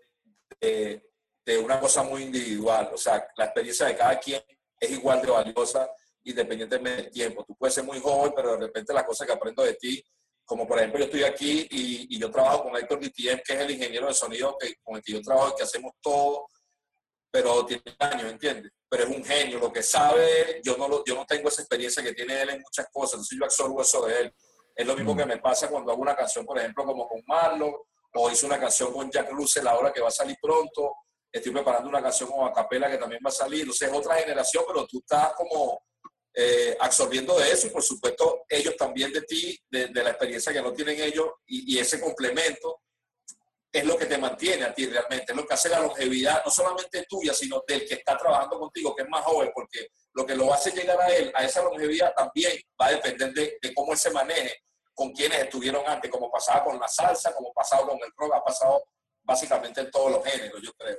S9: de, de una cosa muy individual. O sea, la experiencia de cada quien es igual de valiosa independientemente del tiempo. Tú puedes ser muy joven, pero de repente las cosas que aprendo de ti como por ejemplo yo estoy aquí y, y yo trabajo con Héctor DTM, que es el ingeniero de sonido que, con el que yo trabajo y que hacemos todo, pero tiene años, ¿entiendes? Pero es un genio, lo que sabe yo no, lo- yo no tengo esa experiencia que tiene él en muchas cosas, entonces yo absorbo eso de él. Es lo mismo que me pasa cuando hago una canción, por ejemplo, como con Marlon, o hice una canción con Jack Russell ahora que va a salir pronto, estoy preparando una canción con Acapela que también va a salir, entonces es otra generación, pero tú estás como eh, absorbiendo de eso y por supuesto ellos también de ti, de, de la experiencia que no tienen ellos y, y ese complemento es lo que te mantiene a ti realmente, es lo que hace la longevidad, no solamente tuya, sino del que está trabajando contigo, que es más joven, porque lo que lo hace llegar a él, a esa longevidad también va a depender de, de cómo él se maneje con quienes estuvieron antes, como pasaba con la salsa, como pasaba con el rock, ha pasado básicamente en todos los géneros, yo creo.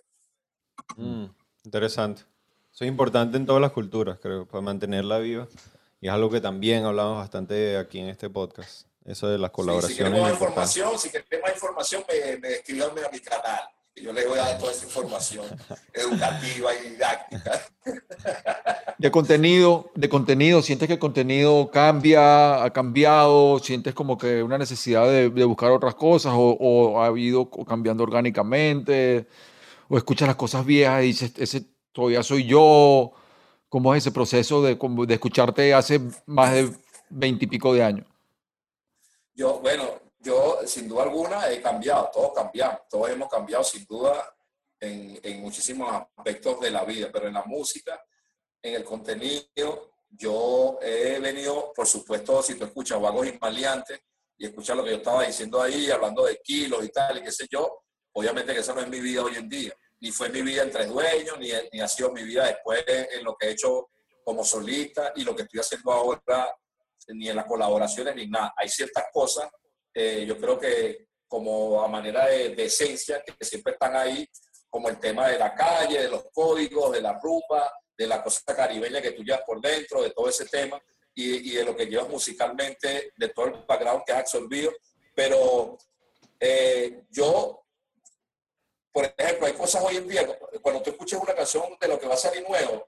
S2: Mm, interesante. Eso es importante en todas las culturas, creo, para mantenerla viva. Y es algo que también hablamos bastante aquí en este podcast. Eso de las
S9: Sí, si
S2: colaboraciones.
S9: queremos información, si queremos más información, me, me a mi canal. Y yo les voy a dar toda esa información *laughs* educativa y didáctica.
S1: de contenido, de contenido, sientes que el contenido cambia, ha cambiado, sientes como que una necesidad de, de buscar otras cosas o, o ha co- cambiando orgánicamente o escuchas las cosas viejas y dices, ese todavía soy yo. ¿Cómo es ese proceso de, de escucharte hace más de veintipico de años?
S9: Yo, bueno, yo sin duda alguna he cambiado, todos cambiamos, todos hemos cambiado sin duda en, en muchísimos aspectos de la vida, pero en la música, en el contenido, yo he venido, por supuesto, si tú escuchas Vagos y Maleantes y escuchas lo que yo estaba diciendo ahí, hablando de kilos y tal, y qué sé yo, obviamente que eso no es mi vida hoy en día, ni fue mi vida en Tres Dueños, ni, ni ha sido mi vida después en lo que he hecho como solista y lo que estoy haciendo ahora ni en las colaboraciones ni nada. Hay ciertas cosas, eh, yo creo que como a manera de, de esencia, que siempre están ahí, como el tema de la calle, de los códigos, de la rumba, de la cosa caribeña que tú llevas por dentro, de todo ese tema y, y de lo que llevas musicalmente, de todo el background que has absorbido. Pero eh, yo, por ejemplo, hay cosas hoy en día, cuando tú escuchas una canción de lo que va a salir nuevo,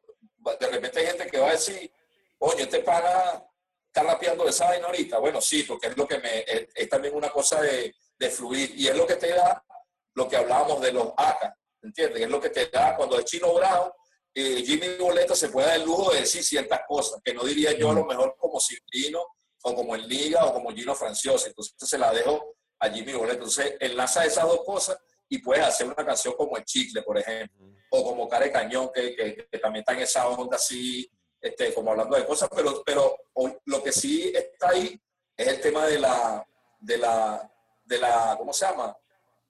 S9: de repente hay gente que va a decir, oye, este pana está rapeando de esa vaina ahorita. Bueno, sí, porque es lo que me, es, es también una cosa de, de, fluir y es lo que te da lo que hablábamos de los ACA, ¿entiendes? Es lo que te da cuando es Chino Brown, eh, Jimmy Boleta se puede dar el lujo de decir ciertas cosas que no diría yo a lo mejor como Ciplino o como el Liga o como Gino Francioso. Entonces se la dejo a Jimmy Boleta. Entonces enlaza esas dos cosas y puedes hacer una canción como El Chicle, por ejemplo, o como Care Cañón, que, que, también está en esa onda así, este, como hablando de cosas, pero, pero lo que sí está ahí es el tema de la, de la, de la ¿cómo se llama?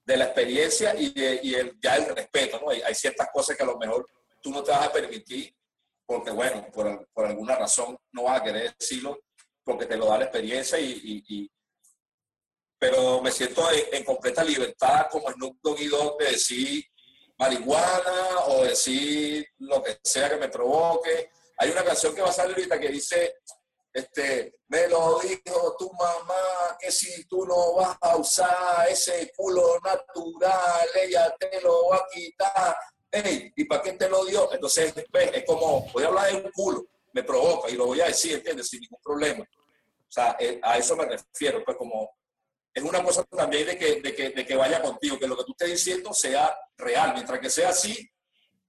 S9: De la experiencia y, de, y el, ya el respeto, ¿no? Hay, ciertas cosas que a lo mejor tú no te vas a permitir, porque bueno, por, por alguna razón no vas a querer decirlo, porque te lo da la experiencia y pero me siento en, en, completa libertad como Snoop Dogg y Dogg de decir marihuana o decir lo que sea que me provoque. Hay una canción que va a salir ahorita que dice, este, me lo dijo tu mamá, que si tú no vas a usar ese culo natural, ella te lo va a quitar. Hey, ¿y para qué te lo dio? Entonces, es como, voy a hablar de un culo, me provoca y lo voy a decir, ¿entiendes? Sin ningún problema. O sea, eh, a eso me refiero, pues como es una cosa también de que, de, que, de que vaya contigo, que lo que tú estés diciendo sea real. Mientras que sea así,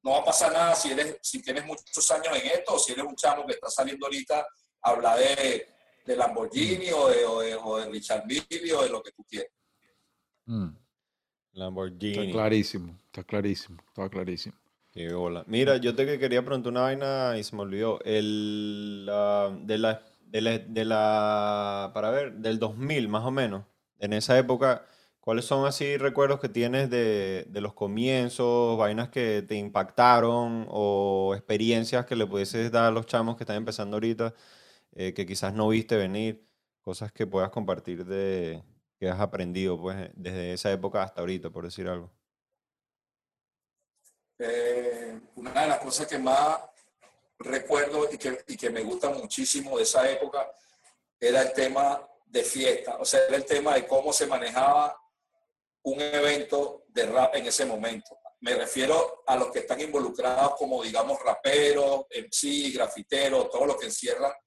S9: no va a pasar nada si, eres, si tienes muchos años en esto o si eres un chamo que está saliendo ahorita a hablar de, de Lamborghini o de, o de, o de Richard Mille o de lo que tú quieras.
S1: Mm.
S2: Lamborghini.
S1: Está clarísimo, está clarísimo, está clarísimo.
S2: Qué bola. Mira, yo te que quería preguntar una vaina y se me olvidó. El, la- de, la, de, la, de la- para ver, del 2000 más o menos, en esa época, ¿cuáles son así recuerdos que tienes de, de los comienzos, vainas que te impactaron o experiencias que le pudieses dar a los chamos que están empezando ahorita, eh, que quizás no viste venir, cosas que puedas compartir de que has aprendido pues desde esa época hasta ahorita, por decir algo?
S9: Eh, una de las cosas que más recuerdo y que, y que me gusta muchísimo de esa época era el tema de fiesta, o sea, era el tema de cómo se manejaba un evento de rap en ese momento. Me refiero a los que están involucrados como, digamos, raperos, MC, grafiteros, todo lo que encierra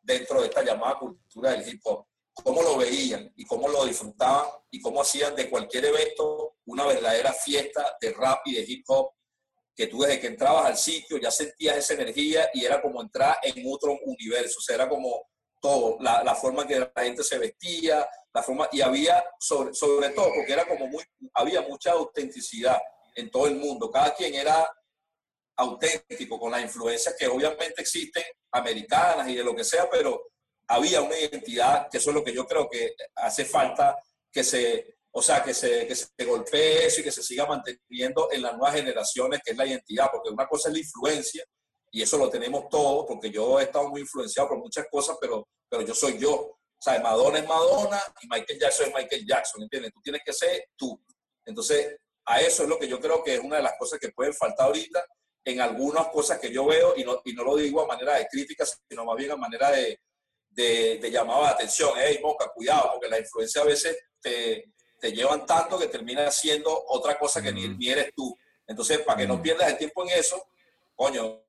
S9: dentro de esta llamada cultura del hip hop. Cómo lo veían y cómo lo disfrutaban y cómo hacían de cualquier evento una verdadera fiesta de rap y de hip hop que tú desde que entrabas al sitio ya sentías esa energía y era como entrar en otro universo, o sea, era como todo, la, la forma que la gente se vestía, la forma, y había, sobre, sobre todo, porque era como muy, había mucha autenticidad en todo el mundo, cada quien era auténtico con las influencias que obviamente existen, americanas y de lo que sea, pero había una identidad, que eso es lo que yo creo que hace falta que se, o sea, que se, que se golpee eso y que se siga manteniendo en las nuevas generaciones, que es la identidad, porque una cosa es la influencia, y eso lo tenemos todos, porque yo he estado muy influenciado por muchas cosas, pero, pero yo soy yo. O sea, Madonna es Madonna y Michael Jackson es Michael Jackson, ¿entiendes? Tú tienes que ser tú. Entonces, a eso es lo que yo creo que es una de las cosas que pueden faltar ahorita en algunas cosas que yo veo, y no, y no lo digo a manera de crítica, sino más bien a manera de, de, de llamado de atención. Hey, Moca, cuidado, porque la influencia a veces te, te llevan tanto que termina siendo otra cosa que ni, ni eres tú. Entonces, para que no pierdas el tiempo en eso, coño,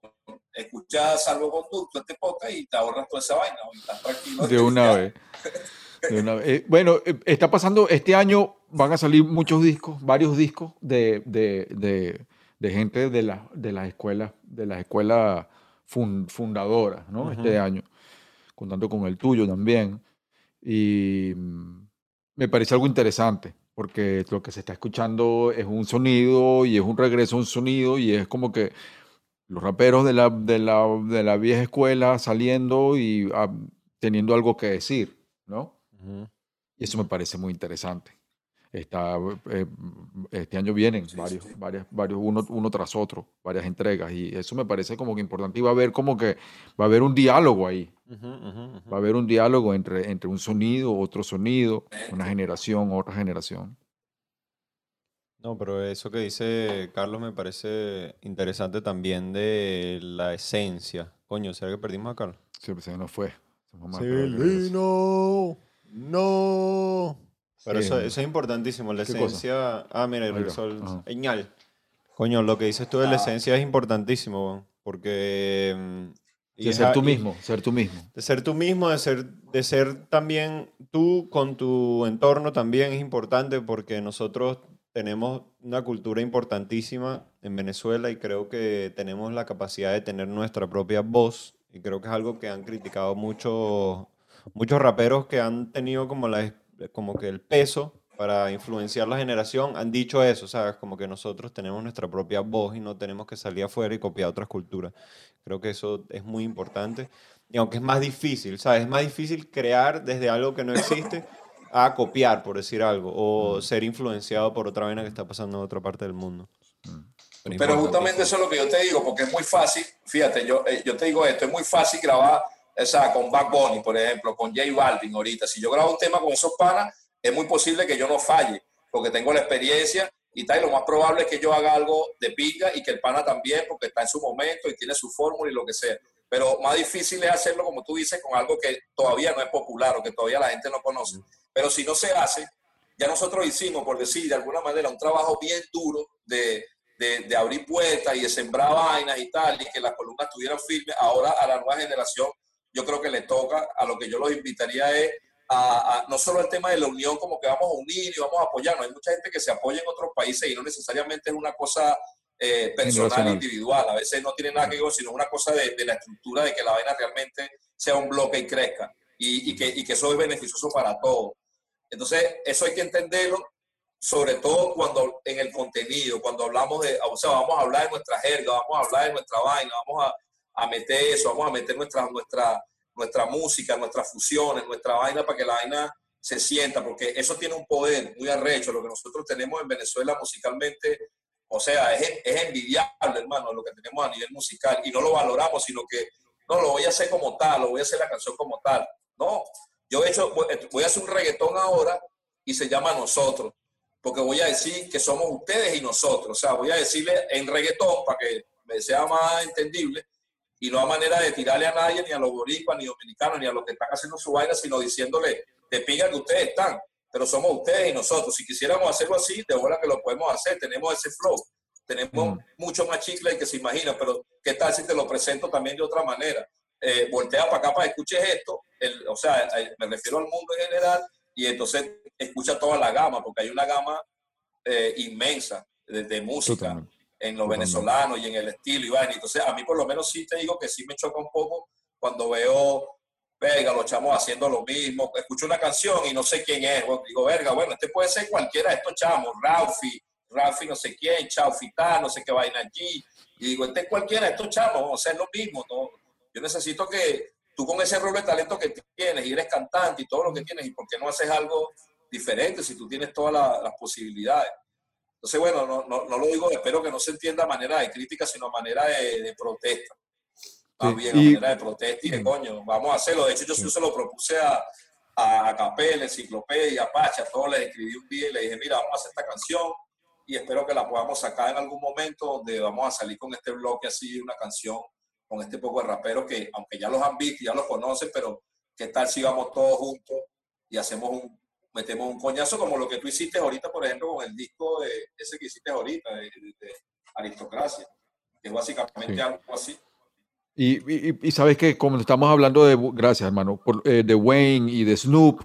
S9: escucha salvoconducto este podcast y te ahorras toda esa vaina. y estás tranquilo.
S1: De una
S9: Ya.
S1: vez. De una vez. Eh, bueno, eh, está pasando, este año van a salir muchos discos, varios discos de, de, de, de gente de, la, de las escuelas, de las escuelas fun- fundadoras, ¿no? Este año, contando con el tuyo también. Y mm, me parece algo interesante, porque lo que se está escuchando es un sonido y es un regreso a un sonido y es como que los raperos de la, de la, de la vieja escuela saliendo y ah, teniendo algo que decir, ¿no?
S2: Ujú.
S1: Y eso me parece muy interesante. Está, eh, este año vienen varios, varias, varios uno, uno tras otro, varias entregas y eso me parece como que importante y va a haber como que va a haber un diálogo ahí,
S2: Ujú, ujú, ujú.
S1: va a haber un diálogo entre, entre un sonido, otro sonido, una generación, otra generación.
S2: No, pero eso que dice Carlos me parece interesante también de la esencia. Coño, ¿será que perdimos a Carlos?
S1: Se nos fue. Se nos regreso.
S2: Celino, no. Pero
S1: Sí,
S2: eso, es importantísimo, la esencia. Ah, mira, el
S1: ajá.
S2: señal. Coño, lo que dices tú de la
S9: Ah.
S2: esencia es importantísimo, porque. mm, y
S1: De
S2: es
S1: ser tú
S2: y-
S1: mismo, ser tú mismo.
S2: De ser tú mismo, de ser, de ser también tú con tu entorno también es importante porque nosotros tenemos una cultura importantísima en Venezuela y creo que tenemos la capacidad de tener nuestra propia voz y creo que es algo que han criticado muchos muchos raperos que han tenido como la como que el peso para influenciar la generación han dicho eso, ¿sabes? Como que nosotros tenemos nuestra propia voz y no tenemos que salir afuera y copiar otras culturas. Creo que eso es muy importante. Y aunque es más difícil, ¿sabes? Es más difícil crear desde algo que no existe a copiar, por decir algo, o ser influenciado por otra vaina que está pasando en otra parte del mundo. es
S9: Pero justamente eso es lo que yo te digo, porque es muy fácil, fíjate, yo, eh, yo te digo esto, es muy fácil grabar, o sea, con Bad Bunny, por ejemplo, con J Balvin ahorita. Si yo grabo un tema con esos panas, es muy posible que yo no falle, porque tengo la experiencia y tal, y lo más probable es que yo haga algo de pinga y que el pana también, porque está en su momento y tiene su fórmula y lo que sea. Pero más difícil es hacerlo, como tú dices, con algo que todavía no es popular o que todavía la gente no conoce. Pero si no se hace, ya nosotros hicimos, por decir de alguna manera, un trabajo bien duro de, de, de abrir puertas y de sembrar vainas y tal, y que las columnas estuvieran firmes, ahora a la nueva generación yo creo que le toca, a lo que yo los invitaría es a, a- no solo el tema de la unión, como que vamos a unir y vamos a apoyarnos. Hay mucha gente que se apoya en otros países y no necesariamente es una cosa eh, personal, individual. A veces no tiene nada que ver, sino una cosa de, de la estructura de que la vaina realmente sea un bloque y crezca y, y que, y que eso es beneficioso para todos. Entonces, eso hay que entenderlo, sobre todo cuando en el contenido, cuando hablamos de, o sea, vamos a hablar de nuestra jerga, vamos a hablar de nuestra vaina, vamos a, a meter eso, vamos a meter nuestra, nuestra, nuestra música, nuestras fusiones, nuestra vaina para que la vaina se sienta, porque eso tiene un poder muy arrecho, lo que nosotros tenemos en Venezuela musicalmente, o sea, es, envidiable, hermano, lo que tenemos a nivel musical, y no lo valoramos, sino que, no, lo voy a hacer como tal, lo voy a hacer la canción como tal. No, yo he hecho, voy a hacer un reggaetón ahora y se llama Nosotros, porque voy a decir que somos ustedes y nosotros, o sea, voy a decirle en reggaetón para que me sea más entendible, y no a manera de tirarle a nadie, ni a los boricuas, ni dominicanos, ni a los que están haciendo su vaina, sino diciéndole, de pinga que ustedes están, pero somos ustedes y nosotros. Si quisiéramos hacerlo así, de bola que lo podemos hacer, tenemos ese flow, tenemos mucho más chicle que se imagina, pero ¿qué tal si te lo presento también de otra manera? Eh, voltea para acá para que escuches esto, el- o sea, eh, me refiero al mundo en general, y entonces escucha toda la gama, porque hay una gama eh, inmensa de, de música
S1: Totalmente.
S9: en los
S1: Totalmente.
S9: venezolanos y en el estilo y vaina. Entonces, a mí por lo menos sí te digo que sí me choca un poco cuando veo, verga, los chamos haciendo lo mismo. Escucho una canción y no sé quién es. Digo, verga, bueno, este puede ser cualquiera de estos chamos, Ralphie, Ralphie no sé quién, Chaufita, no sé qué vaina allí. Y digo, este es cualquiera de estos chamos, o es lo mismo. ¿no? Yo necesito que tú con ese rol de talento que tienes y eres cantante y todo lo que tienes, ¿y por qué no haces algo diferente si tú tienes todas la- las posibilidades? Entonces, bueno, no, no, no lo digo, espero que no se entienda a manera de crítica, sino a manera de protesta. Más
S1: Sí,
S9: bien, a
S1: y-
S9: manera de protesta y de coño, vamos a hacerlo. De hecho, yo, yo se lo propuse a, a Capel, Enciclopedia, Pacha, a todos les escribí un día y le dije, mira, vamos a hacer esta canción y espero que la podamos sacar en algún momento donde vamos a salir con este bloque así, una canción con este poco de raperos que, aunque ya los han visto y ya los conocen, pero qué tal si vamos todos juntos y hacemos un, metemos un coñazo como lo que tú hiciste ahorita, por ejemplo, con el disco de ese que hiciste ahorita, de, de- de Aristocracia, que es básicamente
S1: Sí.
S9: algo así.
S1: Y, y- y sabes que como estamos hablando de, gracias hermano, por, eh, de Wayne y de Snoop,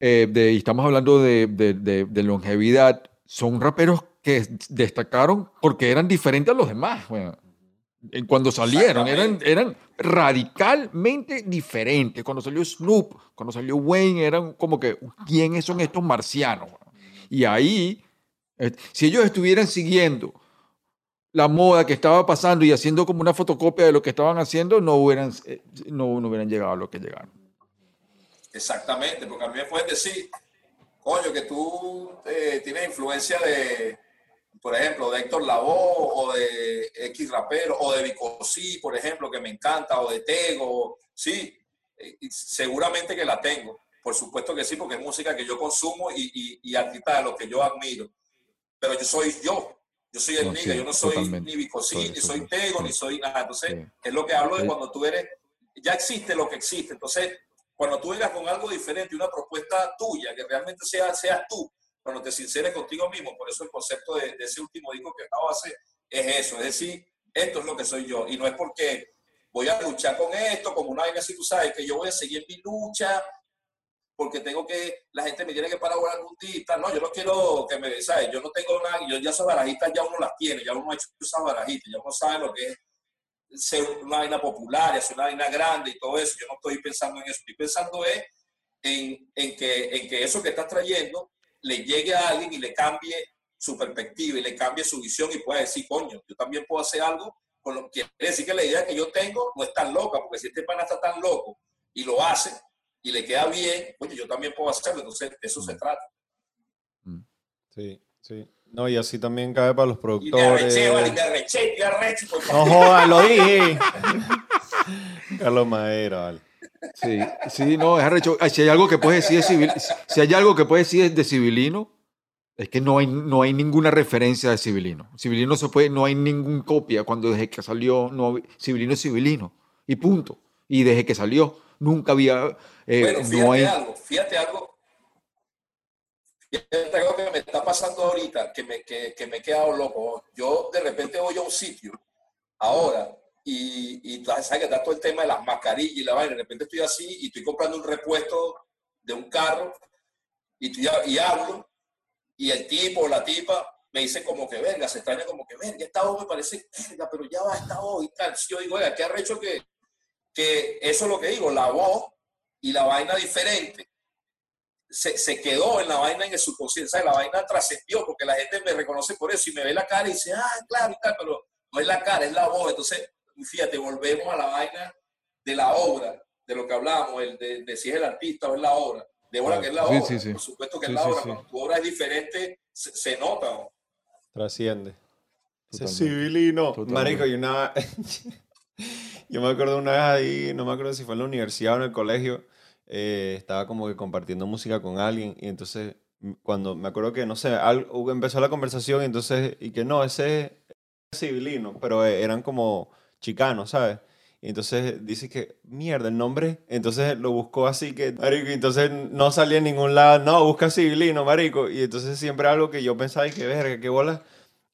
S1: eh, de, y estamos hablando de, de- de- longevidad, son raperos que destacaron porque eran diferentes a los demás. bueno. En Cuando salieron, eran, eran radicalmente diferentes. Cuando salió Snoop, cuando salió Wayne, eran como que, ¿quiénes son estos marcianos? Y ahí, eh, si ellos estuvieran siguiendo la moda que estaba pasando y haciendo como una fotocopia de lo que estaban haciendo, no hubieran, eh, no, no hubieran llegado a lo que llegaron.
S9: Exactamente, porque a mí me pueden decir, coño, que tú eh, tienes influencia de, por ejemplo, de Héctor Lavoe o de X rapero o de Vicosí, por ejemplo, que me encanta, o de Tego, sí, eh, seguramente que la tengo, por supuesto que sí, porque es música que yo consumo y, y, y artistas de los que yo admiro, pero yo soy yo. Yo soy el
S1: No,
S9: nigga,
S1: sí,
S9: yo no soy ni Vicosí,
S1: Soy-
S9: ni
S1: soy-
S9: Tego,
S1: sí.
S9: ni soy nada. Entonces,
S1: Sí.
S9: es lo que hablo de cuando tú eres, ya existe lo que existe. Entonces, cuando tú vengas con algo diferente, una propuesta tuya, que realmente sea, seas tú, cuando te sinceres contigo mismo, por eso el concepto de, de ese último disco que acabo de hacer es eso, es decir, esto es lo que soy yo, y no es porque voy a luchar con esto, como una vaina así, tú sabes, que yo voy a seguir mi lucha, porque tengo que, la gente me tiene que parar por algún día. No, yo no quiero que me, ¿sabes? Yo no tengo nada, yo ya esas barajitas ya uno las tiene, ya uno ha hecho esas barajitas, ya uno sabe lo que es ser una vaina popular, hacer una vaina grande y todo eso. Yo no estoy pensando en eso, estoy pensando es en, en, que, en que eso que estás trayendo le llegue a alguien y le cambie su perspectiva y le cambie su visión y pueda decir, coño, yo también puedo hacer algo con lo que quiere decir que la idea que yo tengo no es tan loca, porque si este pana está tan loco y lo hace y le queda bien, coño, yo también puedo hacerlo, entonces de eso se trata.
S2: Sí, sí. No, y así también cabe para los
S9: Y me arreché, vale,
S2: productores.
S9: me arreché, me arreché. por
S2: No jodas, lo dije. *laughs* Carlos Madera, vale.
S1: Sí, sí, no, es arrecho. Ay, Si hay algo que puedes decir de civil, si hay algo que puedes decir de civilino, es que no hay, no hay ninguna referencia de civilino. Civilino se puede, no hay ninguna copia. Cuando desde que salió, no, civilino es civilino. Y punto. Y desde que salió, nunca había, eh,
S9: Bueno,
S1: no
S9: fíjate
S1: hay.
S9: algo, fíjate algo. Es algo que me está pasando ahorita, que me, que, que me he quedado loco. Yo de repente voy a un sitio, ahora, y, y sabes que está todo el tema de las mascarillas y la vaina, de repente estoy así y estoy comprando un repuesto de un carro y, ya- y hablo, y el tipo o la tipa me dice como que, verga, se extraña como que, verga, esta voz me parece, verga, pero ya va esta voz y tal. Si yo digo, oiga, qué arrecho que, que eso es lo que digo, la voz y la vaina diferente se, se quedó en la vaina en el subconsciente, ¿sabes? la vaina trascendió porque la gente me reconoce por eso y me ve la cara y dice, ah, claro, y tal, pero no es la cara, es la voz. Entonces, fíjate, volvemos a la vaina de la obra, de lo que hablábamos, el de, de si es el artista o es la obra. De obra que es la
S1: Sí,
S9: obra,
S1: sí, sí.
S9: por supuesto que
S1: Sí,
S9: es la
S1: sí,
S9: obra.
S1: sí.
S9: Cuando tu obra es diferente, se, se nota. ¿no?
S2: Trasciende.
S1: Totalmente.
S2: civilino. Marico, y una. *laughs* *laughs* Yo me acuerdo una vez ahí, no me acuerdo si fue en la universidad o en el colegio, eh, estaba como que compartiendo música con alguien y entonces m- cuando me acuerdo que, no sé, al- hubo- empezó la conversación y entonces, y que no, ese es civilino, pero eh, eran como chicanos, ¿sabes? Y entonces dice que, mierda, el nombre, entonces lo buscó así que, marico, entonces no salía en ningún lado, no, busca civilino, marico, y entonces siempre algo que yo pensaba y que, verga, qué bola,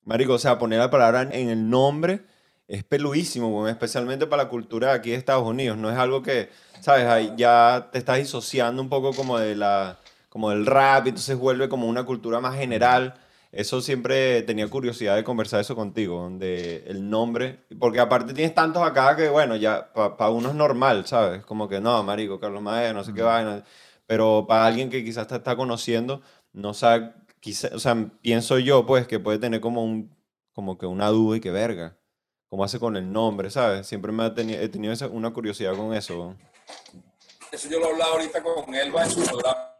S2: marico, o sea, poner la palabra en el nombre es peluísimo, weón, especialmente para la cultura de aquí de Estados Unidos. No es algo que, ¿sabes? Ahí ya te estás disociando un poco como de la como del rap, y entonces vuelve como una cultura más general. Eso siempre tenía curiosidad de conversar eso contigo, de el nombre, porque aparte tienes tantos acá que, bueno, ya para uno es normal, ¿sabes? Como que no, marico, Carlos Maé, no sé qué vaina, pero para alguien que quizás te está conociendo, no sabe, quizá, o sea, pienso yo, pues, que puede tener como un, como que una duda y que verga cómo hace con el nombre, ¿sabes? Siempre me ha teni- he tenido esa- una curiosidad con eso.
S9: Eso yo lo hablaba ahorita con Elba en su programa.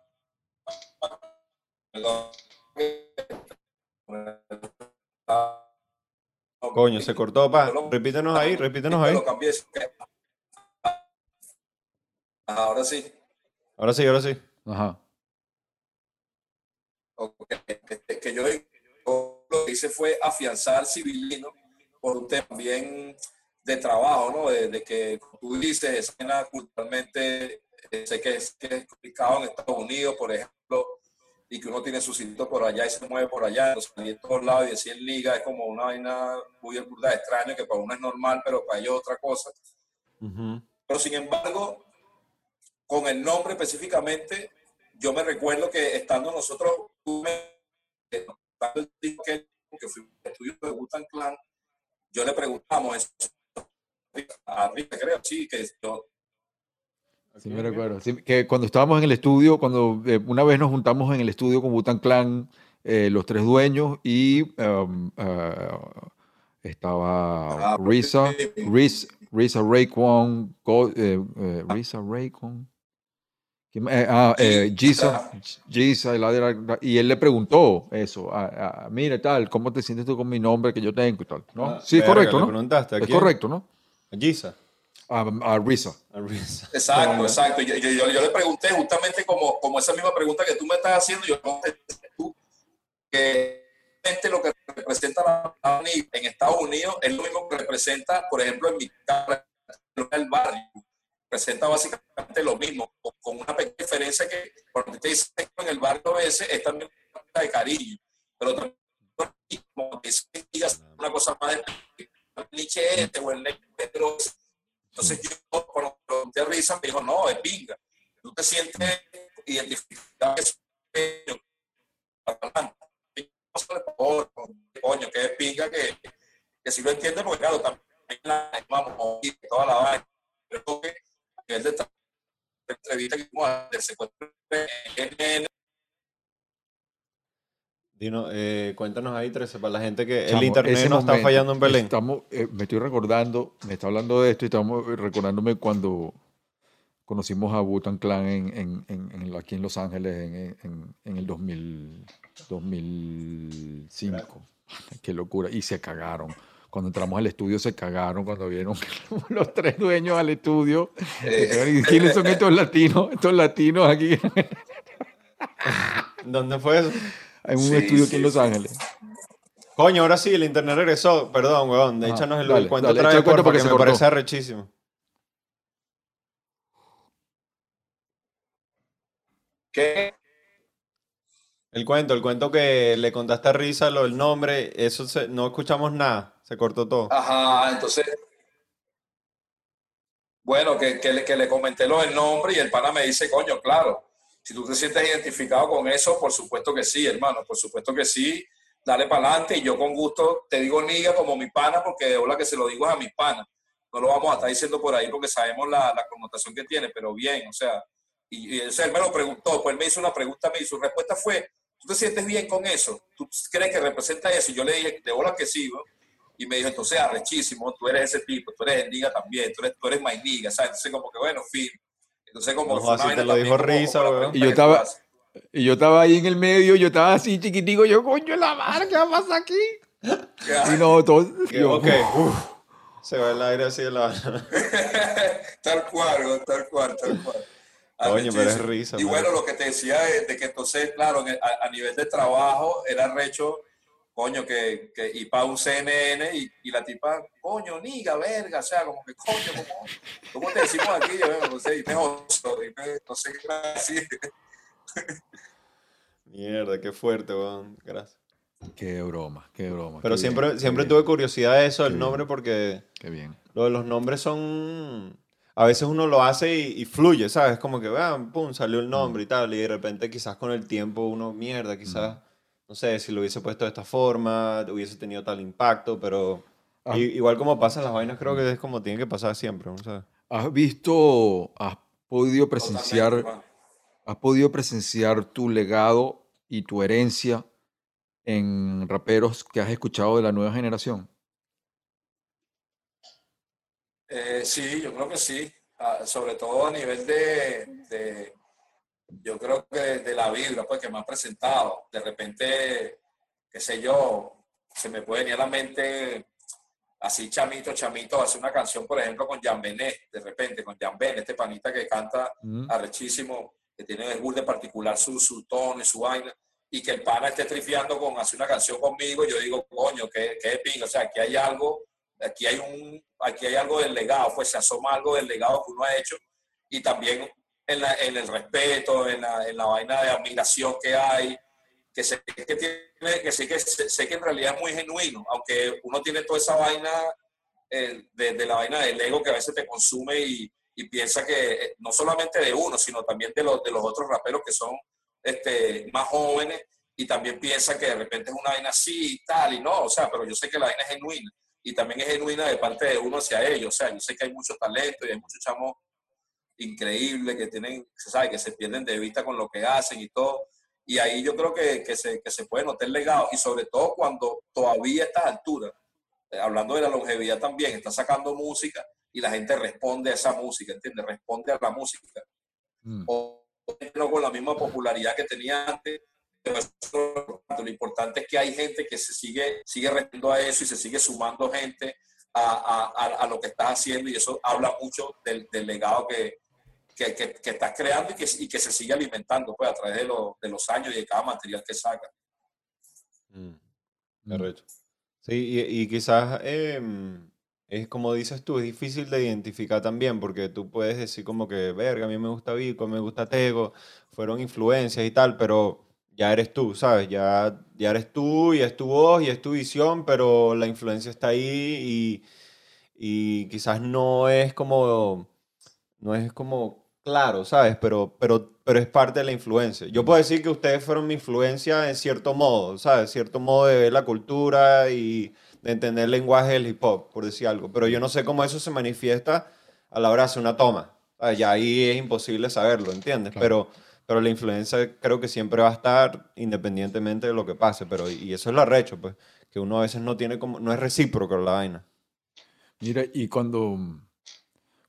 S2: Coño, se cortó, pa. Repítenos ahí, repítenos ahí.
S9: Ahora sí.
S2: Ahora sí, ahora sí.
S1: Ajá.
S9: Ok, que, yo lo que hice fue afianzar civilino por un tema también de trabajo, ¿no? De, de que tú dices, esa vaina culturalmente, eh, sé que es, que es complicado en Estados Unidos, por ejemplo, y que uno tiene su sitio por allá y se mueve por allá, entonces en todos lados y decir en liga es como una vaina muy burda, extraño, que para uno es normal, pero para ellos otra cosa. Pero sin embargo, con el nombre específicamente, yo me recuerdo que estando nosotros, me- que fui estudio de Butan Clan, yo le preguntamos eso a Rita, creo, sí, que yo,
S1: Sí, me recuerdo. Sí, que cuando estábamos en el estudio, cuando eh, una vez nos juntamos en el estudio con Butan Clan, eh, los tres dueños, y um, eh, estaba
S9: Ah,
S1: Risa. Risa, Risa Raekwon, Go- eh, Risa Raekwon, ¿quién más? Eh, ah, eh, Giza, Giza, y la de la- y él le preguntó eso, a, a- mira tal, ¿cómo te sientes tú con mi nombre que yo tengo y tal? ¿no?
S2: Ah,
S1: sí, es
S2: verga,
S1: correcto, ¿no?
S2: preguntaste, ¿a
S1: Es
S2: quién?
S1: correcto, ¿no?
S2: Giza.
S1: A, a Risa.
S2: A Risa.
S9: Exacto, exacto. Yo, yo, yo- yo le pregunté justamente como, como esa misma pregunta que tú me estás haciendo, yo tú, que realmente lo que representa la en Estados Unidos es lo mismo que representa, por ejemplo, en mi casa, el barrio. Representa básicamente lo mismo, con, una pequeña diferencia que cuando te dicen en el barrio a veces es también una de cariño, pero también como es una cosa más de Nietzsche este o el negro entonces yo, cuando pregunté a Risa, me dijo, no, es pinga. Tú te sientes identificado que es coño, que es pinga, que, que sí lo entiende, porque claro, también la vamos y toda la vaina. Pero que a nivel de entrevista que hicimos del secuestro de
S2: Dino, eh, cuéntanos ahí, 13, para la gente que
S1: Chamo,
S2: el internet no está fallando en Belén.
S1: Estamos, eh, me estoy recordando, me está hablando de esto y estamos recordándome cuando conocimos a Butan Clan en, en- en- en- aquí en Los Ángeles en, en- en el 2000, 2005. *laughs* Qué locura. Y se cagaron. Cuando entramos al estudio se cagaron cuando vieron *laughs* los tres dueños al estudio. Cagaron. ¿Y ¿Quiénes son estos latinos? Estos latinos aquí *laughs*
S2: ¿Dónde fue eso?
S1: en un
S9: Sí,
S1: estudio aquí
S9: sí,
S1: en Los
S9: sí.
S1: Ángeles.
S2: Coño, ahora sí, el internet regresó. Perdón, weón.
S1: Ajá,
S2: Échanos el,
S1: dale,
S2: el cuento
S1: dale,
S2: otra vez,
S1: el cuento
S2: porfa,
S1: porque
S2: que
S1: se
S2: me
S1: cortó.
S2: parece arrechísimo.
S9: que
S2: El cuento, el cuento que le contaste a Risa, lo del nombre, eso se- no escuchamos nada, se cortó todo.
S9: Ajá, entonces, bueno, que, que le, que le comenté lo del nombre y el pana me dice, coño, claro, si tú te sientes identificado con eso, por supuesto que sí, hermano, por supuesto que sí, dale para adelante y yo con gusto te digo niga como mi pana, porque de hola que se lo digo es a mis panas. No lo vamos a estar diciendo por ahí porque sabemos la, la connotación que tiene, pero bien, o sea, y, y, él me lo preguntó, pues él me hizo una pregunta a mí y su respuesta fue, ¿tú te sientes bien con eso? ¿Tú crees que representa eso? Y yo le dije, de hola que sí, ¿no? Y me dijo, entonces, arrechísimo, tú eres ese tipo, tú eres Niga también, tú eres, tú eres my Niga, ¿sabes? Entonces, como que, bueno, fin. Entonces, como
S2: No, así te lo dijo Risa, weón.
S1: Y yo estaba, y yo estaba ahí en el medio, yo estaba así chiquitico, yo, coño, la madre, ¿qué va a pasar aquí? Y no, todo, yo,
S2: ok, uf, se va el aire así de la... *laughs*
S9: tal cual, tal cual, tal cual.
S2: Coño, pero es risa,
S9: Y
S2: man.
S9: bueno, lo que te decía de, de que entonces, claro, el- a, a nivel de trabajo era recho, coño, que, que y para un CNN y, y la tipa, coño, niga, verga, o sea, como que, coño, ¿cómo, cómo te decimos aquí? Yo, bueno, no sé, y me josto, y me- no sé qué decir. *laughs*
S2: Mierda, qué fuerte, weón. Gracias.
S1: qué broma, qué broma.
S2: Pero
S1: qué
S2: siempre,
S1: bien,
S2: siempre tuve curiosidad de eso,
S1: bien.
S2: nombre, porque
S1: Qué bien.
S2: lo de los nombres son... A veces uno lo hace y, y fluye, ¿sabes? Como que, vean, pum, salió el nombre y tal, y de repente quizás con el tiempo uno, mierda, quizás, no sé, si lo hubiese puesto de esta forma, hubiese tenido tal impacto, pero
S1: Ah.
S2: i- igual como pasan las vainas, creo que es como tiene que pasar siempre, ¿no sabes?
S1: ¿Has visto, has podido presenciar, has podido presenciar tu legado y tu herencia en raperos que has escuchado de la nueva generación?
S9: Eh, sí, yo creo que sí. Ah, sobre todo a nivel de, de- yo creo que de, de la vibra, pues, que me han presentado. De repente, qué sé yo, se me puede venir a la mente así chamito, chamito, hacer una canción, por ejemplo, con Jan Benet, de repente, con Jan Ben, este panita que canta
S1: Mm.
S9: arrechísimo, que tiene el de particular su, su tono y su vaina, y que el pana esté tripeando con hacer una canción conmigo, yo digo, coño, qué, qué pinga, o sea, aquí hay algo, aquí hay un, aquí hay algo del legado, pues se asoma algo del legado que uno ha hecho, y también en, la- en el respeto, en la, en la vaina de admiración que hay, que sé que tiene, que sí que sé, sé que en realidad es muy genuino, aunque uno tiene toda esa vaina eh, de, de la vaina del ego que a veces te consume y, y piensa que eh, no solamente de uno, sino también de los, de los otros raperos que son este, más jóvenes y también piensa que de repente es una vaina así y tal, y no, o sea, pero yo sé que la vaina es genuina y también es genuina de parte de uno hacia ellos, o sea, yo sé que hay mucho talento y hay muchos chamos increíbles que tienen, se sabe, que se pierden de vista con lo que hacen y todo, y ahí yo creo que, que, se, que se puede notar el legado y sobre todo cuando todavía a estas alturas, eh, hablando de la longevidad también, está sacando música y la gente responde a esa música, ¿entiendes? Responde a la música.
S1: Mm.
S9: O no con la misma popularidad que tenía antes. Pero eso, lo importante es que hay gente que se sigue, sigue respondiendo a eso y se sigue sumando gente a, a, lo que estás haciendo y eso habla mucho del, del legado que, que, que, que, estás creando y que, y que se sigue alimentando pues, a través de, lo, de los años y de cada material que saca.
S2: Mm. Arrecho. Sí, y, y quizás eh, es como dices tú, es difícil de identificar también, porque tú puedes decir como que, verga, a mí me gusta Vico, me gusta Tego, fueron influencias y tal, pero ya eres tú, ¿sabes? Ya, ya eres tú y es tu voz y es tu visión, pero la influencia está ahí y, y quizás no es como, no es como claro, ¿sabes? Pero, pero, pero es parte de la influencia. Yo puedo decir que ustedes fueron mi influencia en cierto modo, ¿sabes? Cierto modo de ver la cultura y de entender el lenguaje del hip hop, por decir algo. Pero yo no sé cómo eso se manifiesta a la hora de hacer una toma. ¿sabes? Ya ahí es imposible saberlo, ¿entiendes?
S1: Claro.
S2: Pero, pero la influencia creo que siempre va a estar independientemente de lo que pase. Pero, y eso es lo arrecho, pues, que uno a veces no tiene como, no es recíproco la vaina.
S1: Mira, y cuando,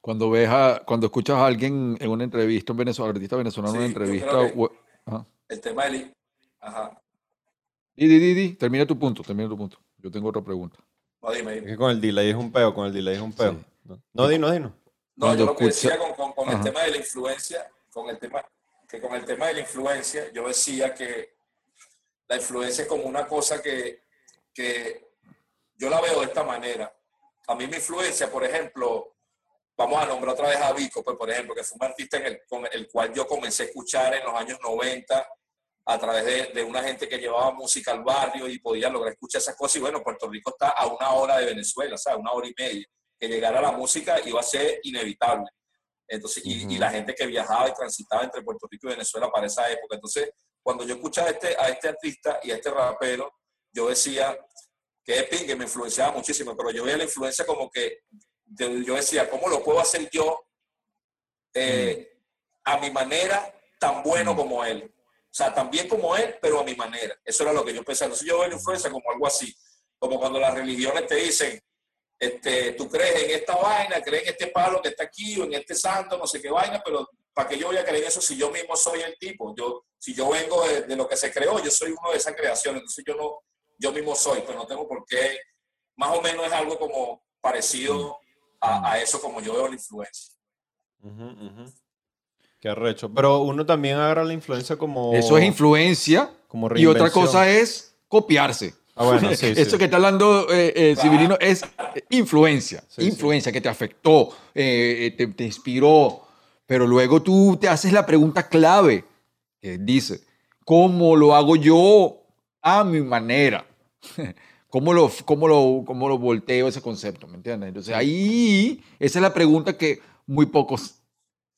S1: cuando ves a, cuando escuchas a alguien en una entrevista, un venezolano, artista venezolano en una entrevista,
S9: que-
S1: o- ajá.
S9: El tema del... Ajá.
S1: Di, di, di, di, termina tu punto, termina tu punto. Yo tengo otra pregunta.
S9: No, dime,
S2: Es
S9: dime.
S2: que con el delay es un peo, con el delay es un peo.
S1: Sí.
S2: No, no, dinos, dinos.
S9: No,
S1: Cuando
S9: yo lo que
S1: escucha-
S9: decía con, con, con el tema de la influencia, con el tema, que con el tema de la influencia, yo decía que la influencia es como una cosa que, que yo la veo de esta manera. A mí mi influencia, por ejemplo, vamos a nombrar otra vez a Vico, pues, por ejemplo, que fue un artista en el, con el cual yo comencé a escuchar en los años 90, a través de, de una gente que llevaba música al barrio y podía lograr escuchar esas cosas. Y bueno, Puerto Rico está a una hora de Venezuela, sea, una hora y media. Que llegara la música iba a ser inevitable. Entonces, y, y la gente que viajaba y transitaba entre Puerto Rico y Venezuela para esa época. Entonces, cuando yo escuchaba a este, a este artista y a este rapero, yo decía que que me influenciaba muchísimo, pero yo veía la influencia como que yo, decía, ¿cómo lo puedo hacer yo eh, a mi manera tan bueno como él? O sea, tan bien como él, pero a mi manera. Eso era lo que yo pensaba. Entonces yo veo la influencia como algo así, como cuando las religiones te dicen, este, tú crees en esta vaina, crees en este palo que está aquí o en este santo, no sé qué vaina, pero ¿para qué yo voy a creer en eso si yo mismo soy el tipo? Yo, si yo vengo de, de lo que se creó, yo soy uno de esa creación, entonces yo no, yo mismo soy, pero no tengo por qué, más o menos es algo como parecido a, a eso como yo veo la influencia.
S2: Qué arrecho. Pero uno también agarra la influencia como...
S1: Eso es influencia.
S2: Como
S1: y otra cosa es copiarse.
S2: Ah, bueno, *laughs* sí,
S1: Eso
S2: sí.
S1: que está hablando eh, eh, Civilino es eh, influencia.
S2: Sí, sí.
S1: influencia que te afectó, eh, te, te inspiró. Pero luego tú te haces la pregunta clave que dice, ¿cómo lo hago yo a mi manera? *laughs* ¿Cómo lo, cómo lo, cómo lo volteo ese concepto? ¿Me entiendes? Entonces ahí, esa es la pregunta que muy pocos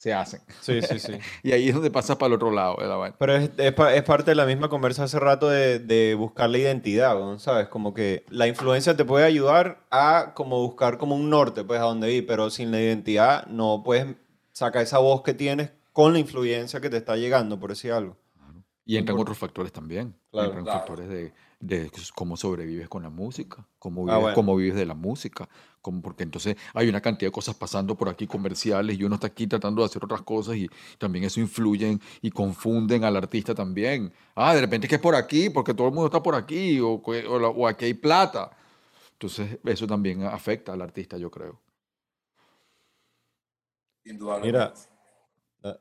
S1: se hacen.
S2: Sí, sí, sí. *laughs*
S1: Y ahí es donde pasa para el otro lado de la vaina.
S2: Pero es, es es parte de la misma conversa hace rato de, de buscar la identidad, ¿no? ¿sabes? Como que la influencia te puede ayudar a como buscar como un norte, pues, a donde ir, pero sin la identidad no puedes sacar esa voz que tienes con la influencia que te está llegando, por decir algo.
S1: Y entran otros factores también.
S2: Claro.
S1: entran
S9: Claro.
S1: factores de, de cómo sobrevives con la música, cómo
S2: Ah,
S1: vives,
S2: bueno.
S1: cómo vives de la música. Porque entonces hay una cantidad de cosas pasando por aquí comerciales y uno está aquí tratando de hacer otras cosas y también eso influyen y confunden al artista también. Ah, de repente es que es por aquí, porque todo el mundo está por aquí o, aquí hay plata. Entonces eso también afecta al artista, yo creo.
S2: Mira,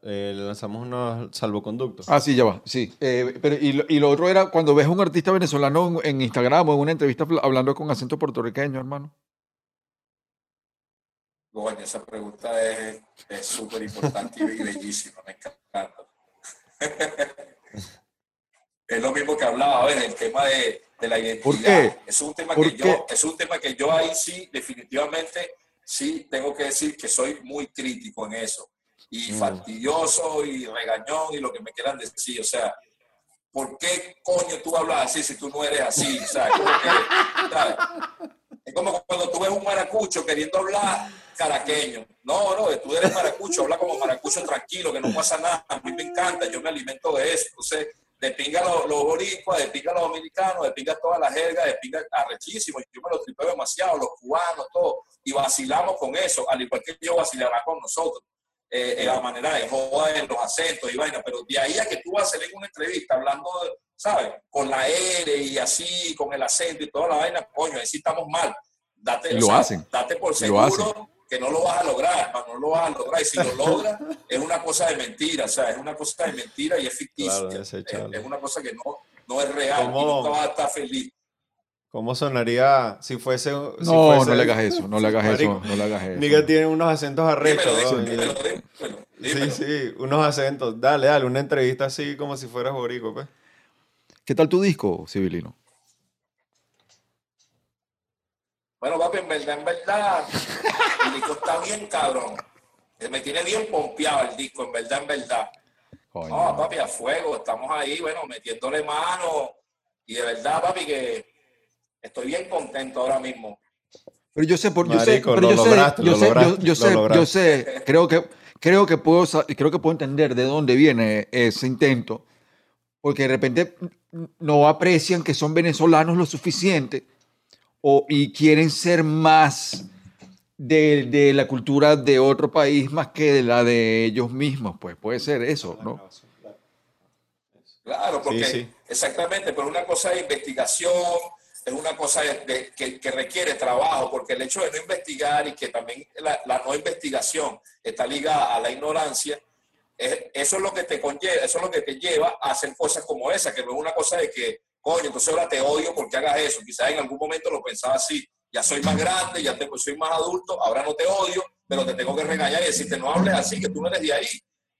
S2: eh, le lanzamos unos salvoconductos.
S1: Ah, sí, ya va, sí. Eh, pero, y, lo, y lo otro era cuando ves a un artista venezolano en, en Instagram o en una entrevista habl- hablando con acento puertorriqueño, hermano.
S9: Coño, esa pregunta es súper importante y bellísima, me encanta. *laughs* es lo mismo que hablaba, ver, el tema de, de la identidad.
S1: ¿Por qué?
S9: Es un tema
S1: ¿Por
S9: que
S1: qué?
S9: yo, es un tema que yo ahí sí, definitivamente, sí tengo que decir que soy muy crítico en eso. Y
S2: Mm.
S9: fastidioso y regañón y lo que me quieran decir. O sea, ¿por qué coño tú hablas así si tú no eres así? O sea, como que, ¿sabes? Es como cuando tú ves un maracucho queriendo hablar caraqueño. No, no, tú eres maracucho, habla como maracucho tranquilo, que no pasa nada. A mí me encanta, yo me alimento de eso. Entonces, de pinga los, los boricuas, de pinga los dominicanos, de pinga toda la jerga, de pinga arrechísimo. Yo me lo tripeo demasiado, los cubanos, todo. Y vacilamos con eso, al igual que yo vacilará con nosotros. Eh, en la manera de joda, en los acentos y vaina. Pero de ahí a que tú vas a hacer una entrevista hablando, de, ¿sabes? Con la R y así, con el acento y toda la vaina, coño, ahí sí estamos mal. Date, o
S1: lo
S9: sea,
S1: hacen.
S9: date por seguro. Que no lo vas a lograr, hermano, no lo vas a lograr. Y si lo logras, *laughs* es una cosa de mentira, o sea, es una cosa de mentira y es ficticia.
S2: Claro,
S9: es, es una cosa que no, no es real y
S2: ¿Cómo?
S9: nunca vas a estar feliz.
S2: ¿Cómo sonaría si fuese... si
S1: No,
S2: fuese-
S1: no le hagas eso, no le hagas eso, no le hagas eso.
S2: Nigga tiene unos acentos arrechos.
S9: Dímelo, dímelo.
S2: Sí, sí, unos acentos. Dale, dale, una entrevista así como si fueras borico, pues.
S1: ¿Qué tal tu disco, Civilino?
S9: Bueno, papi, en verdad, en verdad, el disco está bien cabrón. Eh, Me tiene bien pompeado el disco, en verdad, en verdad.
S1: Coño.
S9: No, papi, a fuego, estamos ahí, bueno, metiéndole mano. Y de verdad, papi, que estoy bien contento ahora mismo.
S1: Pero yo sé, por, yo sé, pero
S2: lo
S1: yo sé,
S2: lograste,
S1: yo
S2: lo
S1: sé, yo-
S2: lograste,
S1: yo
S2: lo
S1: sé, yo sé, creo que, creo que puedo, creo que puedo entender de dónde viene ese intento, porque de repente no aprecian que son venezolanos lo suficiente o, y quieren ser más de, de la cultura de otro país más que de la de ellos mismos, pues puede ser eso, ¿no?
S9: Claro, porque
S2: Sí, sí.
S9: exactamente, pero una cosa de investigación, es una cosa de- de- que, que requiere trabajo, porque el hecho de no investigar y que también la, la no investigación está ligada a la ignorancia, es- eso es lo que te conlleva, eso es lo que te lleva a hacer cosas como esa, que no es una cosa de que, coño, entonces ahora te odio porque hagas eso. Quizás en algún momento lo pensaba así, ya soy más grande, ya tengo, soy más adulto, ahora no te odio, pero te tengo que regañar y decirte, no hables así, que tú no eres de ahí.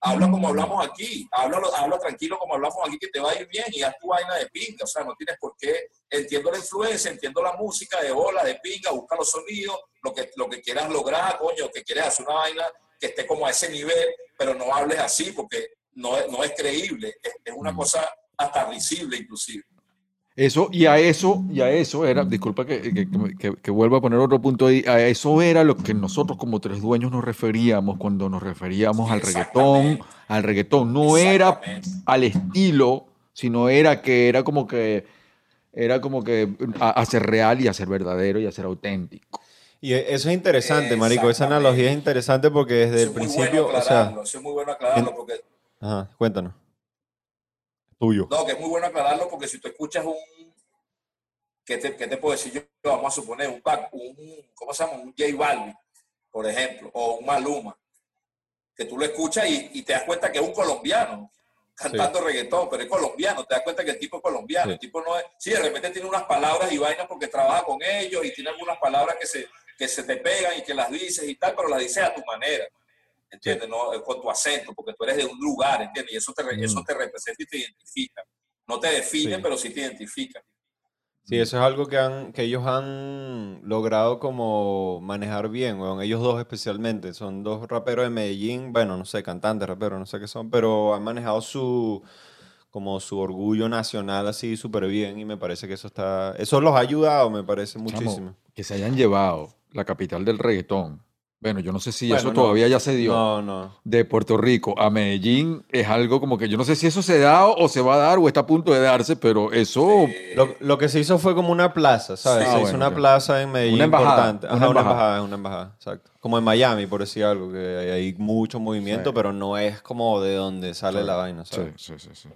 S9: Habla como hablamos aquí, habla, habla tranquilo como hablamos aquí, que te va a ir bien y haz tu vaina de pinga. O sea, no tienes por qué. Entiendo la influencia, entiendo la música de ola, de pinga, busca los sonidos, lo que, lo que quieras lograr, coño, que quieres hacer una vaina que esté como a ese nivel, pero no hables así porque no, es- no es creíble. Es, es una cosa hasta risible, inclusive.
S1: Eso, y a eso, y a eso era, disculpa que, que, que- que vuelva a poner otro punto ahí, a eso era lo que nosotros como tres dueños nos referíamos cuando nos referíamos al reggaetón, al reggaetón. No era al estilo, sino era que era como que, era como que ser real y a ser verdadero y a ser auténtico.
S2: Y e- eso es interesante, marico. Esa analogía es interesante porque desde el principio,
S9: bueno
S2: o sea,
S9: es muy bueno aclararlo porque
S2: ajá, cuéntanos. Tuyo.
S9: No, que es muy bueno aclararlo porque si tú escuchas un. ¿Qué te, qué te puedo decir yo? Vamos a suponer un, back- un ¿cómo se llama? Un J Balvin, por ejemplo, o un Maluma, que tú lo escuchas y, y te das cuenta que es un colombiano cantando reggaetón, pero es colombiano, te das cuenta que el tipo es colombiano,
S2: Sí.
S9: el tipo no es, sí, de repente tiene unas palabras y vainas porque trabaja con ellos y tiene algunas palabras que se, que se te pegan y que las dices y tal, pero las dices a tu manera. ¿Entiendes? No, Eh, con tu acento, porque tú eres de un lugar, ¿entiendes? Y eso te, re- eso te representa y te identifica. No te define,
S2: Sí.
S9: pero sí te identifica.
S2: Sí, eso es algo que, han, que ellos han logrado como manejar bien, weón. Ellos dos especialmente. Son dos raperos de Medellín, bueno, no sé, cantantes, raperos, no sé qué son, pero han manejado su como su orgullo nacional así súper bien y me parece que eso está, eso los ha ayudado, me parece
S1: Chamo,
S2: muchísimo.
S1: que se hayan llevado la capital del reggaetón. Bueno, yo no sé si
S2: Bueno,
S1: eso
S2: no.
S1: todavía ya se dio.
S2: No, no.
S1: de Puerto Rico a Medellín es algo como que yo no sé si eso se da o se va a dar o está a punto de darse, pero eso
S2: Lo, lo que se hizo fue como una plaza, ¿sabes?
S1: Sí.
S2: se
S1: Ah,
S2: hizo
S1: bueno,
S2: una plaza en Medellín
S1: Una embajada,
S2: importante.
S1: una
S2: Ajá, una
S1: embajada.
S2: embajada, una embajada, exacto. Como en Miami, por decir algo, que hay, hay mucho movimiento,
S1: Sí.
S2: pero no es como de donde sale la vaina, ¿sabes?
S1: sí, sí, sí.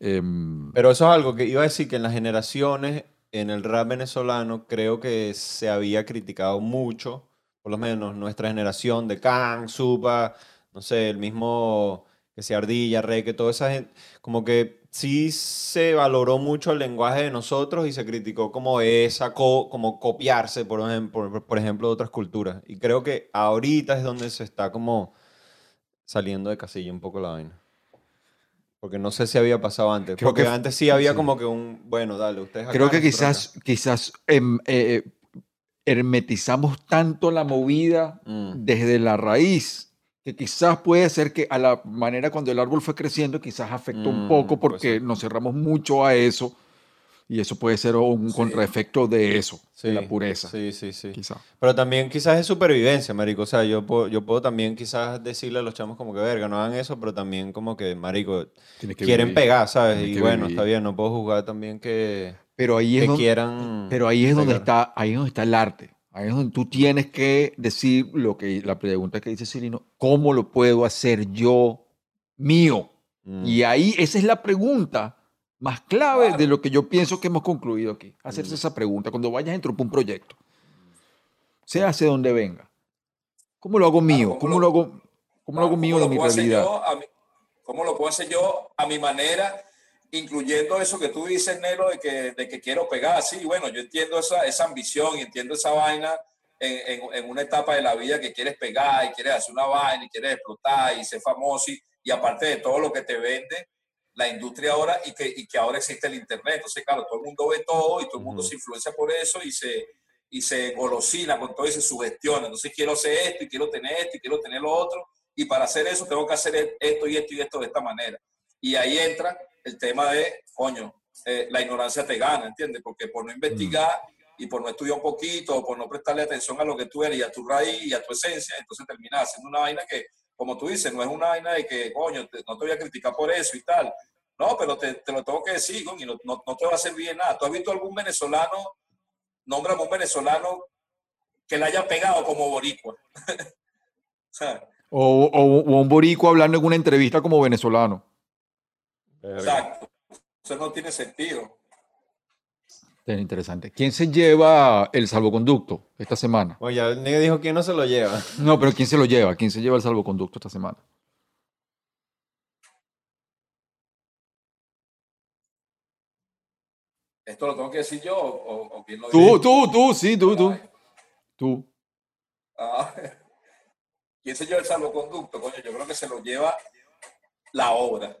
S1: Em,
S2: Pero eso es algo que iba a decir que en las generaciones, en el rap venezolano, creo que se había criticado mucho, por lo menos nuestra generación de Kang, Supa, no sé, el mismo que sea Ardilla, Rey, que toda esa gente, como que sí se valoró mucho el lenguaje de nosotros y se criticó como esa, co- como copiarse, por ejemplo, por, ejemplo, de otras culturas. Y creo que ahorita es donde se está como saliendo de casilla un poco la vaina. Porque no sé si había pasado antes.
S1: Creo
S2: porque
S1: que-
S2: antes sí había
S1: sí.
S2: como que un, bueno, dale, ustedes
S1: creo que quizás, quizás em, eh, hermetizamos tanto la movida
S2: Mm.
S1: desde la raíz que quizás puede ser que a la manera cuando el árbol fue creciendo quizás afectó un
S2: Mm,
S1: poco porque
S2: ser.
S1: nos cerramos mucho a eso y eso puede ser un
S9: Sí.
S1: contraefecto de eso,
S2: Sí,
S1: de la pureza,
S2: Sí, sí, sí.
S1: quizás.
S2: Pero también quizás es supervivencia, marico. O sea, yo puedo, yo puedo también quizás decirle a los chamos como que, verga, no hagan eso, pero también como que, marico,
S1: que
S2: quieren
S1: vivir.
S2: pegar, ¿sabes?
S1: Tienes
S2: Y bueno,
S1: vivir.
S2: está bien, no puedo juzgar también que,
S1: Pero ahí es
S2: que
S1: donde,
S2: quieran
S1: Pero ahí es donde está, ahí es donde está el arte. Ahí es donde tú tienes que decir lo que la pregunta que dice Cirino, ¿cómo lo puedo hacer yo mío?
S2: Mm.
S1: Y ahí esa es la pregunta más clave
S9: Claro.
S1: de lo que yo pienso que hemos concluido aquí. Hacerse
S2: Mm.
S1: esa pregunta cuando vayas dentro de un proyecto. Sea hacia donde venga. ¿Cómo lo hago mío?
S9: ¿cómo
S1: ¿Cómo
S9: lo-
S1: hago, cómo lo hago
S9: ¿Cómo
S1: mío de
S9: lo
S1: mi
S9: puedo hacer
S1: realidad?
S9: yo a mi- ¿Cómo lo puedo hacer yo a mi manera, incluyendo eso que tú dices, Nelo, de que, de que quiero pegar? Sí, bueno, yo entiendo esa, esa ambición y entiendo esa vaina en, en- en una etapa de la vida que quieres pegar y quieres hacer una vaina y quieres explotar y ser famoso y, y aparte de todo lo que te vende la industria ahora y que, y que ahora existe el internet. Entonces, claro, todo el mundo ve todo y todo el mundo se influencia por eso y se, y se golosina con todo y se sugestiona. Entonces, quiero hacer esto y quiero tener esto y quiero tener lo otro. Y para hacer eso tengo que hacer e- esto y esto y esto de esta manera. Y ahí entra el tema de, coño, eh, la ignorancia te gana, ¿entiendes? Porque por no investigar y por no estudiar un poquito o por no prestarle atención a lo que tú eres y a tu raíz y a tu esencia, entonces terminas haciendo una vaina que, como tú dices, no es una vaina de que, coño, te- no te voy a criticar por eso y tal. No, pero te, te lo tengo que decir, coño, y no, no, no te va a hacer bien nada. ¿Tú has visto algún venezolano, nómbrame un venezolano que le haya pegado como boricua? *laughs* O,
S1: o- o un boricua hablando en una entrevista como venezolano.
S9: Exacto. Eso no tiene sentido.
S1: Es interesante. ¿Quién se lleva el salvoconducto esta semana?
S2: Oye, el nigga dijo quién no se lo lleva. *laughs*
S1: No, pero ¿quién se lo lleva? ¿Quién se lleva el salvoconducto esta semana?
S9: ¿Esto lo tengo que decir yo o, quién lo
S1: Tú,
S9: dice?
S1: tú, tú, sí, tú, tú. Tú.
S9: Ah, *laughs* ¿Quién se lleva el salvoconducto? Coño, yo creo que se lo lleva la obra,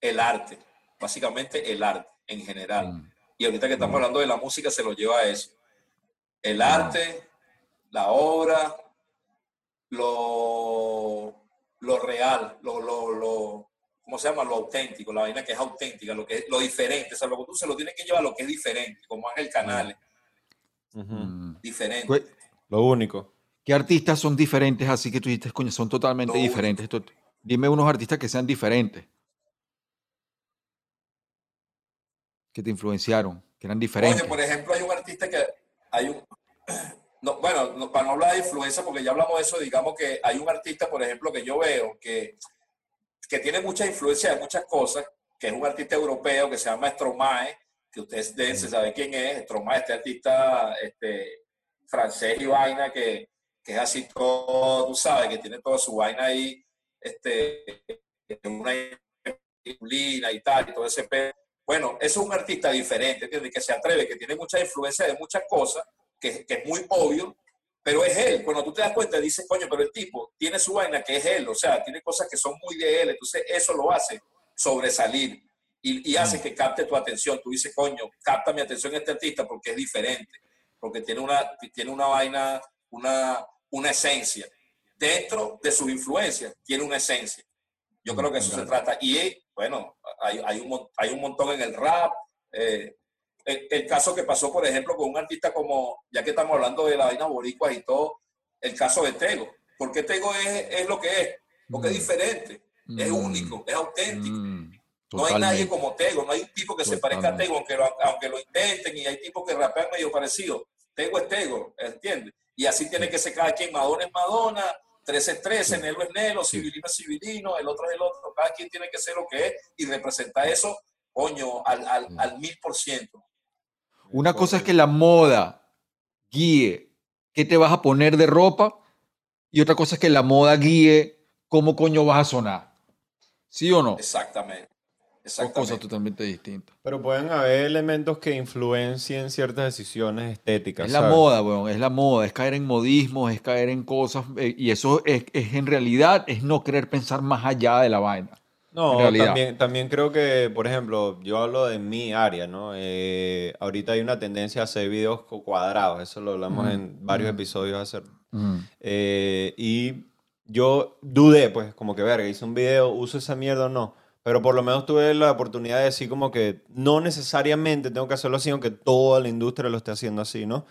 S9: el arte, básicamente el arte en general.
S1: Mm.
S9: Y ahorita que estamos hablando de la música se lo lleva a eso. El arte, la obra, lo, lo real, lo, lo, lo, ¿cómo se llama? Lo auténtico, la vaina que es auténtica, lo que es lo diferente. O sea, lo que tú se lo tienes que llevar a lo que es diferente, como Ángel Canales,
S1: Mm.
S9: diferente.
S1: Güey,
S2: Lo único.
S1: ¿Qué artistas son diferentes así que tú dices, coño, son totalmente diferentes? Dime unos artistas que sean diferentes. Que te influenciaron, que eran diferentes.
S9: Oye, por ejemplo, hay un artista que hay un *clears throat* no, bueno, no- para no hablar de influencia, porque ya hablamos de eso, digamos que hay un artista, por ejemplo, que yo veo que, que tiene mucha influencia de muchas cosas, que es un artista europeo que se llama Stromae, que ustedes deben saber quién es, Stromae, este artista este, francés y vaina, que, que es así todo, tú sabes, que tiene toda su vaina ahí, este, una y tal, y todo ese pedo. Bueno, eso es un artista diferente, ¿entiendes? Que se atreve, que tiene mucha influencia de muchas cosas, que, que es muy obvio, pero es él. Cuando tú te das cuenta, dices, coño, pero el tipo tiene su vaina que es él, o sea, tiene cosas que son muy de él, entonces eso lo hace sobresalir y, y hace que capte tu atención. Tú dices, coño, capta mi atención este artista porque es diferente, porque tiene una, tiene una vaina, una, una esencia. Dentro de sus influencias, tiene una esencia. Yo creo que eso se trata. Y bueno, hay, hay, un, hay un montón en el rap. eh, el, el caso que pasó, por ejemplo, con un artista como, ya que estamos hablando de la vaina boricua y todo, el caso de Tego. ¿Por qué Tego es, es lo que es? Porque es diferente, es
S1: Mm,
S9: único, es auténtico.
S1: mm,
S9: No hay nadie como Tego, no hay un tipo que se parezca a. Tego, aunque lo, aunque lo intenten, y hay tipos que rapean medio parecido. Tego es Tego, ¿entiendes? Y así tiene que ser cada quien. Madonna es Madonna, 13 es 13, Nelo es Nelo, Civilino es Civilino, el otro es el otro. Cada quien tiene que ser lo que es y representar eso, coño, al, al, al mil por ciento.
S1: Una cosa es que la moda guíe qué te vas a poner de ropa y otra cosa es que la moda guíe cómo coño vas a sonar. ¿Sí o no?
S9: Exactamente.
S1: Dos cosas totalmente distintas.
S2: Pero pueden haber elementos que influencien ciertas decisiones estéticas.
S1: Es la
S2: ¿sabes?
S1: moda, weón, es la moda, es caer en modismos, es caer en cosas, eh, y eso es, es en realidad, es no querer pensar más allá de la vaina.
S2: No, también, también creo que, por ejemplo, yo hablo de mi área, ¿no? Eh, ahorita hay una tendencia a hacer videos cu- cuadrados, eso lo hablamos
S1: Mm,
S2: en varios
S1: mm.
S2: episodios hace
S1: Mm.
S2: Eh, y yo dudé, pues, como que, verga, hice un video, uso esa mierda o no. Pero por lo menos tuve la oportunidad de decir como que no necesariamente tengo que hacerlo así, aunque toda la industria lo esté haciendo así, ¿no?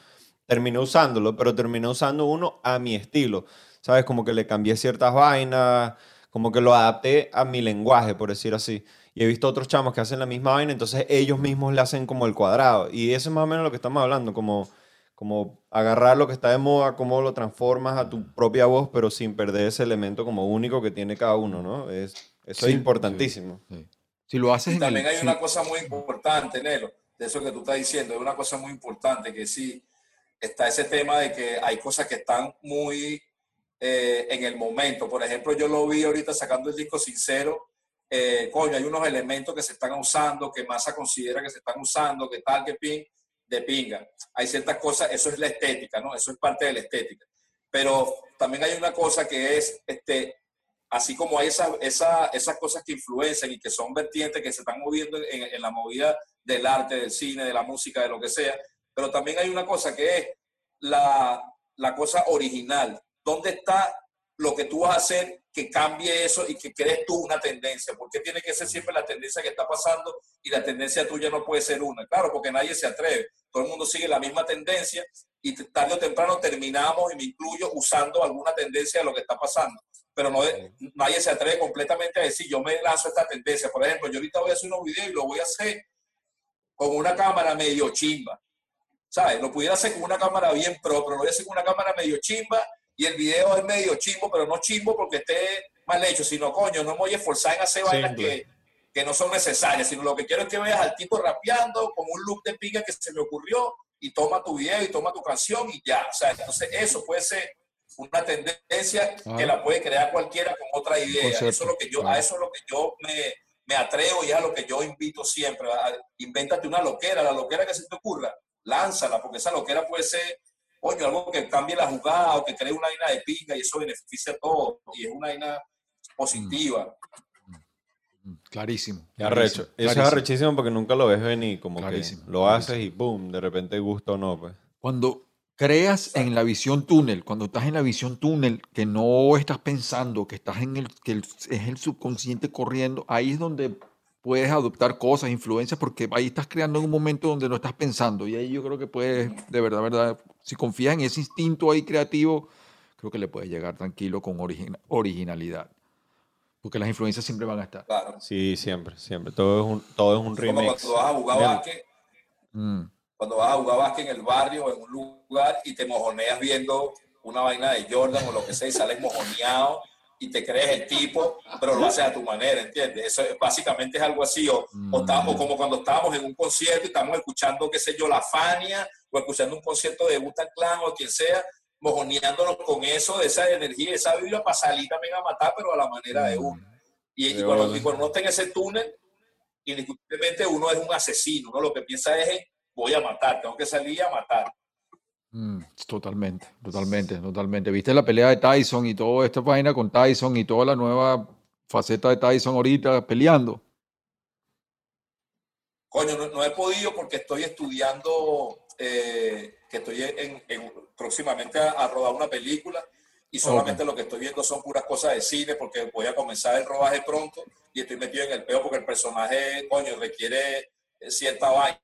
S2: Terminé usándolo, pero terminé usando uno a mi estilo. ¿Sabes? Como que le cambié ciertas vainas, como que lo adapté a mi lenguaje, por decir así. Y he visto otros chamos que hacen la misma vaina, entonces ellos mismos le hacen como el cuadrado. Y eso es más o menos lo que estamos hablando, como, como agarrar lo que está de moda, cómo lo transformas a tu propia voz, pero sin perder ese elemento como único que tiene cada uno, ¿no? Es, eso
S1: Sí,
S2: es importantísimo.
S1: Sí. Si lo haces
S9: Y
S1: en
S9: también
S1: el...
S9: hay una cosa muy importante, Nelo, de eso que tú estás diciendo, es una cosa muy importante que sí, está ese tema de que hay cosas que están muy eh, en el momento. Por ejemplo, yo lo vi ahorita sacando el disco Sincero, eh, coño, hay unos elementos que se están usando, que Massa considera que se están usando, que tal, que pin, de pinga. Hay ciertas cosas, eso es la estética, ¿no? Eso es parte de la estética. Pero también hay una cosa que es, este, así como hay esas, esas, esas cosas que influencian y que son vertientes que se están moviendo en, en la movida del arte, del cine, de la música, de lo que sea, pero también hay una cosa que es la, la cosa original. ¿Dónde está lo que tú vas a hacer que cambie eso y que crees tú una tendencia? ¿Por qué tiene que ser siempre la tendencia que está pasando y la tendencia tuya no puede ser una? Claro, porque nadie se atreve. Todo el mundo sigue la misma tendencia y tarde o temprano terminamos, y me incluyo, usando alguna tendencia de lo que está pasando. Pero no, nadie se atreve completamente a decir, yo me lanzo esta tendencia. Por ejemplo, yo ahorita voy a hacer unos videos y lo voy a hacer con una cámara medio chimba. ¿Sabes? Lo pudiera hacer con una cámara bien pro, pero lo voy a hacer con una cámara medio chimba y el video es medio chimbo, pero no chimbo porque esté mal hecho, sino coño, no me voy a esforzar en hacer vainas que, que no son necesarias, sino lo que quiero es que veas al tipo rapeando con un look de pica que se me ocurrió y toma tu video y toma tu canción y ya. O sea, entonces eso puede ser una tendencia
S1: Ah.
S9: que la puede crear cualquiera con otra idea.
S1: Concepto,
S9: Eso es lo que yo,
S1: claro.
S9: a eso es lo que yo me, me atrevo y es a lo que yo invito siempre. a- invéntate una loquera, la loquera que se te ocurra, lánzala, porque esa loquera puede ser, coño, algo que cambie la jugada o que cree una vaina de pinga y eso beneficia a todos y es una vaina positiva.
S1: Clarísimo.
S2: Qué arrecho. Eso es
S1: clarísimo.
S2: arrechísimo porque nunca lo ves venir, como
S1: Clarísimo,
S2: que lo haces y boom, de repente gusta o no, pues.
S1: Cuando creas en la visión túnel, cuando estás en la visión túnel, que no estás pensando, que estás en el, que el- es el subconsciente corriendo, ahí es donde puedes adoptar cosas, influencias, porque ahí estás creando en un momento donde no estás pensando. Y ahí yo creo que puedes, de verdad, verdad, si confías en ese instinto ahí creativo, creo que le puedes llegar tranquilo con origina- originalidad. Porque las influencias siempre van a estar.
S9: Claro.
S2: Sí, siempre, siempre. Todo es un, todo es un
S9: Como
S2: remix.
S9: cuando vas a jugar
S1: Mm.
S9: Cuando vas a jugar básquet en el barrio o en un lugar y te mojoneas viendo una vaina de Jordan o lo que sea y sales mojoneado y te crees el tipo, pero lo haces a tu manera, ¿entiendes? Eso es- básicamente es algo así, o, o, está- o como cuando estábamos en un concierto y estamos escuchando, qué sé yo, La Fania, o escuchando un concierto de Butan Clan o quien sea, mojoneándonos con eso, de esa energía, esa vibra para salir también a matar, pero a la manera de uno. Y, y
S2: De
S9: cuando, y cuando uno está en ese túnel, indiscutiblemente uno es un asesino, uno lo que piensa es, en, voy a matar, tengo que salir a matar.
S1: Mm, totalmente, totalmente, totalmente. ¿Viste la pelea de Tyson y toda esta vaina con Tyson y toda la nueva faceta de Tyson ahorita peleando?
S9: Coño, no, no he podido porque estoy estudiando, eh, que estoy en, en- próximamente a, a rodar una película y solamente lo que estoy viendo son puras cosas de cine porque voy a comenzar el rodaje pronto y estoy metido en el peo porque el personaje, coño, requiere eh, cierta vaina,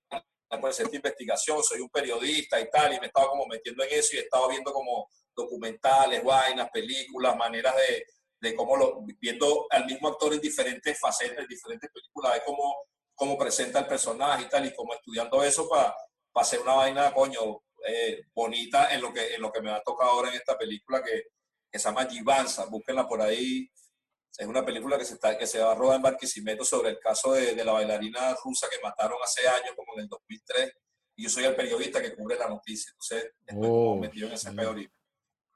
S9: pues, cierta investigación, soy un periodista y tal, y me he estado como metiendo en eso y he estado viendo como documentales, vainas, películas, maneras de, de cómo lo, viendo al mismo actor en diferentes facetas, en diferentes películas, de cómo, cómo presenta el personaje y tal, y como estudiando eso para hacer una vaina, coño, eh, bonita en lo, que, en lo que me va a tocar ahora en esta película que, que se llama Givanza, búsquenla por ahí. Es una película que se, está, que se va a rodar en Barquisimeto sobre el caso de, de la bailarina rusa que mataron hace años, como en el 2003. Y yo soy el periodista que cubre la noticia. Entonces, estoy
S1: Oh,
S9: metido en ese peor ahorita.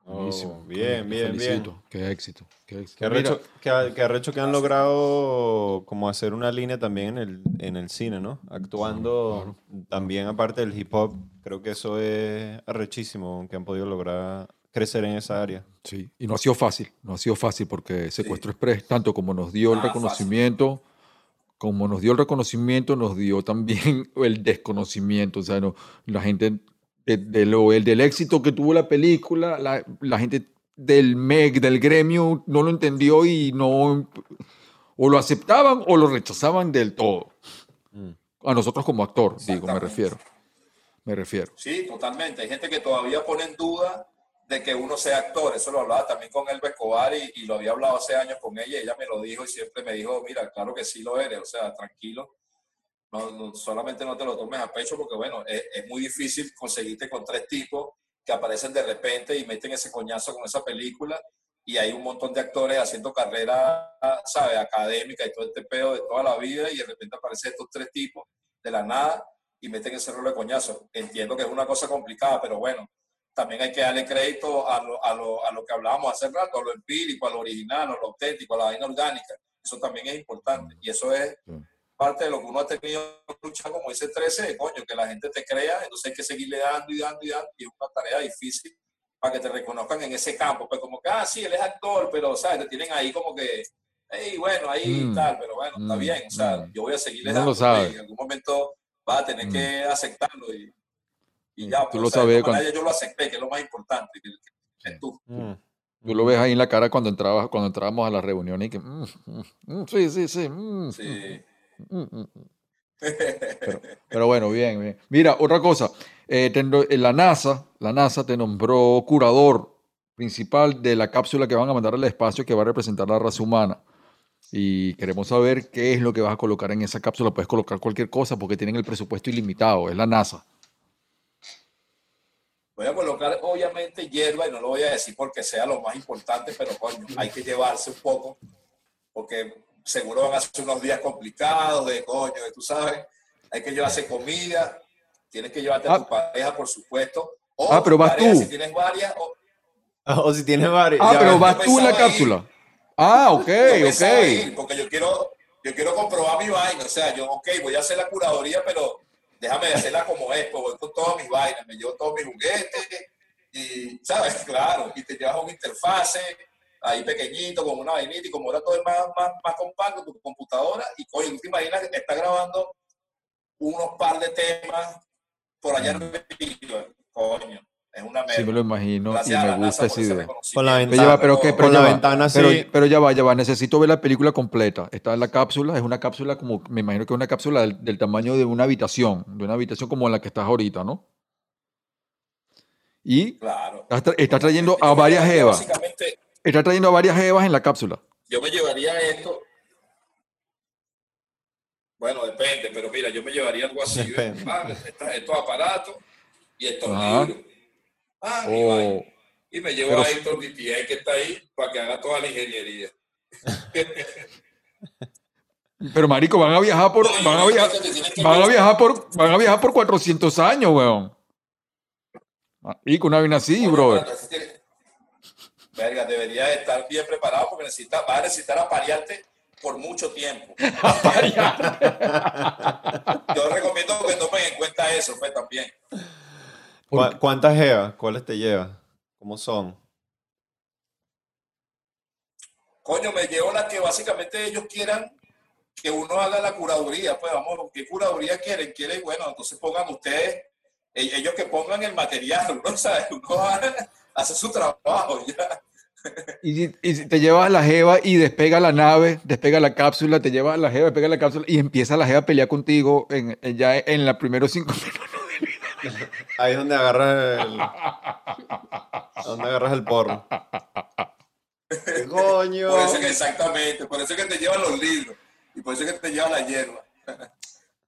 S1: Buenísimo.
S2: Oh, bien, bien, bien.
S1: Qué éxito, qué éxito.
S2: Qué arrecho, qué- qué arrecho que han logrado como hacer una línea también en el, en el cine, ¿no? Actuando también aparte del hip hop. Creo que eso es arrechísimo, que han podido lograr crecer en esa área.
S1: Sí, y no ha sido fácil, no ha sido fácil porque Secuestro Express, tanto como nos dio el
S9: Nada
S1: reconocimiento, como nos dio el reconocimiento, nos dio también *laughs* el desconocimiento. O sea, no, la gente, de, de lo, el, del éxito que tuvo la película, la, la gente del MEC, del gremio, no lo entendió y no, o lo aceptaban o lo rechazaban del todo. A nosotros como actor, digo, me refiero. Me refiero.
S9: Sí, totalmente. Hay gente que todavía pone en duda de que uno sea actor. Eso lo hablaba también con Elba Escobar y, y lo había hablado hace años con ella. Ella me lo dijo y siempre me dijo, mira, claro que sí lo eres. O sea, tranquilo. No, no- solamente no te lo tomes a pecho porque, bueno, es, muy difícil conseguirte con tres tipos que aparecen de repente y meten ese coñazo con esa película. Y hay un montón de actores haciendo carrera, ¿sabes? Académica y todo este pedo de toda la vida y de repente aparecen estos tres tipos de la nada y meten ese rol de coñazo. Entiendo que es una cosa complicada, pero bueno, también hay que darle crédito a lo, a lo, a lo que hablábamos hace rato, a lo empírico, a lo original, a lo auténtico, a la vaina orgánica. Eso también es importante. Y eso es parte de lo que uno ha tenido que luchar, como dice 13, de coño, que la gente te crea, entonces hay que seguirle dando y dando y dando, y es una tarea difícil para que te reconozcan en ese campo. Pues como que, ah, sí, él es actor, pero, ¿sabes? Te tienen ahí como que, hey, bueno, ahí
S1: Mm,
S9: tal, pero bueno, está
S1: mm,
S9: bien, o sea,
S1: mm.
S9: yo voy a seguirle
S1: lo
S9: dando,
S1: sabe.
S9: y en algún momento vas a tener
S1: Mm.
S9: que aceptarlo y, y
S1: Mm,
S9: ya,
S1: tú
S9: pues,
S1: lo sabes cuando-
S9: yo lo acepté, que es lo más importante, que, que es tú.
S2: Mm.
S1: Tú lo ves ahí en la cara cuando entrabas, cuando entrábamos a la reunión y que mm, mm, mm, sí, sí, sí. mm,
S9: Sí.
S1: mm, mm, mm. Pero, *laughs* pero bueno, bien, bien. Mira, otra cosa. eh, te eh, la NASA, la NASA te nombró curador principal de la cápsula que van a mandar al espacio que va a representar la raza humana. Y queremos saber qué es lo que vas a colocar en esa cápsula. Puedes colocar cualquier cosa porque tienen el presupuesto ilimitado. Es la NASA.
S9: Voy a colocar, obviamente, hierba, y no lo voy a decir porque sea lo más importante, pero coño, hay que llevarse un poco, porque seguro van a ser unos días complicados, de coño, de, tú sabes, hay que llevarse comida, tienes que llevarte a
S1: Ah.
S9: tu pareja, por supuesto. O
S1: Ah, pero vas
S9: pareja,
S1: tú.
S9: Si tienes varias, o,
S2: Ah, *laughs* O si tienes varios.
S1: Ah,
S2: ya
S1: pero vas tú en la
S9: ir.
S1: cápsula. Ah, ok,
S9: yo
S1: ok.
S9: ir, porque yo quiero, yo quiero comprobar mi vaina, o sea, yo, ok, voy a hacer la curaduría, pero déjame hacerla como es, pues voy con todas mis vainas, me llevo todos mis juguetes, y, ¿sabes? *laughs* Claro, y te llevas una interfase ahí pequeñito, con una vainita, y como ahora todo es más, más, más compacto, tu computadora, Oye, ¿tú te imaginas que está grabando unos par de temas por allá en Río? Coño, es una
S1: Sí, me lo imagino
S9: Gracias
S1: y me gusta esa idea.
S2: Con la.
S1: Pero pero, ¿qué?
S2: Con la
S1: va.
S2: ventana
S1: pero,
S2: así.
S1: pero ya va, ya va. Necesito ver la película completa. Está en la cápsula, es una cápsula como, me imagino que es una cápsula del, del tamaño de una habitación, de una habitación como en la que estás ahorita, ¿no? Y
S9: Claro.
S1: estás trayendo a varias jevas.
S9: Básicamente,
S1: Estás trayendo a varias jevas en la cápsula.
S9: yo me llevaría esto. Bueno, depende, pero mira, yo me llevaría algo así. Ah, estos aparatos y estos
S1: Ajá.
S9: libros. Ah,
S1: Oh.
S9: Y me llevo
S1: Pero
S9: a Héctor DTA que está ahí para que haga toda la ingeniería. *laughs*
S1: Pero marico, van a viajar por,
S9: No,
S1: van a viajar, van a viajar por, van a viajar por 400 años, weón. Y con una vaina así, brother.
S9: Verga, debería estar bien preparado porque necesita, va a necesitar aparearte por mucho tiempo. Yo recomiendo que tomen en cuenta eso, pues también.
S2: ¿Cu- ¿Cuántas jevas? ¿Cuáles te llevas? ¿Cómo son?
S9: Coño, me llevo las que básicamente ellos quieran que uno haga la curaduría. Pues vamos, ¿qué curaduría quieren? Quieren, bueno, entonces pongan ustedes, e- ellos que pongan el material, *laughs* uno, ¿sabes? Uno va *laughs* a hacer su trabajo ya.
S1: Y, si- y si te llevas a la jeva y despega la nave, despega la cápsula, te llevas a la jeva, despega la cápsula y empieza la jeva a pelear contigo en, en- ya en los primeros cinco *laughs* minutos. *laughs*
S2: Ahí es donde agarras el. donde agarras el porro. ¿Qué *laughs* coño?
S9: Por eso que exactamente, por eso que te llevan los libros y por eso que te llevan la hierba. *laughs*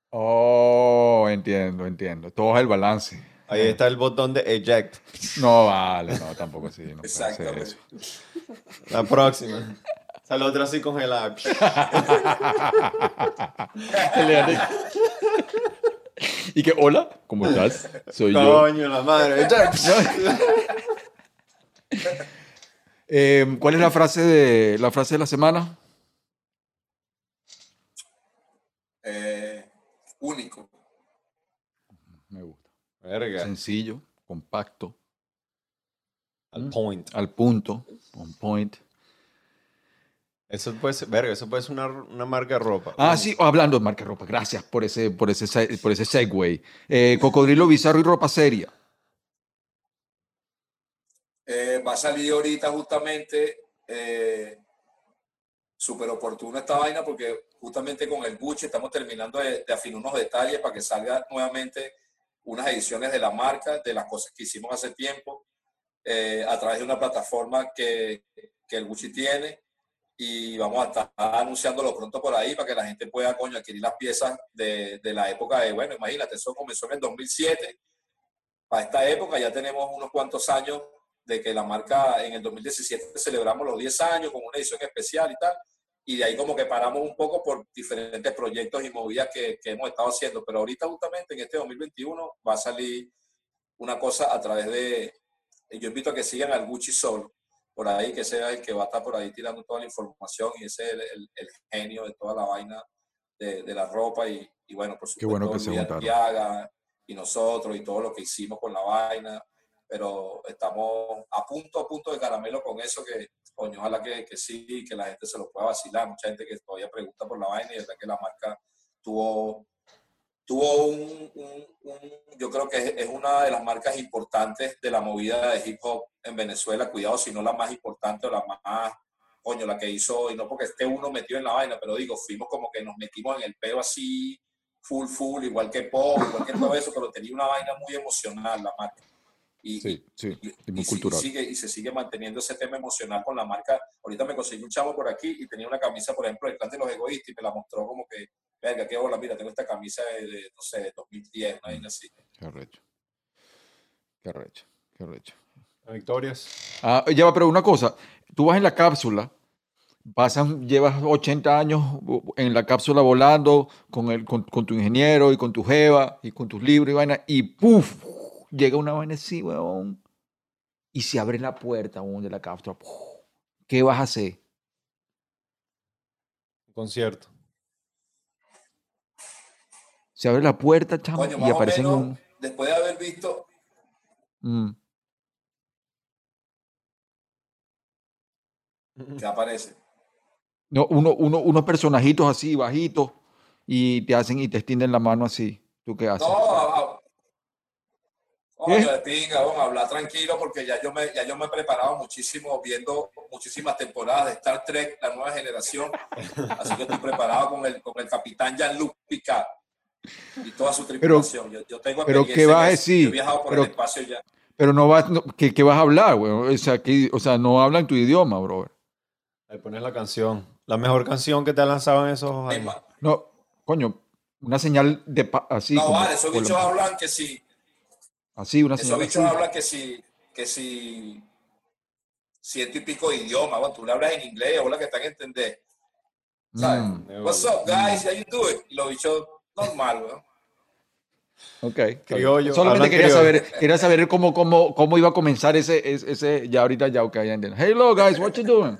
S1: Oh, entiendo, entiendo. Todo es el balance.
S2: Ahí está el botón de eject.
S1: No vale, no, tampoco así. No
S9: Exactamente.
S1: eso.
S2: La próxima. Sale otra así congelada.
S1: Y que, hola, ¿cómo estás? Soy yo.
S2: Coño, la madre.
S1: Eh, *laughs* ¿Cuál es la frase de la frase de la semana?
S9: Eh, único.
S1: Me gusta.
S2: Verga.
S1: Sencillo, compacto,
S2: Al point.
S1: al punto, on point.
S2: Eso puede ser, verga, eso puede ser una, una marca de ropa.
S1: Ah, sí, hablando de marca de ropa, gracias por ese, por ese, se- por ese segue. Eh, cocodrilo bizarro y ropa seria.
S9: Eh, va a salir ahorita justamente eh, súper oportuna esta vaina porque justamente con el Gucci estamos terminando de, de afinar unos detalles para que salga nuevamente unas ediciones de la marca, de las cosas que hicimos hace tiempo, eh, a través de una plataforma que, que el Gucci tiene y vamos a estar anunciándolo pronto por ahí para que la gente pueda, coño, adquirir las piezas de, de la época de, bueno, imagínate, eso comenzó en el 2007, para esta época ya tenemos unos cuantos años de que la marca en el 2017 celebramos los 10 años con una edición especial y tal, y de ahí como que paramos un poco por diferentes proyectos y movidas que, que hemos estado haciendo, pero ahorita justamente en este 2021 va a salir una cosa a través de, yo invito a que sigan al Gucci Soul, por ahí, que sea el que va a estar por ahí tirando toda la información y ese es el, el- el genio de toda la vaina de, de la ropa y, y bueno, por
S1: Qué bueno que
S9: supuesto,
S1: se
S9: y nosotros y todo lo que hicimos con la vaina, pero estamos a punto, a punto de caramelo con eso que, coño, ojalá que, que sí, que la gente se lo pueda vacilar, mucha gente que todavía pregunta por la vaina y de verdad que la marca tuvo tuvo un, un- un- yo creo que es, es una de las marcas importantes de la movida de hip hop en Venezuela, cuidado, si no la más importante o la más, coño, la que hizo, y no porque esté uno metido en la vaina, pero digo, fuimos como que nos metimos en el peo así, full, full, igual que pop, igual que todo eso, pero tenía una vaina muy emocional la marca. Y,
S1: Sí, sí,
S9: y,
S1: y muy
S9: y
S1: cultural.
S9: sigue, y se sigue manteniendo ese tema emocional con la marca. Ahorita me conseguí un chavo por aquí y tenía una camisa, por ejemplo, del clan de los egoístas y me la mostró como que, verga, qué bola, mira, tengo esta camisa de, de, no sé, de 2010, una vaina así.
S1: Qué arrecho. Qué arrecho, qué arrecho.
S2: Victorias.
S1: Ah, ya va, pero una cosa, tú vas en la cápsula, pasan, llevas 80 años en la cápsula volando con, el, con, con tu ingeniero y con tu jeva y con tus libros y vaina, y ¡puf! Llega una vaina así, weón, y se abre la puerta, weón, de la cápsula. ¿Qué vas a hacer?
S2: Un concierto.
S1: Se abre la puerta, chamo,
S9: Coño,
S1: y aparecen
S9: menos,
S1: un...
S9: después de haber visto,
S1: mm,
S9: aparece.
S1: no, uno, uno- unos personajitos así, bajitos, y te hacen y te extienden la mano así. ¿Tú qué haces?
S9: No, a hablar tranquilo porque ya yo, me, ya yo me he preparado muchísimo viendo muchísimas temporadas de Star Trek, la nueva generación. Así que estoy preparado con el, con el capitán Jean-Luc Picard y toda su tripulación. yo, yo tengo
S1: pero ¿qué vas a decir?
S9: Yo he viajado por
S1: Pero-
S9: el espacio ya.
S1: Pero no vas, no- ¿qué, qué vas a hablar, güey? O sea, que, o sea, no hablan tu idioma, bro.
S2: Ahí pones la canción. La mejor canción que te ha lanzado en esos años.
S1: No, coño, una señal de así.
S9: no,
S1: como-
S9: vale, esos bichos hablan que si,
S1: Así, una
S9: esos bichos hablan que si, que si ciento y pico de idiomas. Bueno, tú le hablas en inglés, o la que están a entender. ¿Sabes?
S1: Mm,
S9: What's up, guys? How you doing? Y los bichos normal, weón.
S1: ok.
S2: Criollo,
S1: Solamente quería
S2: criollo.
S1: saber, quería saber cómo, cómo, cómo iba a comenzar ese, ese, ese- ya ahorita ya, ok, ya entiendo. Hello, guys, what you doing?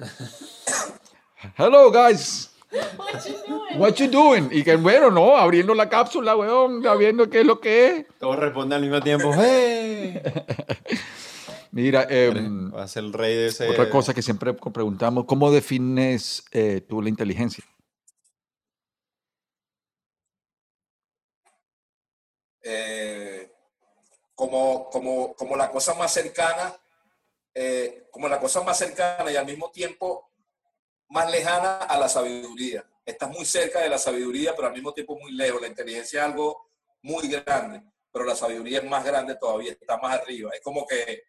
S1: *laughs* Hello, guys. *laughs* What you doing? Y que bueno, no, abriendo la cápsula, weón, viendo qué es lo que es.
S2: Todos responden al mismo tiempo. ¡Hey! *laughs*
S1: Mira, em,
S2: Va a ser el rey de ese.
S1: otra cosa que siempre preguntamos, ¿cómo defines eh, tú la inteligencia?
S9: Eh, como, como, como la cosa más cercana, eh, como la cosa más cercana y al mismo tiempo más lejana a la sabiduría. Estás muy cerca de la sabiduría, pero al mismo tiempo muy lejos. La inteligencia es algo muy grande, pero la sabiduría es más grande todavía, está más arriba. Es como que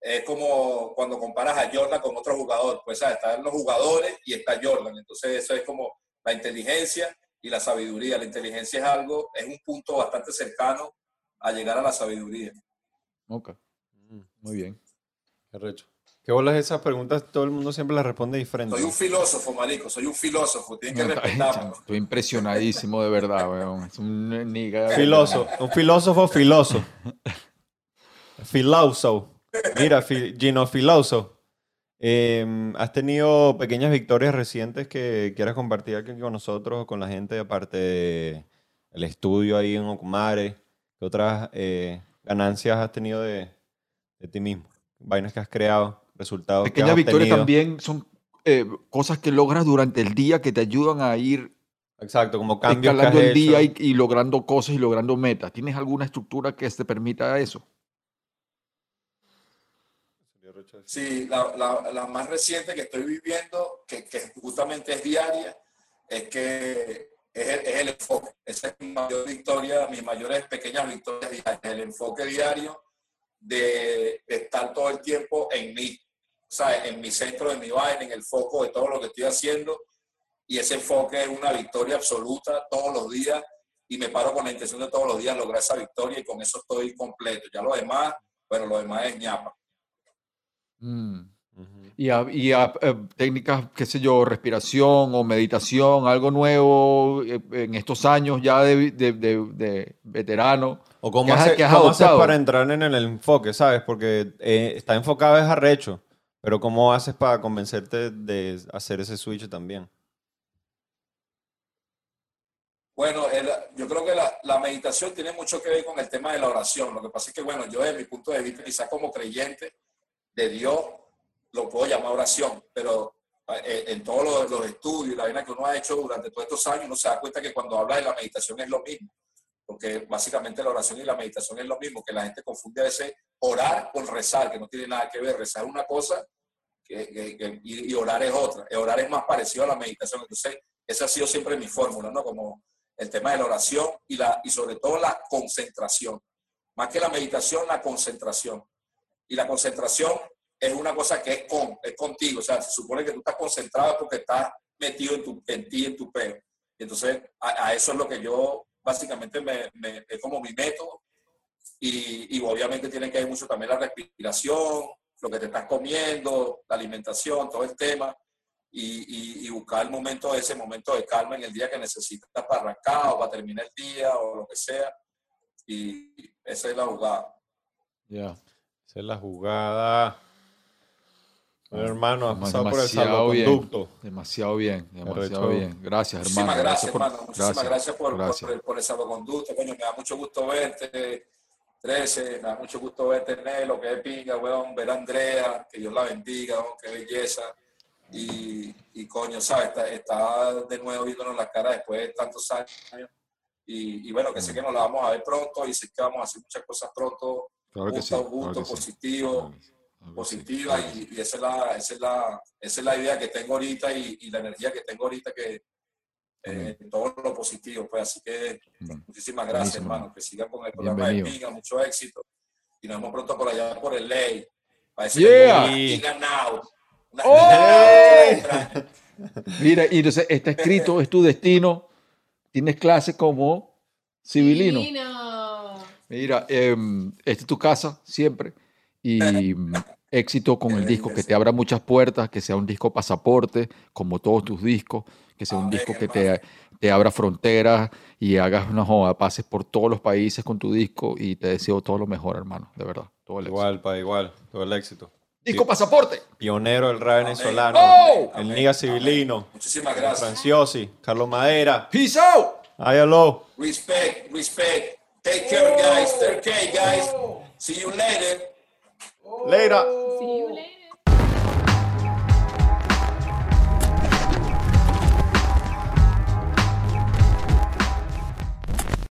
S9: es como cuando comparas a Jordan con otro jugador, pues ¿sabes? están los jugadores y está Jordan. Entonces eso es como la inteligencia y la sabiduría. La inteligencia es algo, es un punto bastante cercano a llegar a la sabiduría.
S1: Ok, muy bien.
S2: Qué recho. ¿Qué bolas esas preguntas? Todo el mundo siempre las responde diferente.
S9: Soy un filósofo, marico, soy un filósofo, tienen que
S1: No,
S9: respetarme.
S1: Estoy impresionadísimo de verdad, weón. Es un nigga.
S2: Filósofo, un filósofo filoso. Filósofo. Mira, fi- Gino Filósofo. Eh, ¿Has tenido pequeñas victorias recientes que quieras compartir aquí con nosotros o con la gente, aparte del estudio ahí en Ocumare? ¿Qué otras eh, ganancias has tenido de, de ti mismo? Vainas que has creado, resultados que
S1: Pequeñas
S2: has
S1: victorias
S2: obtenido.
S1: también son eh, cosas que logras durante el día que te ayudan a ir
S2: Exacto, como cambios que
S1: escalando
S2: has
S1: el día y, logrando cosas y logrando metas. ¿Tienes alguna estructura que te permita eso?
S9: Sí, la, la- la más reciente que estoy viviendo, que, que justamente es diaria, es que es el, es el enfoque. Esa es mi mayor victoria, mis mayores pequeñas victorias diarias, el enfoque diario de, de estar todo el tiempo en mí, sea, en mi centro de mi vaina, en el foco de todo lo que estoy haciendo. Y ese enfoque es una victoria absoluta todos los días y me paro con la intención de todos los días lograr esa victoria y con eso estoy completo. Ya lo demás, bueno, lo demás es ñapa.
S1: Mm. Y, a, y a, eh, técnicas, qué sé yo, respiración o meditación, algo nuevo eh, en estos años ya de, de, de- de veterano.
S2: O cómo, hace-
S1: que has
S2: cómo haces para entrar en el enfoque, ¿sabes? Porque eh, está enfocado es arrecho, pero ¿cómo haces para convencerte de hacer ese switch también?
S9: Bueno, yo creo que la, meditación tiene mucho que ver con el tema de la oración. Lo que pasa es que, bueno, yo desde mi punto de vista, quizás como creyente de Dios, lo puedo llamar oración, pero eh, en todos los, los estudios y la vaina que uno ha hecho durante todos estos años, uno se da cuenta que cuando habla de la meditación es lo mismo. Porque básicamente la oración y la meditación es lo mismo, que la gente confunde a veces orar con rezar, que no tiene nada que ver. Rezar es una cosa que- que- que- y, y orar es otra. El orar es más parecido a la meditación. Entonces, esa ha sido siempre mi fórmula, ¿no? Como el tema de la oración y, la, y sobre todo la concentración. Más que la meditación, la concentración. Y la concentración es una cosa que es con, es contigo. O sea, se supone que tú estás concentrado porque estás metido en, tu, en ti, en tu peo. Y entonces, a, a eso es lo que yo básicamente me, me- es como mi método. Y, y obviamente tiene que ver mucho también la respiración, lo que te estás comiendo, la alimentación, todo el tema. Y, y- y buscar el momento, ese momento de calma en el día que necesitas para arrancar o para terminar el día o lo que sea. Y esa es la jugada.
S1: Ya.
S2: Esa es la jugada. Bueno, hermano, has pasado por el
S1: demasiado bien,
S2: salvoconducto.
S1: demasiado bien, demasiado bien. Gracias, hermano.
S9: Muchísimas gracias,
S1: por-
S9: hermano. Muchísimas gracias, por,
S1: gracias.
S9: por, el- por el salvoconducto. Coño, me da mucho gusto verte. 13, me da mucho gusto verte, Nelo, que es pinga, weón. Ver a Andrea, que Dios la bendiga, weón, qué belleza. y, y coño, ¿sabes? Está, está de nuevo viéndonos la cara después de tantos años. Y, y bueno, que sé que nos la vamos a ver pronto y sé que vamos a hacer muchas cosas pronto,
S1: Claro que sí,
S9: juntos,
S1: claro
S9: positivo,
S1: sí,
S9: positiva y, y esa, es la, esa, es la, esa es la idea que tengo ahorita y, y la energía que tengo ahorita que eh, todo lo positivo. Pues así que
S1: Bien.
S9: muchísimas gracias, hermano. Que sigan con el programa
S1: Bienvenido.
S9: de Pinga, mucho éxito. Y nos vemos pronto por allá por el ley. Para ese
S1: Yeah.
S9: Pinga Now. Una-
S1: ¡Oh! *laughs* Mira, y entonces está escrito, es tu destino. Tienes clase como civilino.
S4: Divino.
S1: Mira, em, esta es tu casa siempre. Y *laughs* éxito con el disco, que te abra muchas puertas, que sea un disco pasaporte, como todos tus discos, que sea un disco que te, te abra fronteras y hagas una joda, pases por todos los países con tu disco y te deseo todo lo mejor, hermano, de verdad. Todo el éxito.
S2: Igual, pa, igual. Todo el éxito.
S1: Disco pasaporte.
S2: Pionero del rap venezolano.
S1: ¡Oh!
S2: El Niga Civilino.
S9: Muchísimas gracias.
S2: Franciosi. Carlos Madera.
S1: Peace out.
S2: Ayalo.
S9: Respect, respect. Take care, guys. Take care, guys. See you later.
S2: Later. Oh.